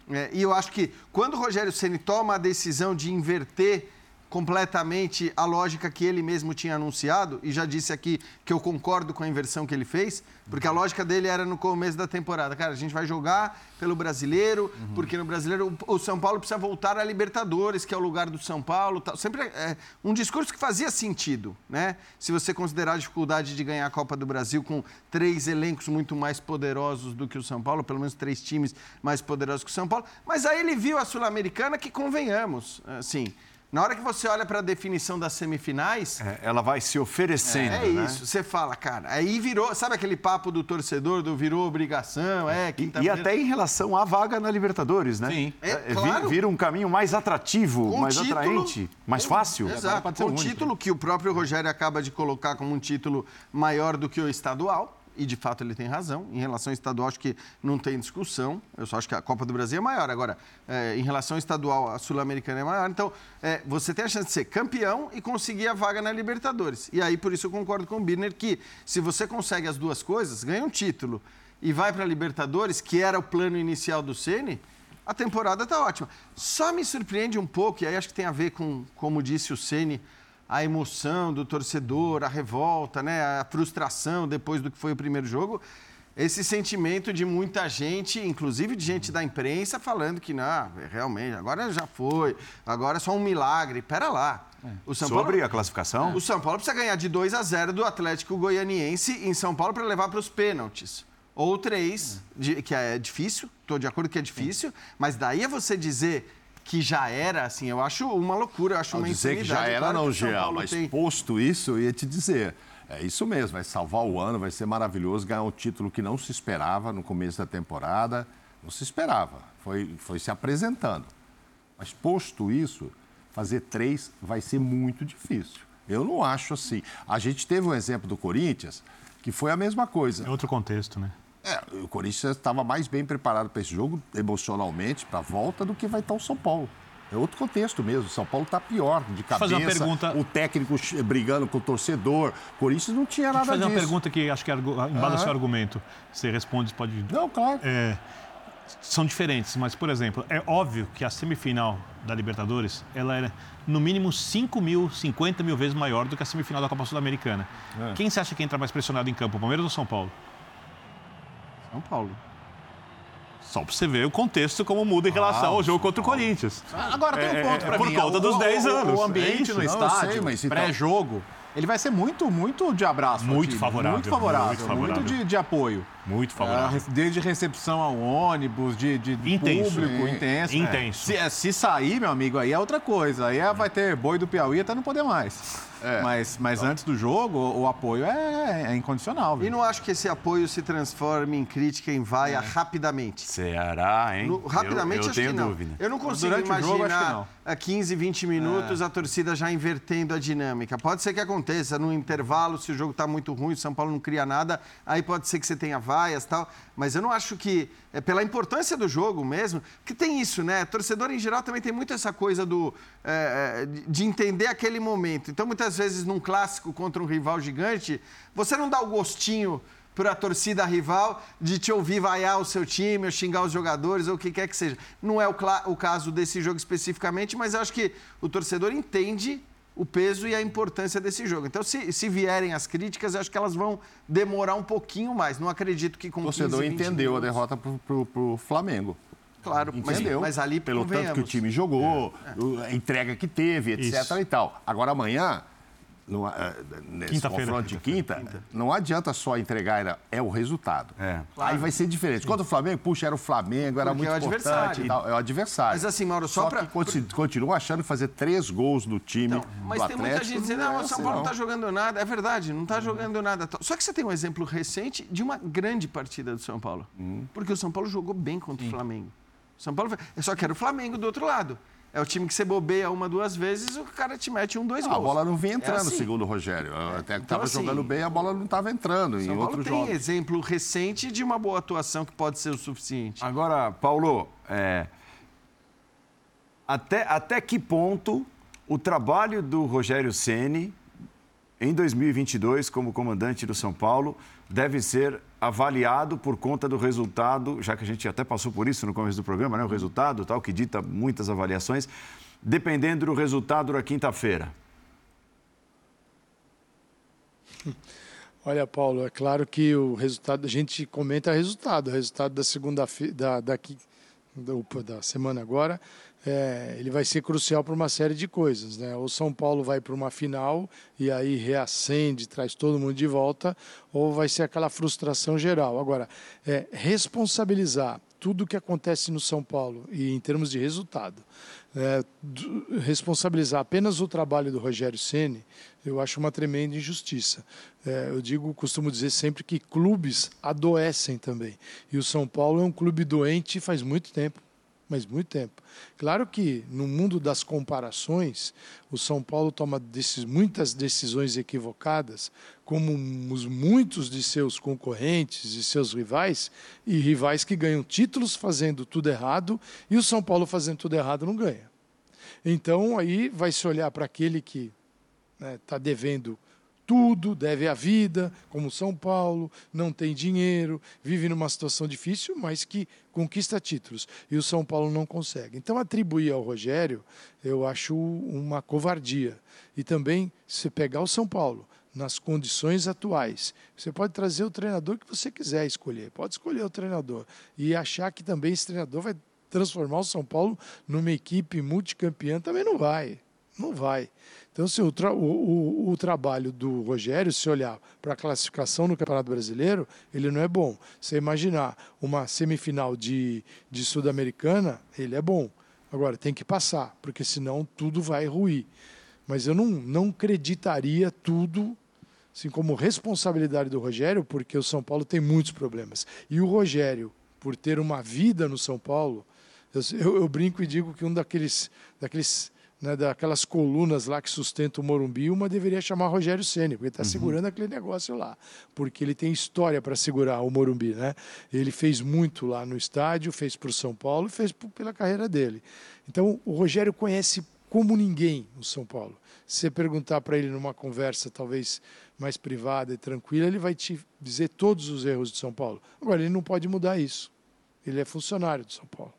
É, e eu acho que quando o Rogério Ceni toma a decisão de inverter completamente a lógica que ele mesmo tinha anunciado, e já disse aqui que eu concordo com a inversão que ele fez, porque a lógica dele era no começo da temporada. Cara, a gente vai jogar pelo brasileiro, uhum. porque no brasileiro o São Paulo precisa voltar à Libertadores, que é o lugar do São Paulo. Tal. Sempre é um discurso que fazia sentido, né? Se você considerar a dificuldade de ganhar a Copa do Brasil com três elencos muito mais poderosos do que o São Paulo, pelo menos três times mais poderosos que o São Paulo. Mas aí ele viu a Sul-Americana que, convenhamos, assim na hora que você olha para a definição das semifinais. É, ela vai se oferecendo. É, é né? isso. Você fala, cara. Aí virou. Sabe aquele papo do torcedor do virou obrigação? É, e, tá e até em relação à vaga na Libertadores, né? Sim. É, é claro. Vira um caminho mais atrativo, com mais título, atraente, mais fácil. Exato. Com o título que o próprio Rogério acaba de colocar como um título maior do que o estadual e de fato ele tem razão. Em relação ao estadual, acho que não tem discussão. Eu só acho que a Copa do Brasil é maior. Agora, é, em relação ao estadual, a Sul-Americana é maior. Então, é, você tem a chance de ser campeão e conseguir a vaga na Libertadores. E aí, por isso, eu concordo com o Birner que se você consegue as duas coisas, ganha um título e vai para a Libertadores, que era o plano inicial do Ceni, a temporada está ótima. Só me surpreende um pouco, e aí acho que tem a ver com, como disse o Ceni, a emoção do torcedor, a revolta, né, a frustração depois do que foi o primeiro jogo, esse sentimento de muita gente, inclusive de gente da imprensa, falando que não, realmente, agora já foi, agora é só um milagre. Pera lá. O São Sobre Paulo, a classificação? O São Paulo precisa ganhar de 2 a 0 do Atlético Goianiense em São Paulo para levar para os pênaltis. Ou três, que é difícil, estou de acordo que é difícil, mas daí é você dizer que já era, assim, eu acho uma loucura, eu acho Ao uma dizer insanidade. que já era, claro não, Jean, mas tem... posto isso, eu ia te dizer, é isso mesmo, vai salvar o ano, vai ser maravilhoso, ganhar um título que não se esperava no começo da temporada, não se esperava, foi, foi se apresentando. Mas posto isso, fazer três vai ser muito difícil. Eu não acho assim. A gente teve um exemplo do Corinthians, que foi a mesma coisa. É outro contexto, né? É, o Corinthians estava mais bem preparado para esse jogo, emocionalmente, para a volta, do que vai estar o São Paulo. É outro contexto mesmo. O São Paulo está pior de cabeça. Fazer uma pergunta... O técnico brigando com o torcedor. O Corinthians não tinha nada fazer disso. fazer uma pergunta que acho que embala ah. seu argumento. Você responde, pode. Não, claro. É, são diferentes, mas, por exemplo, é óbvio que a semifinal da Libertadores ela era no mínimo 5 mil, 50 mil vezes maior do que a semifinal da Copa Sul-Americana. É. Quem você acha que entra mais pressionado em campo, o Palmeiras ou o São Paulo? São Paulo. Só para você ver o contexto como muda em relação ah, ao jogo contra o Corinthians. Agora tem um é, ponto para é, mim. Por conta dos 10 anos. O ambiente é no estádio, então- pré-jogo, ele vai ser muito, muito de abraço. Muito favorável. Muito favorável. Muito, favorável. muito de, de, apoio. Muito favorável. É, desde recepção ao ônibus, de, de intenso, público, é. intenso. Intenso. É. Se, se, sair, meu amigo, aí é outra coisa. Aí vai ter boi do Piauí até não poder mais. É. Mas, mas antes do jogo, o, apoio é, é incondicional. Viu? E não acho que esse apoio se transforme em crítica em vaia é. rapidamente. Será, hein? No, rapidamente, eu, eu tenho dúvida. Eu não consigo Durante imaginar jogo, a 15, 20 minutos é. a torcida já invertendo a dinâmica. Pode ser que aconteça no intervalo, se o jogo está muito ruim, o São Paulo não cria nada, aí pode ser que você tenha vaias tal. Mas eu não acho que, é, pela importância do jogo mesmo, que tem isso, né? Torcedor em geral também tem muito essa coisa do, é, de entender aquele momento. Então, muitas vezes, num clássico contra um rival gigante, você não dá o gostinho para a torcida rival de te ouvir vaiar o seu time, ou xingar os jogadores, ou o que quer que seja. Não é o, o caso desse jogo especificamente, mas acho que o torcedor entende o peso e a importância desse jogo. Então, se, se vierem as críticas, eu acho que elas vão demorar um pouquinho mais. Não acredito que com O torcedor 15, entendeu minutos... a derrota para o Flamengo. Claro, entendeu? Mas, mas ali pelo tanto que o time jogou, é, é. a entrega que teve, etc. Isso. e tal. Agora amanhã no, uh, nesse confronto de quinta, quinta, não adianta só entregar, é o resultado. É. Claro. Aí vai ser diferente. Quando o Flamengo, puxa, era o Flamengo, era Porque muito é importante. Tal, é o adversário. Mas assim, Mauro, só, só para. Continua achando que fazer três gols no time. Então, mas do tem Atlético, muita gente dizendo, não, o São Paulo não está jogando nada. É verdade, não está jogando nada. Só que você tem um exemplo recente de uma grande partida do São Paulo. Uhum. Porque o São Paulo jogou bem contra Sim. o Flamengo. São Paulo. Só que era o Flamengo do outro lado. É o time que você bobeia uma, duas vezes, o cara te mete um, dois não, gols. A bola não vinha entrando, é assim. segundo o Rogério. Até que estava então, assim, jogando bem, a bola não estava entrando São em Paulo outros tem jogos. tem exemplo recente de uma boa atuação que pode ser o suficiente. Agora, Paulo, é... até, até que ponto o trabalho do Rogério Ceni em 2022 como comandante do São Paulo deve ser avaliado por conta do resultado, já que a gente até passou por isso no começo do programa, né? O resultado, tal, que dita muitas avaliações, dependendo do resultado da quinta-feira. Olha, Paulo, é claro que o resultado, a gente comenta resultado, o resultado da segunda-feira, da, daqui, da, da semana agora, é, ele vai ser crucial para uma série de coisas. Né? O São Paulo vai para uma final e aí reacende, traz todo mundo de volta, ou vai ser aquela frustração geral. Agora, é, responsabilizar tudo o que acontece no São Paulo e em termos de resultado, é, responsabilizar apenas o trabalho do Rogério Ceni, eu acho uma tremenda injustiça. É, eu digo, costumo dizer sempre que clubes adoecem também. E o São Paulo é um clube doente faz muito tempo mas muito tempo. Claro que no mundo das comparações, o São Paulo toma desses, muitas decisões equivocadas, como os muitos de seus concorrentes e seus rivais, e rivais que ganham títulos fazendo tudo errado, e o São Paulo fazendo tudo errado não ganha. Então aí vai se olhar para aquele que está né, tá devendo tudo, deve a vida, como São Paulo, não tem dinheiro, vive numa situação difícil, mas que conquista títulos. E o São Paulo não consegue. Então, atribuir ao Rogério, eu acho uma covardia. E também, se pegar o São Paulo, nas condições atuais. Você pode trazer o treinador que você quiser escolher, pode escolher o treinador e achar que também esse treinador vai transformar o São Paulo numa equipe multicampeã, também não vai. Não vai. Então, se o, tra o, o, o, trabalho do Rogério, se olhar para a classificação no Campeonato Brasileiro, ele não é bom. Se imaginar uma semifinal de, de Sul-Americana, ele é bom. Agora, tem que passar, porque senão tudo vai ruir. Mas eu não, não acreditaria tudo assim como responsabilidade do Rogério, porque o São Paulo tem muitos problemas. E o Rogério, por ter uma vida no São Paulo, eu, eu brinco e digo que um daqueles, daqueles né, daquelas colunas lá que sustentam o Morumbi, uma deveria chamar Rogério Ceni, porque está uhum. segurando aquele negócio lá, porque ele tem história para segurar o Morumbi, né? Ele fez muito lá no estádio, fez para o São Paulo, fez pela carreira dele. Então, o Rogério conhece como ninguém o São Paulo. Se você perguntar para ele numa conversa talvez mais privada e tranquila, ele vai te dizer todos os erros de São Paulo. Agora, ele não pode mudar isso. Ele é funcionário de São Paulo.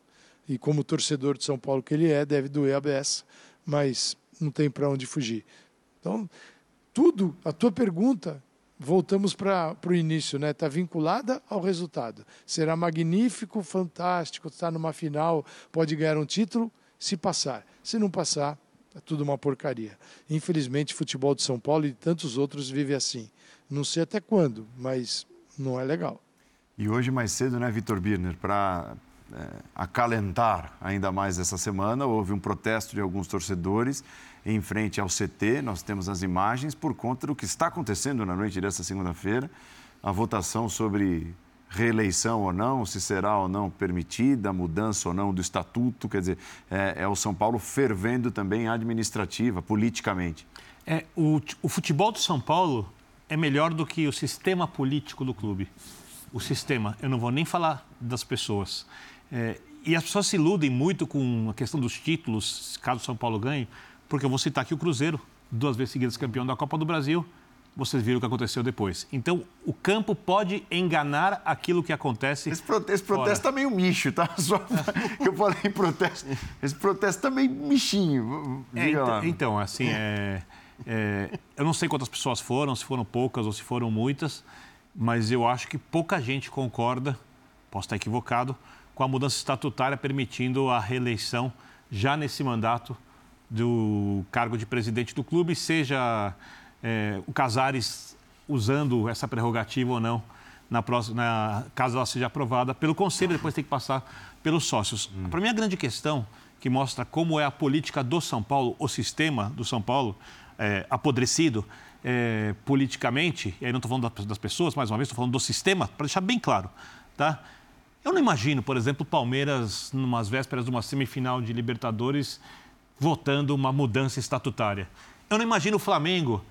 E como torcedor de São Paulo que ele é, deve doer a beça mas não tem para onde fugir. Então, tudo, a tua pergunta, voltamos para o início, né? Está vinculada ao resultado. Será magnífico, fantástico, estar tá numa final, pode ganhar um título, se passar. Se não passar, é tudo uma porcaria. Infelizmente, futebol de São Paulo e tantos outros vive assim. Não sei até quando, mas não é legal. E hoje mais cedo, né, Vitor Birner, para acalentar ainda mais essa semana. Houve um protesto de alguns torcedores em frente ao CT. Nós temos as imagens por conta do que está acontecendo na noite dessa segunda-feira. A votação sobre reeleição ou não, se será ou não permitida, mudança ou não do estatuto. Quer dizer, é, é o São Paulo fervendo também administrativa, politicamente. É, o, o futebol do São Paulo é melhor do que o sistema político do clube. O sistema, eu não vou nem falar das pessoas. É, e as pessoas se iludem muito com a questão dos títulos, caso o São Paulo ganhe, porque eu vou citar aqui o Cruzeiro, duas vezes seguidas campeão da Copa do Brasil. Vocês viram o que aconteceu depois. Então, o campo pode enganar aquilo que acontece. Esse, protesto, esse protesto está meio micho, tá? Só que eu falei protesto. Esse protesto está meio michinho. É, então, então, assim, é, é, eu não sei quantas pessoas foram, se foram poucas ou se foram muitas, mas eu acho que pouca gente concorda, posso estar equivocado, com a mudança estatutária permitindo a reeleição já nesse mandato do cargo de presidente do clube, seja é, o Casares usando essa prerrogativa ou não, na próxima, na, caso ela seja aprovada pelo Conselho, depois tem que passar pelos sócios. Hum. Para mim, a grande questão que mostra como é a política do São Paulo, o sistema do São Paulo, é, apodrecido é, politicamente, e aí não estou falando das pessoas, mais uma vez, estou falando do sistema, para deixar bem claro, tá? Eu não imagino, por exemplo, o Palmeiras, numas vésperas de uma semifinal de Libertadores, votando uma mudança estatutária. Eu não imagino o Flamengo,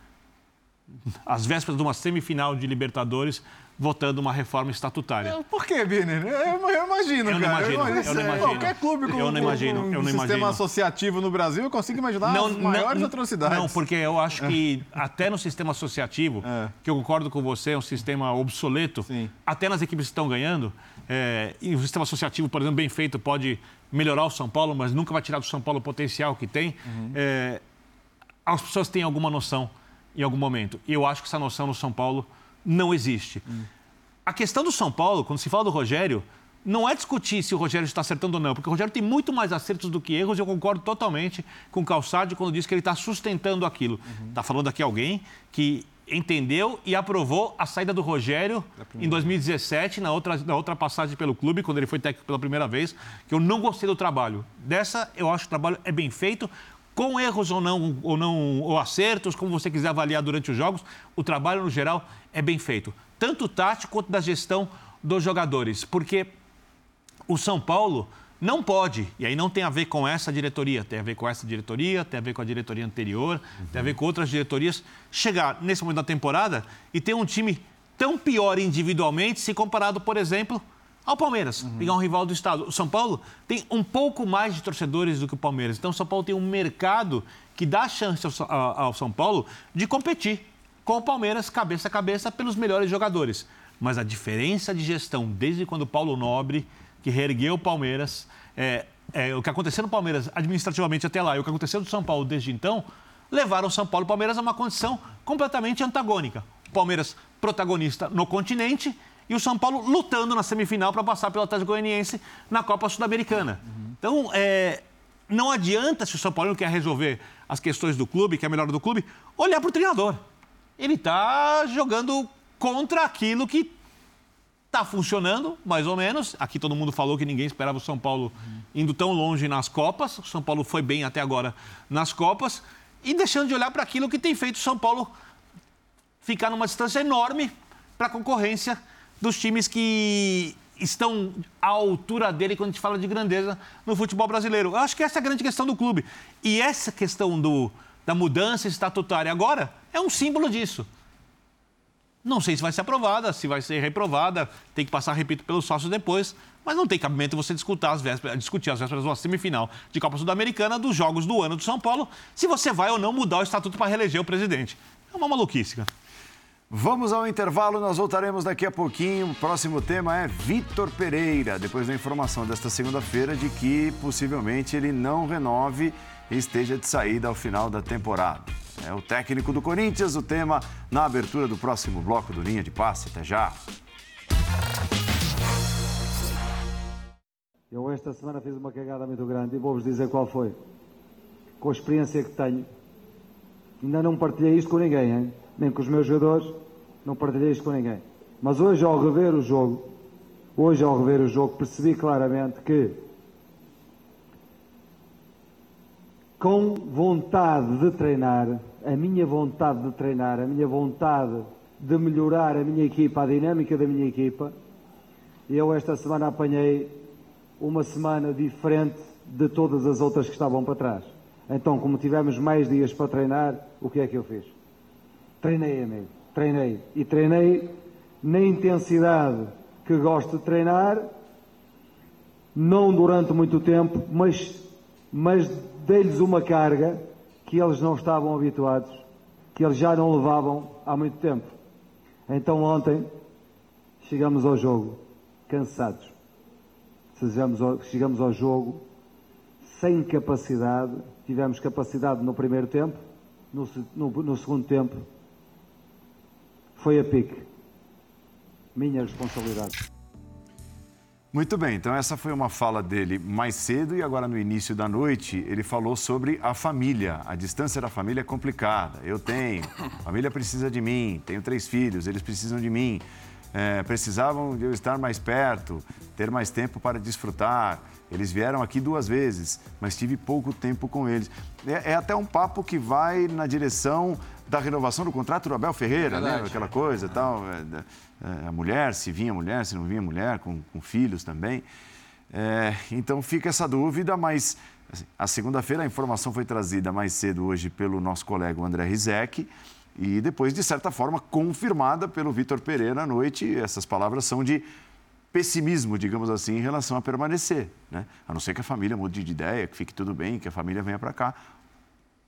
às vésperas de uma semifinal de Libertadores, votando uma reforma estatutária. Por quê, Bini? Eu, eu imagino, eu cara. Não imagino, eu, imagino, eu não imagino. Qualquer clube com, eu não imagino, um eu não sistema imagino. associativo no Brasil, eu consigo imaginar não, as maiores não, atrocidades. Não, porque eu acho que até no sistema associativo, é. que eu concordo com você, é um sistema obsoleto, Sim. até nas equipes que estão ganhando, é, e o sistema associativo, por exemplo, bem feito, pode melhorar o São Paulo, mas nunca vai tirar do São Paulo o potencial que tem. Uhum. É, as pessoas têm alguma noção em algum momento. E eu acho que essa noção no São Paulo não existe. Uhum. A questão do São Paulo, quando se fala do Rogério, não é discutir se o Rogério está acertando ou não, porque o Rogério tem muito mais acertos do que erros e eu concordo totalmente com o Calçade quando diz que ele está sustentando aquilo. Está uhum. falando aqui alguém que entendeu e aprovou a saída do Rogério em 2017, na outra, na outra passagem pelo clube, quando ele foi técnico pela primeira vez, que eu não gostei do trabalho. Dessa, eu acho que o trabalho é bem feito, com erros ou não, ou não, ou acertos, como você quiser avaliar durante os jogos, o trabalho no geral é bem feito tanto tático quanto da gestão dos jogadores. Porque o São Paulo não pode, e aí não tem a ver com essa diretoria, tem a ver com essa diretoria, tem a ver com a diretoria anterior, uhum. tem a ver com outras diretorias, chegar nesse momento da temporada e ter um time tão pior individualmente se comparado, por exemplo, ao Palmeiras, uhum. pegar um rival do Estado. O São Paulo tem um pouco mais de torcedores do que o Palmeiras. Então, o São Paulo tem um mercado que dá chance ao, ao São Paulo de competir com o Palmeiras cabeça a cabeça pelos melhores jogadores. Mas a diferença de gestão desde quando o Paulo Nobre, que reergueu o Palmeiras, é, é, o que aconteceu no Palmeiras administrativamente até lá e o que aconteceu no São Paulo desde então, levaram o São Paulo e o Palmeiras a uma condição completamente antagônica. O Palmeiras protagonista no continente e o São Paulo lutando na semifinal para passar pelo Atlético Goianiense na Copa Sul-Americana. Uhum. Então, é, não adianta, se o São Paulo quer resolver as questões do clube, que é a melhor do clube, olhar para o treinador ele está jogando contra aquilo que está funcionando, mais ou menos. Aqui todo mundo falou que ninguém esperava o São Paulo indo tão longe nas Copas. O São Paulo foi bem até agora nas Copas. E deixando de olhar para aquilo que tem feito o São Paulo ficar numa distância enorme para a concorrência dos times que estão à altura dele quando a gente fala de grandeza no futebol brasileiro. Eu acho que essa é a grande questão do clube. E essa questão do, da mudança estatutária agora é um símbolo disso. Não sei se vai ser aprovada, se vai ser reprovada, tem que passar, repito, pelos sócios depois, mas não tem cabimento você discutir as vésperas, discutir as vésperas de uma semifinal de Copa Sul-Americana dos Jogos do Ano do São Paulo, se você vai ou não mudar o estatuto para reeleger o presidente. É uma maluquice, cara. Vamos ao intervalo, nós voltaremos daqui a pouquinho. O próximo tema é Vitor Pereira, depois da informação desta segunda-feira de que possivelmente ele não renove e esteja de saída ao final da temporada. É o técnico do Corinthians, o tema na abertura do próximo bloco do Linha de Passe. Até já. Eu esta semana fiz uma cagada muito grande e vou-vos dizer qual foi. Com a experiência que tenho, ainda não partilhei isto com ninguém, hein? Nem com os meus jogadores, não partilhei isto com ninguém. Mas hoje, ao rever o jogo, hoje, ao rever o jogo, percebi claramente que com vontade de treinar, a minha vontade de treinar, a minha vontade de melhorar a minha equipa, a dinâmica da minha equipa, eu esta semana apanhei uma semana diferente de todas as outras que estavam para trás. Então, como tivemos mais dias para treinar, o que é que eu fiz? Treinei, amigo. Treinei. E treinei na intensidade que gosto de treinar, não durante muito tempo, mas, mas dei-lhes uma carga que eles não estavam habituados, que eles já não levavam há muito tempo. Então ontem chegamos ao jogo cansados. Chegamos ao, jogo sem capacidade. Tivemos capacidade no primeiro tempo, no, no, no segundo tempo foi a pique. Minha responsabilidade. Muito bem, então essa foi uma fala dele mais cedo e agora no início da noite ele falou sobre a família. A distância da família é complicada. Eu tenho, a família precisa de mim, tenho três filhos, eles precisam de mim. É, precisavam de eu estar mais perto, ter mais tempo para desfrutar. Eles vieram aqui duas vezes, mas tive pouco tempo com eles. É, é até um papo que vai na direção da renovação do contrato do Abel Ferreira, é né? Aquela coisa e tal. É, é, a mulher, se vinha mulher, se não vinha mulher, com, com filhos também. É, então fica essa dúvida, mas Assim, a segunda-feira, a informação foi trazida mais cedo hoje pelo nosso colega André Rizek e depois, de certa forma, confirmada pelo Vitor Pereira à noite. Essas palavras são de pessimismo, digamos assim, em relação a permanecer. Né? A não ser que a família mude de ideia, que fique tudo bem, que a família venha para cá.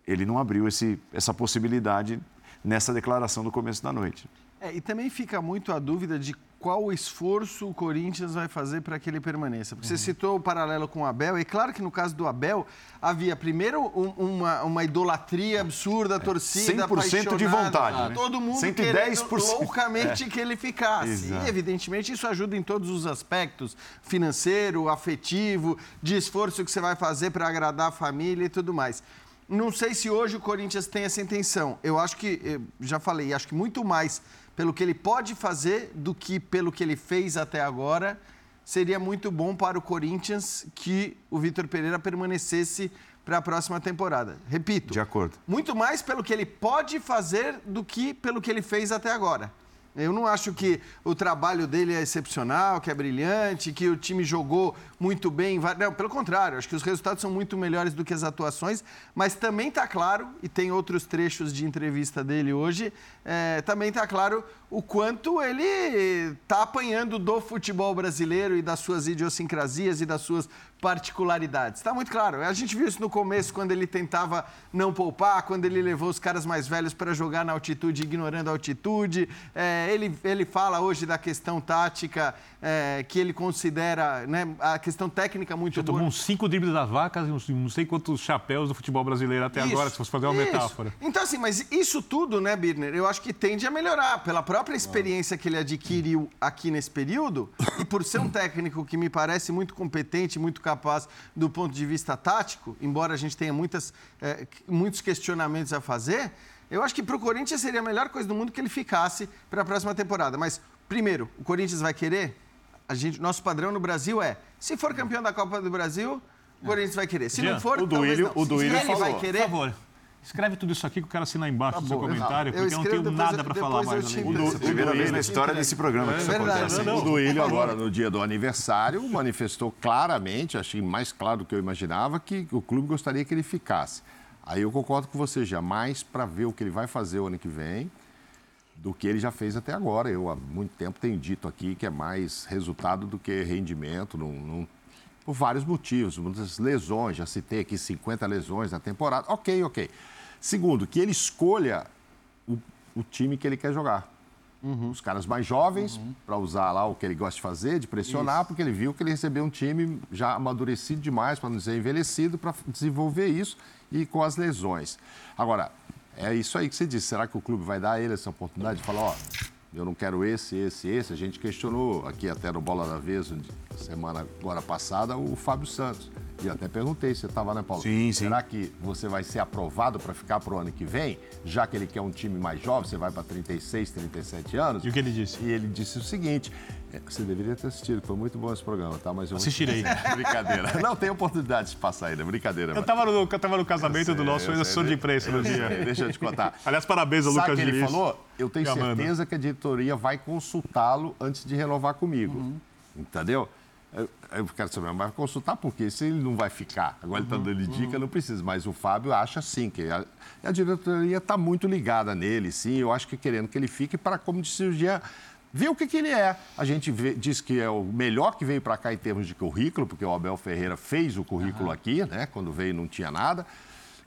Ele não abriu esse, essa possibilidade nessa declaração do começo da noite. É, e também fica muito a dúvida de qual esforço o Corinthians vai fazer para que ele permaneça. Porque uhum. você citou o paralelo com o Abel, e claro que no caso do Abel havia primeiro um, uma, uma idolatria absurda, a torcida 100% de vontade. Né? Todo mundo 110%. querendo loucamente é. que ele ficasse. Exato. E evidentemente isso ajuda em todos os aspectos, financeiro, afetivo, de esforço que você vai fazer para agradar a família e tudo mais. Não sei se hoje o Corinthians tem essa intenção. Eu acho que, já falei, acho que muito mais pelo que ele pode fazer do que pelo que ele fez até agora, seria muito bom para o Corinthians que o Vitor Pereira permanecesse para a próxima temporada. Repito. De acordo. Muito mais pelo que ele pode fazer do que pelo que ele fez até agora. Eu não acho que o trabalho dele é excepcional, que é brilhante, que o time jogou muito bem. Não, pelo contrário, acho que os resultados são muito melhores do que as atuações, mas também está claro, e tem outros trechos de entrevista dele hoje, é, também está claro o quanto ele está apanhando do futebol brasileiro e das suas idiosincrasias e das suas particularidades. Está muito claro. A gente viu isso no começo, quando ele tentava não poupar, quando ele levou os caras mais velhos para jogar na altitude, ignorando a altitude. É, ele, ele fala hoje da questão tática, é, que ele considera né, a questão técnica muito Já boa. tomou uns cinco dribles das vacas e não sei quantos chapéus do futebol brasileiro até isso, agora, se fosse fazer uma isso. metáfora. Então, assim, mas isso tudo, né, Birner, eu acho que tende a melhorar pela própria experiência que ele adquiriu aqui nesse período e por ser um técnico que me parece muito competente, muito capaz do ponto de vista tático, embora a gente tenha muitas, é, muitos questionamentos a fazer, eu acho que para o Corinthians seria a melhor coisa do mundo que ele ficasse para a próxima temporada. Mas, primeiro, o Corinthians vai querer? A gente, nosso padrão no Brasil é, se for campeão da Copa do Brasil, o Corinthians vai querer. Se Jean, não for, o Duílio, não. O Duílio ele falou. vai querer, por favor. Escreve tudo isso aqui que eu quero assinar embaixo tá do seu comentário, porque eu, não tenho nada para falar mais. Primeira vez na história desse programa que é, isso verdade, acontece. Não, não. O Duílio, agora, no dia do aniversário, manifestou claramente, achei mais claro do que eu imaginava, que o clube gostaria que ele ficasse. Aí eu concordo com você, jamais para ver o que ele vai fazer o ano que vem do que ele já fez até agora. Eu, há muito tempo, tenho dito aqui que é mais resultado do que rendimento. Não, não, por vários motivos, muitas lesões, já citei aqui 50 lesões na temporada. Ok, ok. Segundo, que ele escolha o, o time que ele quer jogar. Uhum. Os caras mais jovens, uhum. para usar lá o que ele gosta de fazer, de pressionar, isso. porque ele viu que ele recebeu um time já amadurecido demais, para não dizer envelhecido, para desenvolver isso e com as lesões. Agora, é isso aí que você disse. Será que o clube vai dar a ele essa oportunidade de falar, ó, eu não quero esse, esse, esse? A gente questionou aqui até no Bola da Vez, semana agora passada, o Fábio Santos. E até perguntei, você estava, né, Paulo? Sim, sim. Será que você vai ser aprovado para ficar para o ano que vem? Já que ele quer um time mais jovem, você vai para 36, 37 anos? E o que ele disse? E ele disse o seguinte: é, você deveria ter assistido, foi muito bom esse programa, tá? Mas eu Assistirei. brincadeira. Não tem oportunidade de passar ainda, brincadeira. Eu estava no, eu tava no casamento sei, do nosso assessor de imprensa no dia. Deixa eu te contar. Aliás, parabéns ao Lucas que ele falou? Eu tenho certeza que a diretoria vai consultá-lo antes de renovar comigo. Uhum. Entendeu? Eu, eu quero saber, mas consultar por quê? Se ele não vai ficar. Agora ele está uhum, dando dica, uhum. não precisa. Mas o Fábio acha sim, que a, a diretoria está muito ligada nele, sim. Eu acho que querendo que ele fique para, como o Jean, ver o que, que ele é. A gente vê, diz que é o melhor que veio para cá em termos de currículo, porque o Abel Ferreira fez o currículo uhum. aqui, né? Quando veio não tinha nada.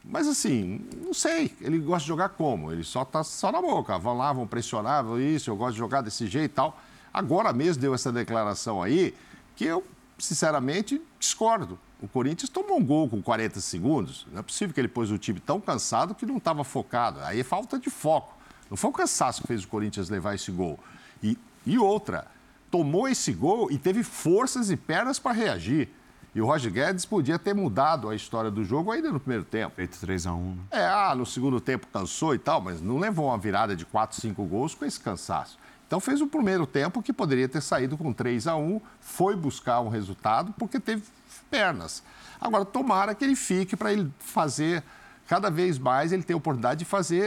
Mas assim, não sei, ele gosta de jogar como? Ele só está só na boca. Vão lá, vão pressionar, vão isso, eu gosto de jogar desse jeito e tal. Agora mesmo deu essa declaração aí que eu, sinceramente, discordo. O Corinthians tomou um gol com 40 segundos. Não é possível que ele pôs o time tão cansado que não estava focado. Aí é falta de foco. Não foi o cansaço que fez o Corinthians levar esse gol. E, e outra, tomou esse gol e teve forças e pernas para reagir. E o Roger Guedes podia ter mudado a história do jogo ainda no primeiro tempo. Feito 3 a 1 né? É, ah, no segundo tempo cansou e tal, mas não levou uma virada de 4, 5 gols com esse cansaço. Então fez o primeiro tempo que poderia ter saído com 3 a 1 foi buscar um resultado porque teve pernas. Agora, tomara que ele fique para ele fazer cada vez mais, ele ter a oportunidade de fazer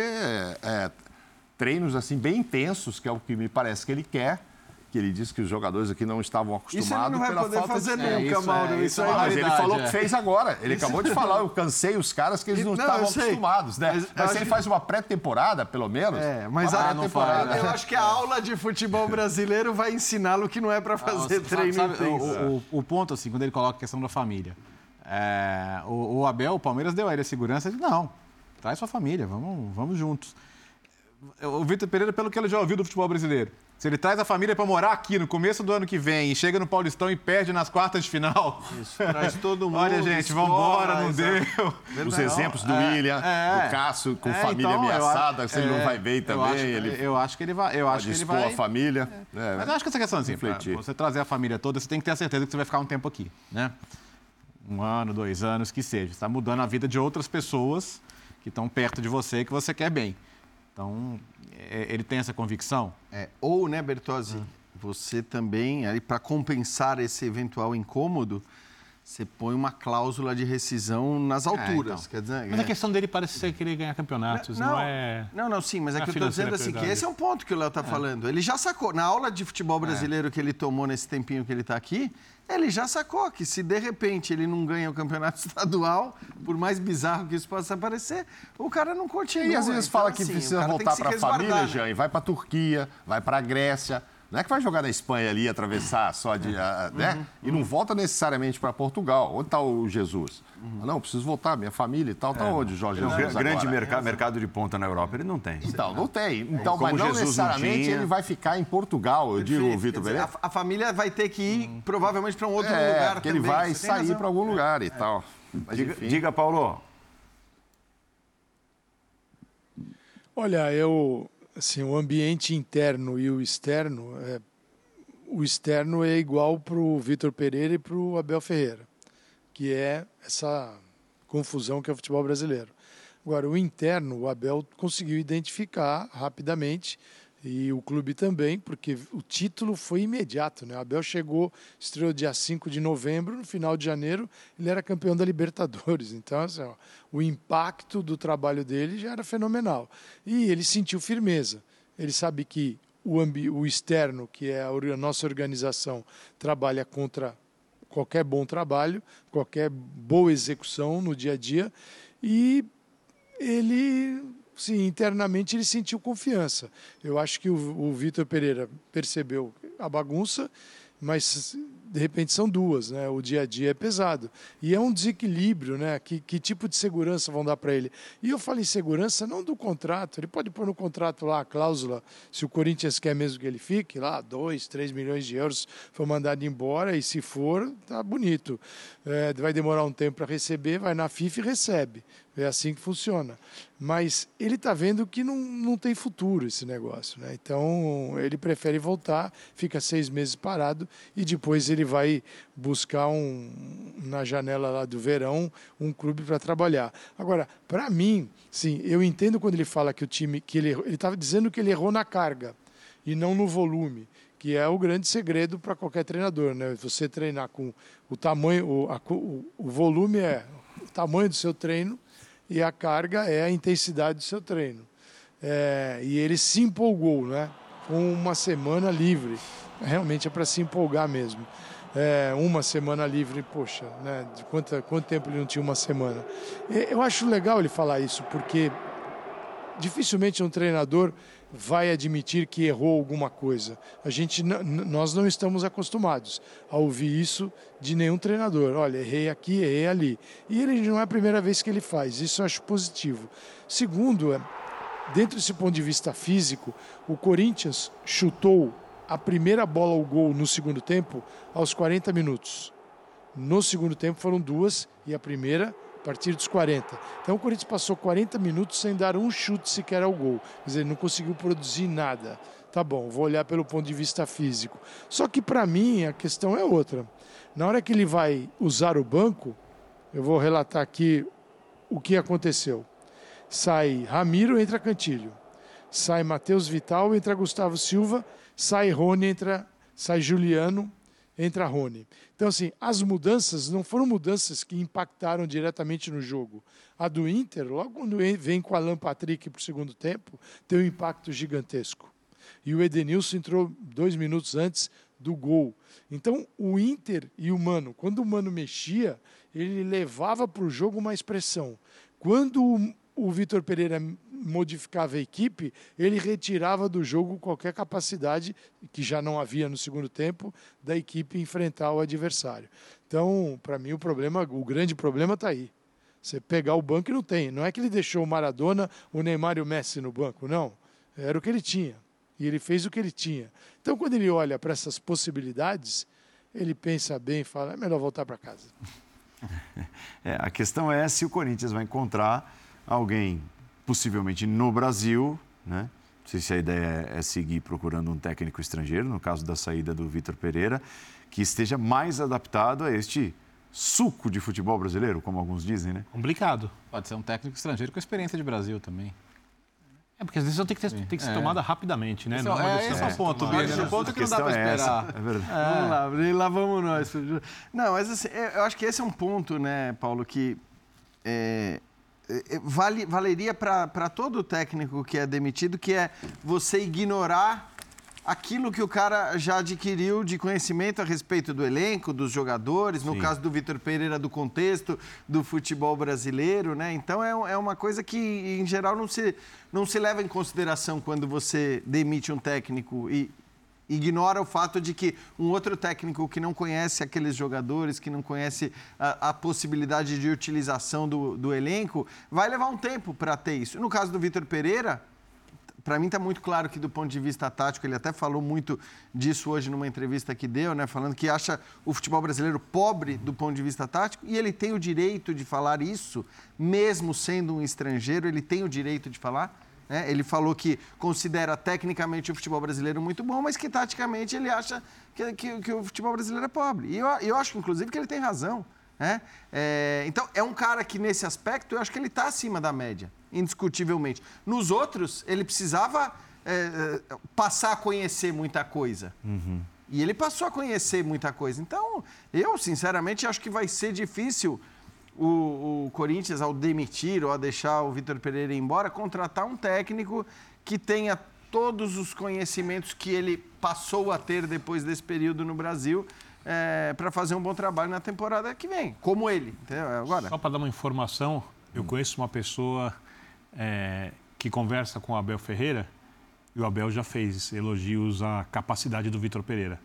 é, treinos assim bem intensos, que é o que me parece que ele quer, que ele disse que os jogadores aqui não estavam acostumados isso ele não vai pela poder falta fazer de... nunca, É, isso Mauro. é- isso isso é aí uma Mas ele falou é. que fez agora. Ele acabou de falar, eu cansei os caras que eles não, Não, estavam acostumados, né? Mas Mas, se ele que- faz uma pré-temporada, pelo menos. É, mas a, pré-temporada. eu acho que a aula de futebol brasileiro vai ensiná-lo que não é para fazer Ah, treino sabe, intenso. o, o- o ponto, assim, quando ele coloca a questão da família. É, o, o Abel, o Palmeiras deu a ele a segurança de não, traz sua família, vamos, vamos juntos. O Vitor Pereira, pelo que ele já ouviu do futebol brasileiro, se ele traz a família para morar aqui no começo do ano que vem e chega no Paulistão e perde nas quartas de final. Isso, traz todo mundo. Olha, gente, escola, vambora, não deu. Os exemplos do É, William, é. do Cássio, com É, família então, eu ameaçada, acho- se ele não é, vai ver eu também, acho- ele Eu acho que ele vai. Eu acho que ele vai. a família. É, Mas eu acho que essa questão, assim, pra Refletir. você trazer a família toda, você tem que ter a certeza que você vai ficar um tempo aqui, né? Um ano, dois anos, que seja. Você está mudando a vida de outras pessoas que estão perto de você e que você quer bem. Então, é, ele tem essa convicção? É, ou, né, Bertozzi, você também, para compensar esse eventual incômodo, você põe uma cláusula de rescisão nas alturas. então. Quer dizer, Mas é. a questão dele parece ser querer ganhar campeonatos, não, é. Não, não, sim, mas é não é que eu estou dizendo assim, que prioridade. esse é um ponto que o Léo está falando. Ele já sacou, na aula de futebol brasileiro que ele tomou nesse tempinho que ele está aqui, ele já sacou que se de repente ele não ganha o campeonato estadual, por mais bizarro que isso possa parecer, o cara não continua. E às vezes Então, fala que assim, precisa voltar para a família, né? Jean, e vai para a Turquia, vai para a Grécia. Não é que vai jogar na Espanha ali, atravessar só de. né? Uhum. E não volta necessariamente para Portugal. Onde está o Jesus? Uhum. Não, preciso voltar, minha família e tal. Está onde o Jorge é um Jesus? gra- grande agora? mercado, mercado de ponta na Europa, ele não tem. Então, não tem. Então, Como mas não Jesus não necessariamente tinha. ele vai ficar em Portugal, eu digo, Perfeito, Vitor Pereira. A, a família vai ter que ir, provavelmente, para um outro É, lugar porque também. ele vai Você sair para algum lugar e tal. Mas, Diga, diga, Paulo. Olha, eu, assim, o ambiente interno e o externo, é, o externo é igual para o Vitor Pereira e para o Abel Ferreira, que é essa confusão que é o futebol brasileiro. Agora, o interno, o Abel conseguiu identificar rapidamente e o clube também, porque o título foi imediato. Né? O Abel chegou, estreou dia 5 de novembro, no final de janeiro ele era campeão da Libertadores. Então, assim, ó, o impacto do trabalho dele já era fenomenal. E ele sentiu firmeza. Ele sabe que o, o externo, que é a, a nossa organização, trabalha contra qualquer bom trabalho, qualquer boa execução no dia a dia. E ele, sim, internamente ele sentiu confiança. Eu acho que o, o Vitor Pereira percebeu a bagunça, mas de repente são duas, né? O dia a dia é pesado e é um desequilíbrio, né? Que, que tipo de segurança vão dar para ele? E eu falo em segurança não do contrato. Ele pode pôr no contrato lá a cláusula, se o Corinthians quer mesmo que ele fique lá, dois, três milhões de euros foi mandado embora e se for tá bonito. É, vai demorar um tempo para receber, vai na FIFA e recebe. É assim que funciona. Mas ele está vendo que não, não tem futuro esse negócio. Né? Então ele prefere voltar, fica seis meses parado e depois ele vai buscar um, na janela lá do verão um clube para trabalhar. Agora, para mim, sim, eu entendo quando ele fala que o time, que ele ele estava dizendo que ele errou na carga e não no volume, que é o grande segredo para qualquer treinador, né? Você treinar com o tamanho, o, a- o, o volume é o tamanho do seu treino e a carga é a intensidade do seu treino. É, e ele se empolgou, né? Com uma semana livre, realmente é para se empolgar mesmo. É, uma semana livre, poxa, né? De quanto, quanto tempo ele não tinha uma semana? E Eu acho legal ele falar isso, porque dificilmente um treinador vai admitir que errou alguma coisa. A gente, nós não estamos acostumados a ouvir isso de nenhum treinador. Olha, errei aqui, errei ali. E ele não é a primeira vez que ele faz. Isso eu acho positivo. Segundo, é, dentro desse ponto de vista físico, o Corinthians chutou a primeira bola ao gol no segundo tempo aos 40 minutos. No segundo tempo foram duas e a primeira a partir dos 40. Então o Corinthians passou 40 minutos sem dar um chute sequer ao gol. Quer dizer, não conseguiu produzir nada. Tá bom, vou olhar pelo ponto de vista físico. Só que para mim a questão é outra. Na hora que ele vai usar o banco, eu vou relatar aqui o que aconteceu. Sai Ramiro, entra Cantilho. Sai Matheus Vital, entra Gustavo Silva. Sai Rony, entra, sai Juliano, entra Rony. Então, assim, as mudanças não foram mudanças que impactaram diretamente no jogo. A do Inter, logo quando vem com Alan Patrick para o segundo tempo, tem um impacto gigantesco. E o Edenilson entrou dois minutos antes do gol. Então, o Inter e o Mano, quando o Mano mexia, ele levava para o jogo uma expressão. Quando o, o Vitor Pereira modificava a equipe, ele retirava do jogo qualquer capacidade, que já não havia no segundo tempo, da equipe enfrentar o adversário. Então, para mim, o problema, o grande problema está aí. Você pegar o banco e não tem. Não é que ele deixou o Maradona, o Neymar e o Messi no banco, não. Era o que ele tinha. E ele fez o que ele tinha. Então, quando ele olha para essas possibilidades, ele pensa bem e fala: é melhor voltar para casa. É, a questão é se o Corinthians vai encontrar alguém, possivelmente no Brasil, né? Não sei se a ideia é seguir procurando um técnico estrangeiro, no caso da saída do Vitor Pereira, que esteja mais adaptado a este suco de futebol brasileiro, como alguns dizem, né? Complicado. Pode ser um técnico estrangeiro com experiência de Brasil também. É, porque as decisões têm que, ter, tem que ser é. tomada rapidamente, né? Não é, esse é o ponto, Bia. Esse é o ponto que não dá para é esperar. É, é verdade. É. Vamos lá, lá vamos nós. Não, mas assim, eu acho que esse é um ponto, né, Paulo, que é, vale, valeria para todo técnico que é demitido, que é você ignorar aquilo que o cara já adquiriu de conhecimento a respeito do elenco, dos jogadores, no Sim. caso do Vitor Pereira, do contexto do futebol brasileiro, né? Então é, é uma coisa que, em geral, não se, não se leva em consideração quando você demite um técnico e ignora o fato de que um outro técnico que não conhece aqueles jogadores, que não conhece a, a possibilidade de utilização do, do elenco, vai levar um tempo para ter isso. No caso do Vitor Pereira, para mim está muito claro que do ponto de vista tático, ele até falou muito disso hoje numa entrevista que deu, né, falando que acha o futebol brasileiro pobre do ponto de vista tático, e ele tem o direito de falar isso, mesmo sendo um estrangeiro, ele tem o direito de falar. Né? Ele falou que considera tecnicamente o futebol brasileiro muito bom, mas que taticamente ele acha que, que, que o futebol brasileiro é pobre. E eu, eu acho, inclusive, que ele tem razão. Né? É, então, é um cara que, nesse aspecto, eu acho que ele está acima da média indiscutivelmente. Nos outros, ele precisava é, é, passar a conhecer muita coisa. Uhum. E ele passou a conhecer muita coisa. Então, eu, sinceramente, acho que vai ser difícil o, o Corinthians, ao demitir ou a deixar o Vitor Pereira ir embora, contratar um técnico que tenha todos os conhecimentos que ele passou a ter depois desse período no Brasil. É, para fazer um bom trabalho na temporada que vem, como ele. Agora. Só para dar uma informação, eu conheço uma pessoa é, que conversa com o Abel Ferreira, e o Abel já fez elogios à capacidade do Vitor Pereira.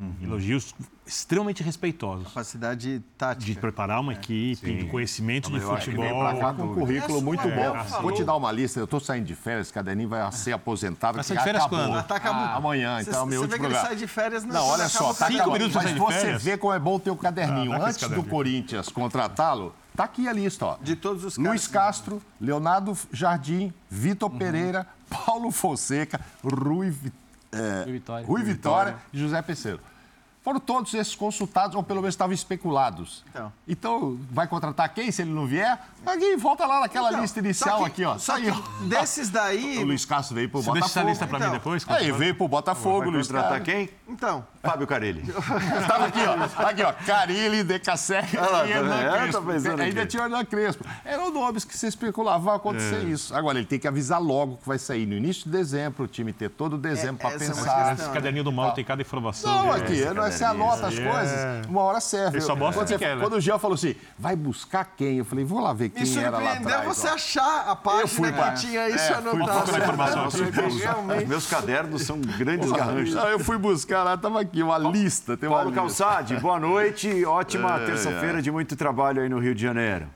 Uhum. Elogios extremamente respeitosos. Capacidade tática. De preparar uma é. equipe, de conhecimento de futebol. Cá, com um currículo é muito bom. É, Vou te dar uma lista. Eu estou saindo de férias, Caderninho vai ser aposentado. Vai sair de férias acabou. quando? Tá acabou. Ah, amanhã, então, cê, meu último programa. Você sai de férias não, olha só, tá cinco minutos Mas você vê como é bom ter o caderninho. Ah, Antes do Corinthians contratá-lo, Tá aqui a lista, ó. De todos os caras. Luiz Castro, Leonardo Jardim, Vitor uhum. Pereira, Paulo Fonseca, Rui, é, Rui Vitória, Rui Vitória e José Peceiro. Foram todos esses consultados, ou pelo menos estavam especulados. Então, então vai contratar quem se ele não vier? Alguém volta lá naquela então, lista inicial que, aqui, ó. Só que desses daí. O Luiz Castro veio pro Você Botafogo. Deixa essa lista pra então, mim depois? Aí veio pro Botafogo, vai Luiz contratar quem? Então. Fábio Carilli. Estava aqui, ó. Aqui, ó. Carilli, Decasec ah, e Hernan é, Crespo. Ainda tinha o Hernan Crespo. Eram nomes que se especulava vai acontecer é. isso. Agora, ele tem que avisar logo que vai sair no início de dezembro, o time ter todo dezembro é, para pensar. Esse caderninho do mal tem cada informação. Não, aqui, não, você anota as coisas, uma hora serve. Ele só mostra quando, quer, né? quando o Jean falou assim, vai buscar quem? Eu falei, vou lá ver quem era lá atrás. você ó. achar a página que tinha isso é, anotado. informação. Meus cadernos são grandes garranchos. Eu fui buscar lá, estava aqui, uma lista. Tem Paulo Calçade, boa noite. Ótima é, terça-feira é. de muito trabalho aí no Rio de Janeiro.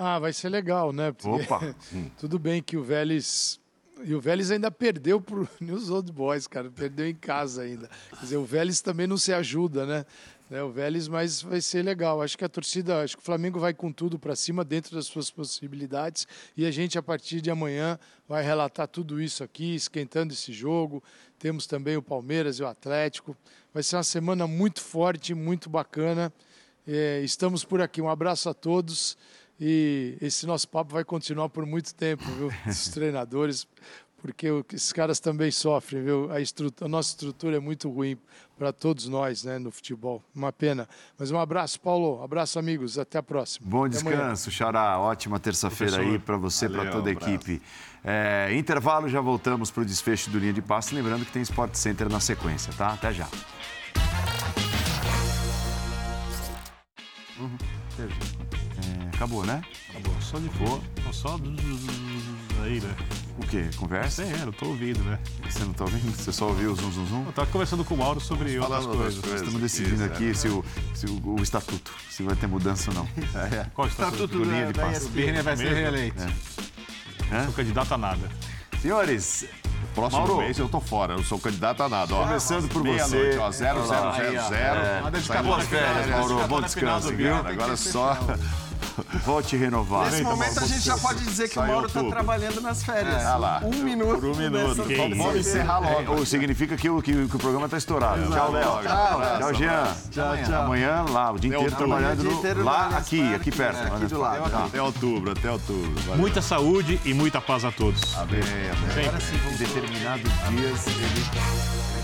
Ah, vai ser legal, né? Porque Opa! tudo bem que o Vélez e o Vélez ainda perdeu para o News Old Boys, cara. Perdeu em casa ainda. Quer dizer, o Vélez também não se ajuda, né? né? O Vélez, mas vai ser legal. Acho que a torcida, acho que o Flamengo vai com tudo para cima, dentro das suas possibilidades. E a gente, a partir de amanhã, vai relatar tudo isso aqui, esquentando esse jogo. Temos também o Palmeiras e o Atlético. Vai ser uma semana muito forte, muito bacana. É, estamos por aqui. Um abraço a todos. E esse nosso papo vai continuar por muito tempo, viu? Os treinadores, porque esses caras também sofrem, viu? A, estrutura, a nossa estrutura é muito ruim para todos nós, né, no futebol. Uma pena. Mas um abraço, Paulo. Abraço, amigos. Até a próxima. Bom descanso, Xará. Ótima terça-feira aí para você, para toda a equipe. É, intervalo, já voltamos para o desfecho do Linha de Passe. Lembrando que tem Sport Center na sequência, tá? Até já. Uhum. É, acabou, né? Acabou. Só de boa. Só aí, né? O quê? Conversa? É, eu tô ouvindo, né? Você não tá ouvindo? Você só ouviu o zum, zum, zum? Eu tava conversando com o Mauro sobre outras coisas. Nós estamos decidindo aqui se, o, se o, o, estatuto, se vai ter mudança ou não. É. Qual o estatuto? estatuto do linha de. O Birner vai ser reeleito. É. Sou candidato a nada. Senhores, Próximo Mauro. mês eu tô fora, eu sou candidato a nada. Ó. Começando por Meia você. Noite, ó, 0, 0, 0, 0. Boas férias, Mauro. Bom descanso, viu? Agora só... Volte renovar. Nesse momento a gente já pode dizer que o Mauro está trabalhando nas férias. É, lá. Um minuto. Por um minuto. Vamos encerrar logo. Ou significa que o, que, que o programa está estourado. Tchau, Léo. Tchau, tchau, Jean. Tchau, tchau. Amanhã lá, o dia inteiro trabalhando no, lá, aqui, aqui perto. Aqui do lado. Até outubro, até outubro. Muita saúde e muita paz a todos. Amém, amém. Agora sim, determinados dias ele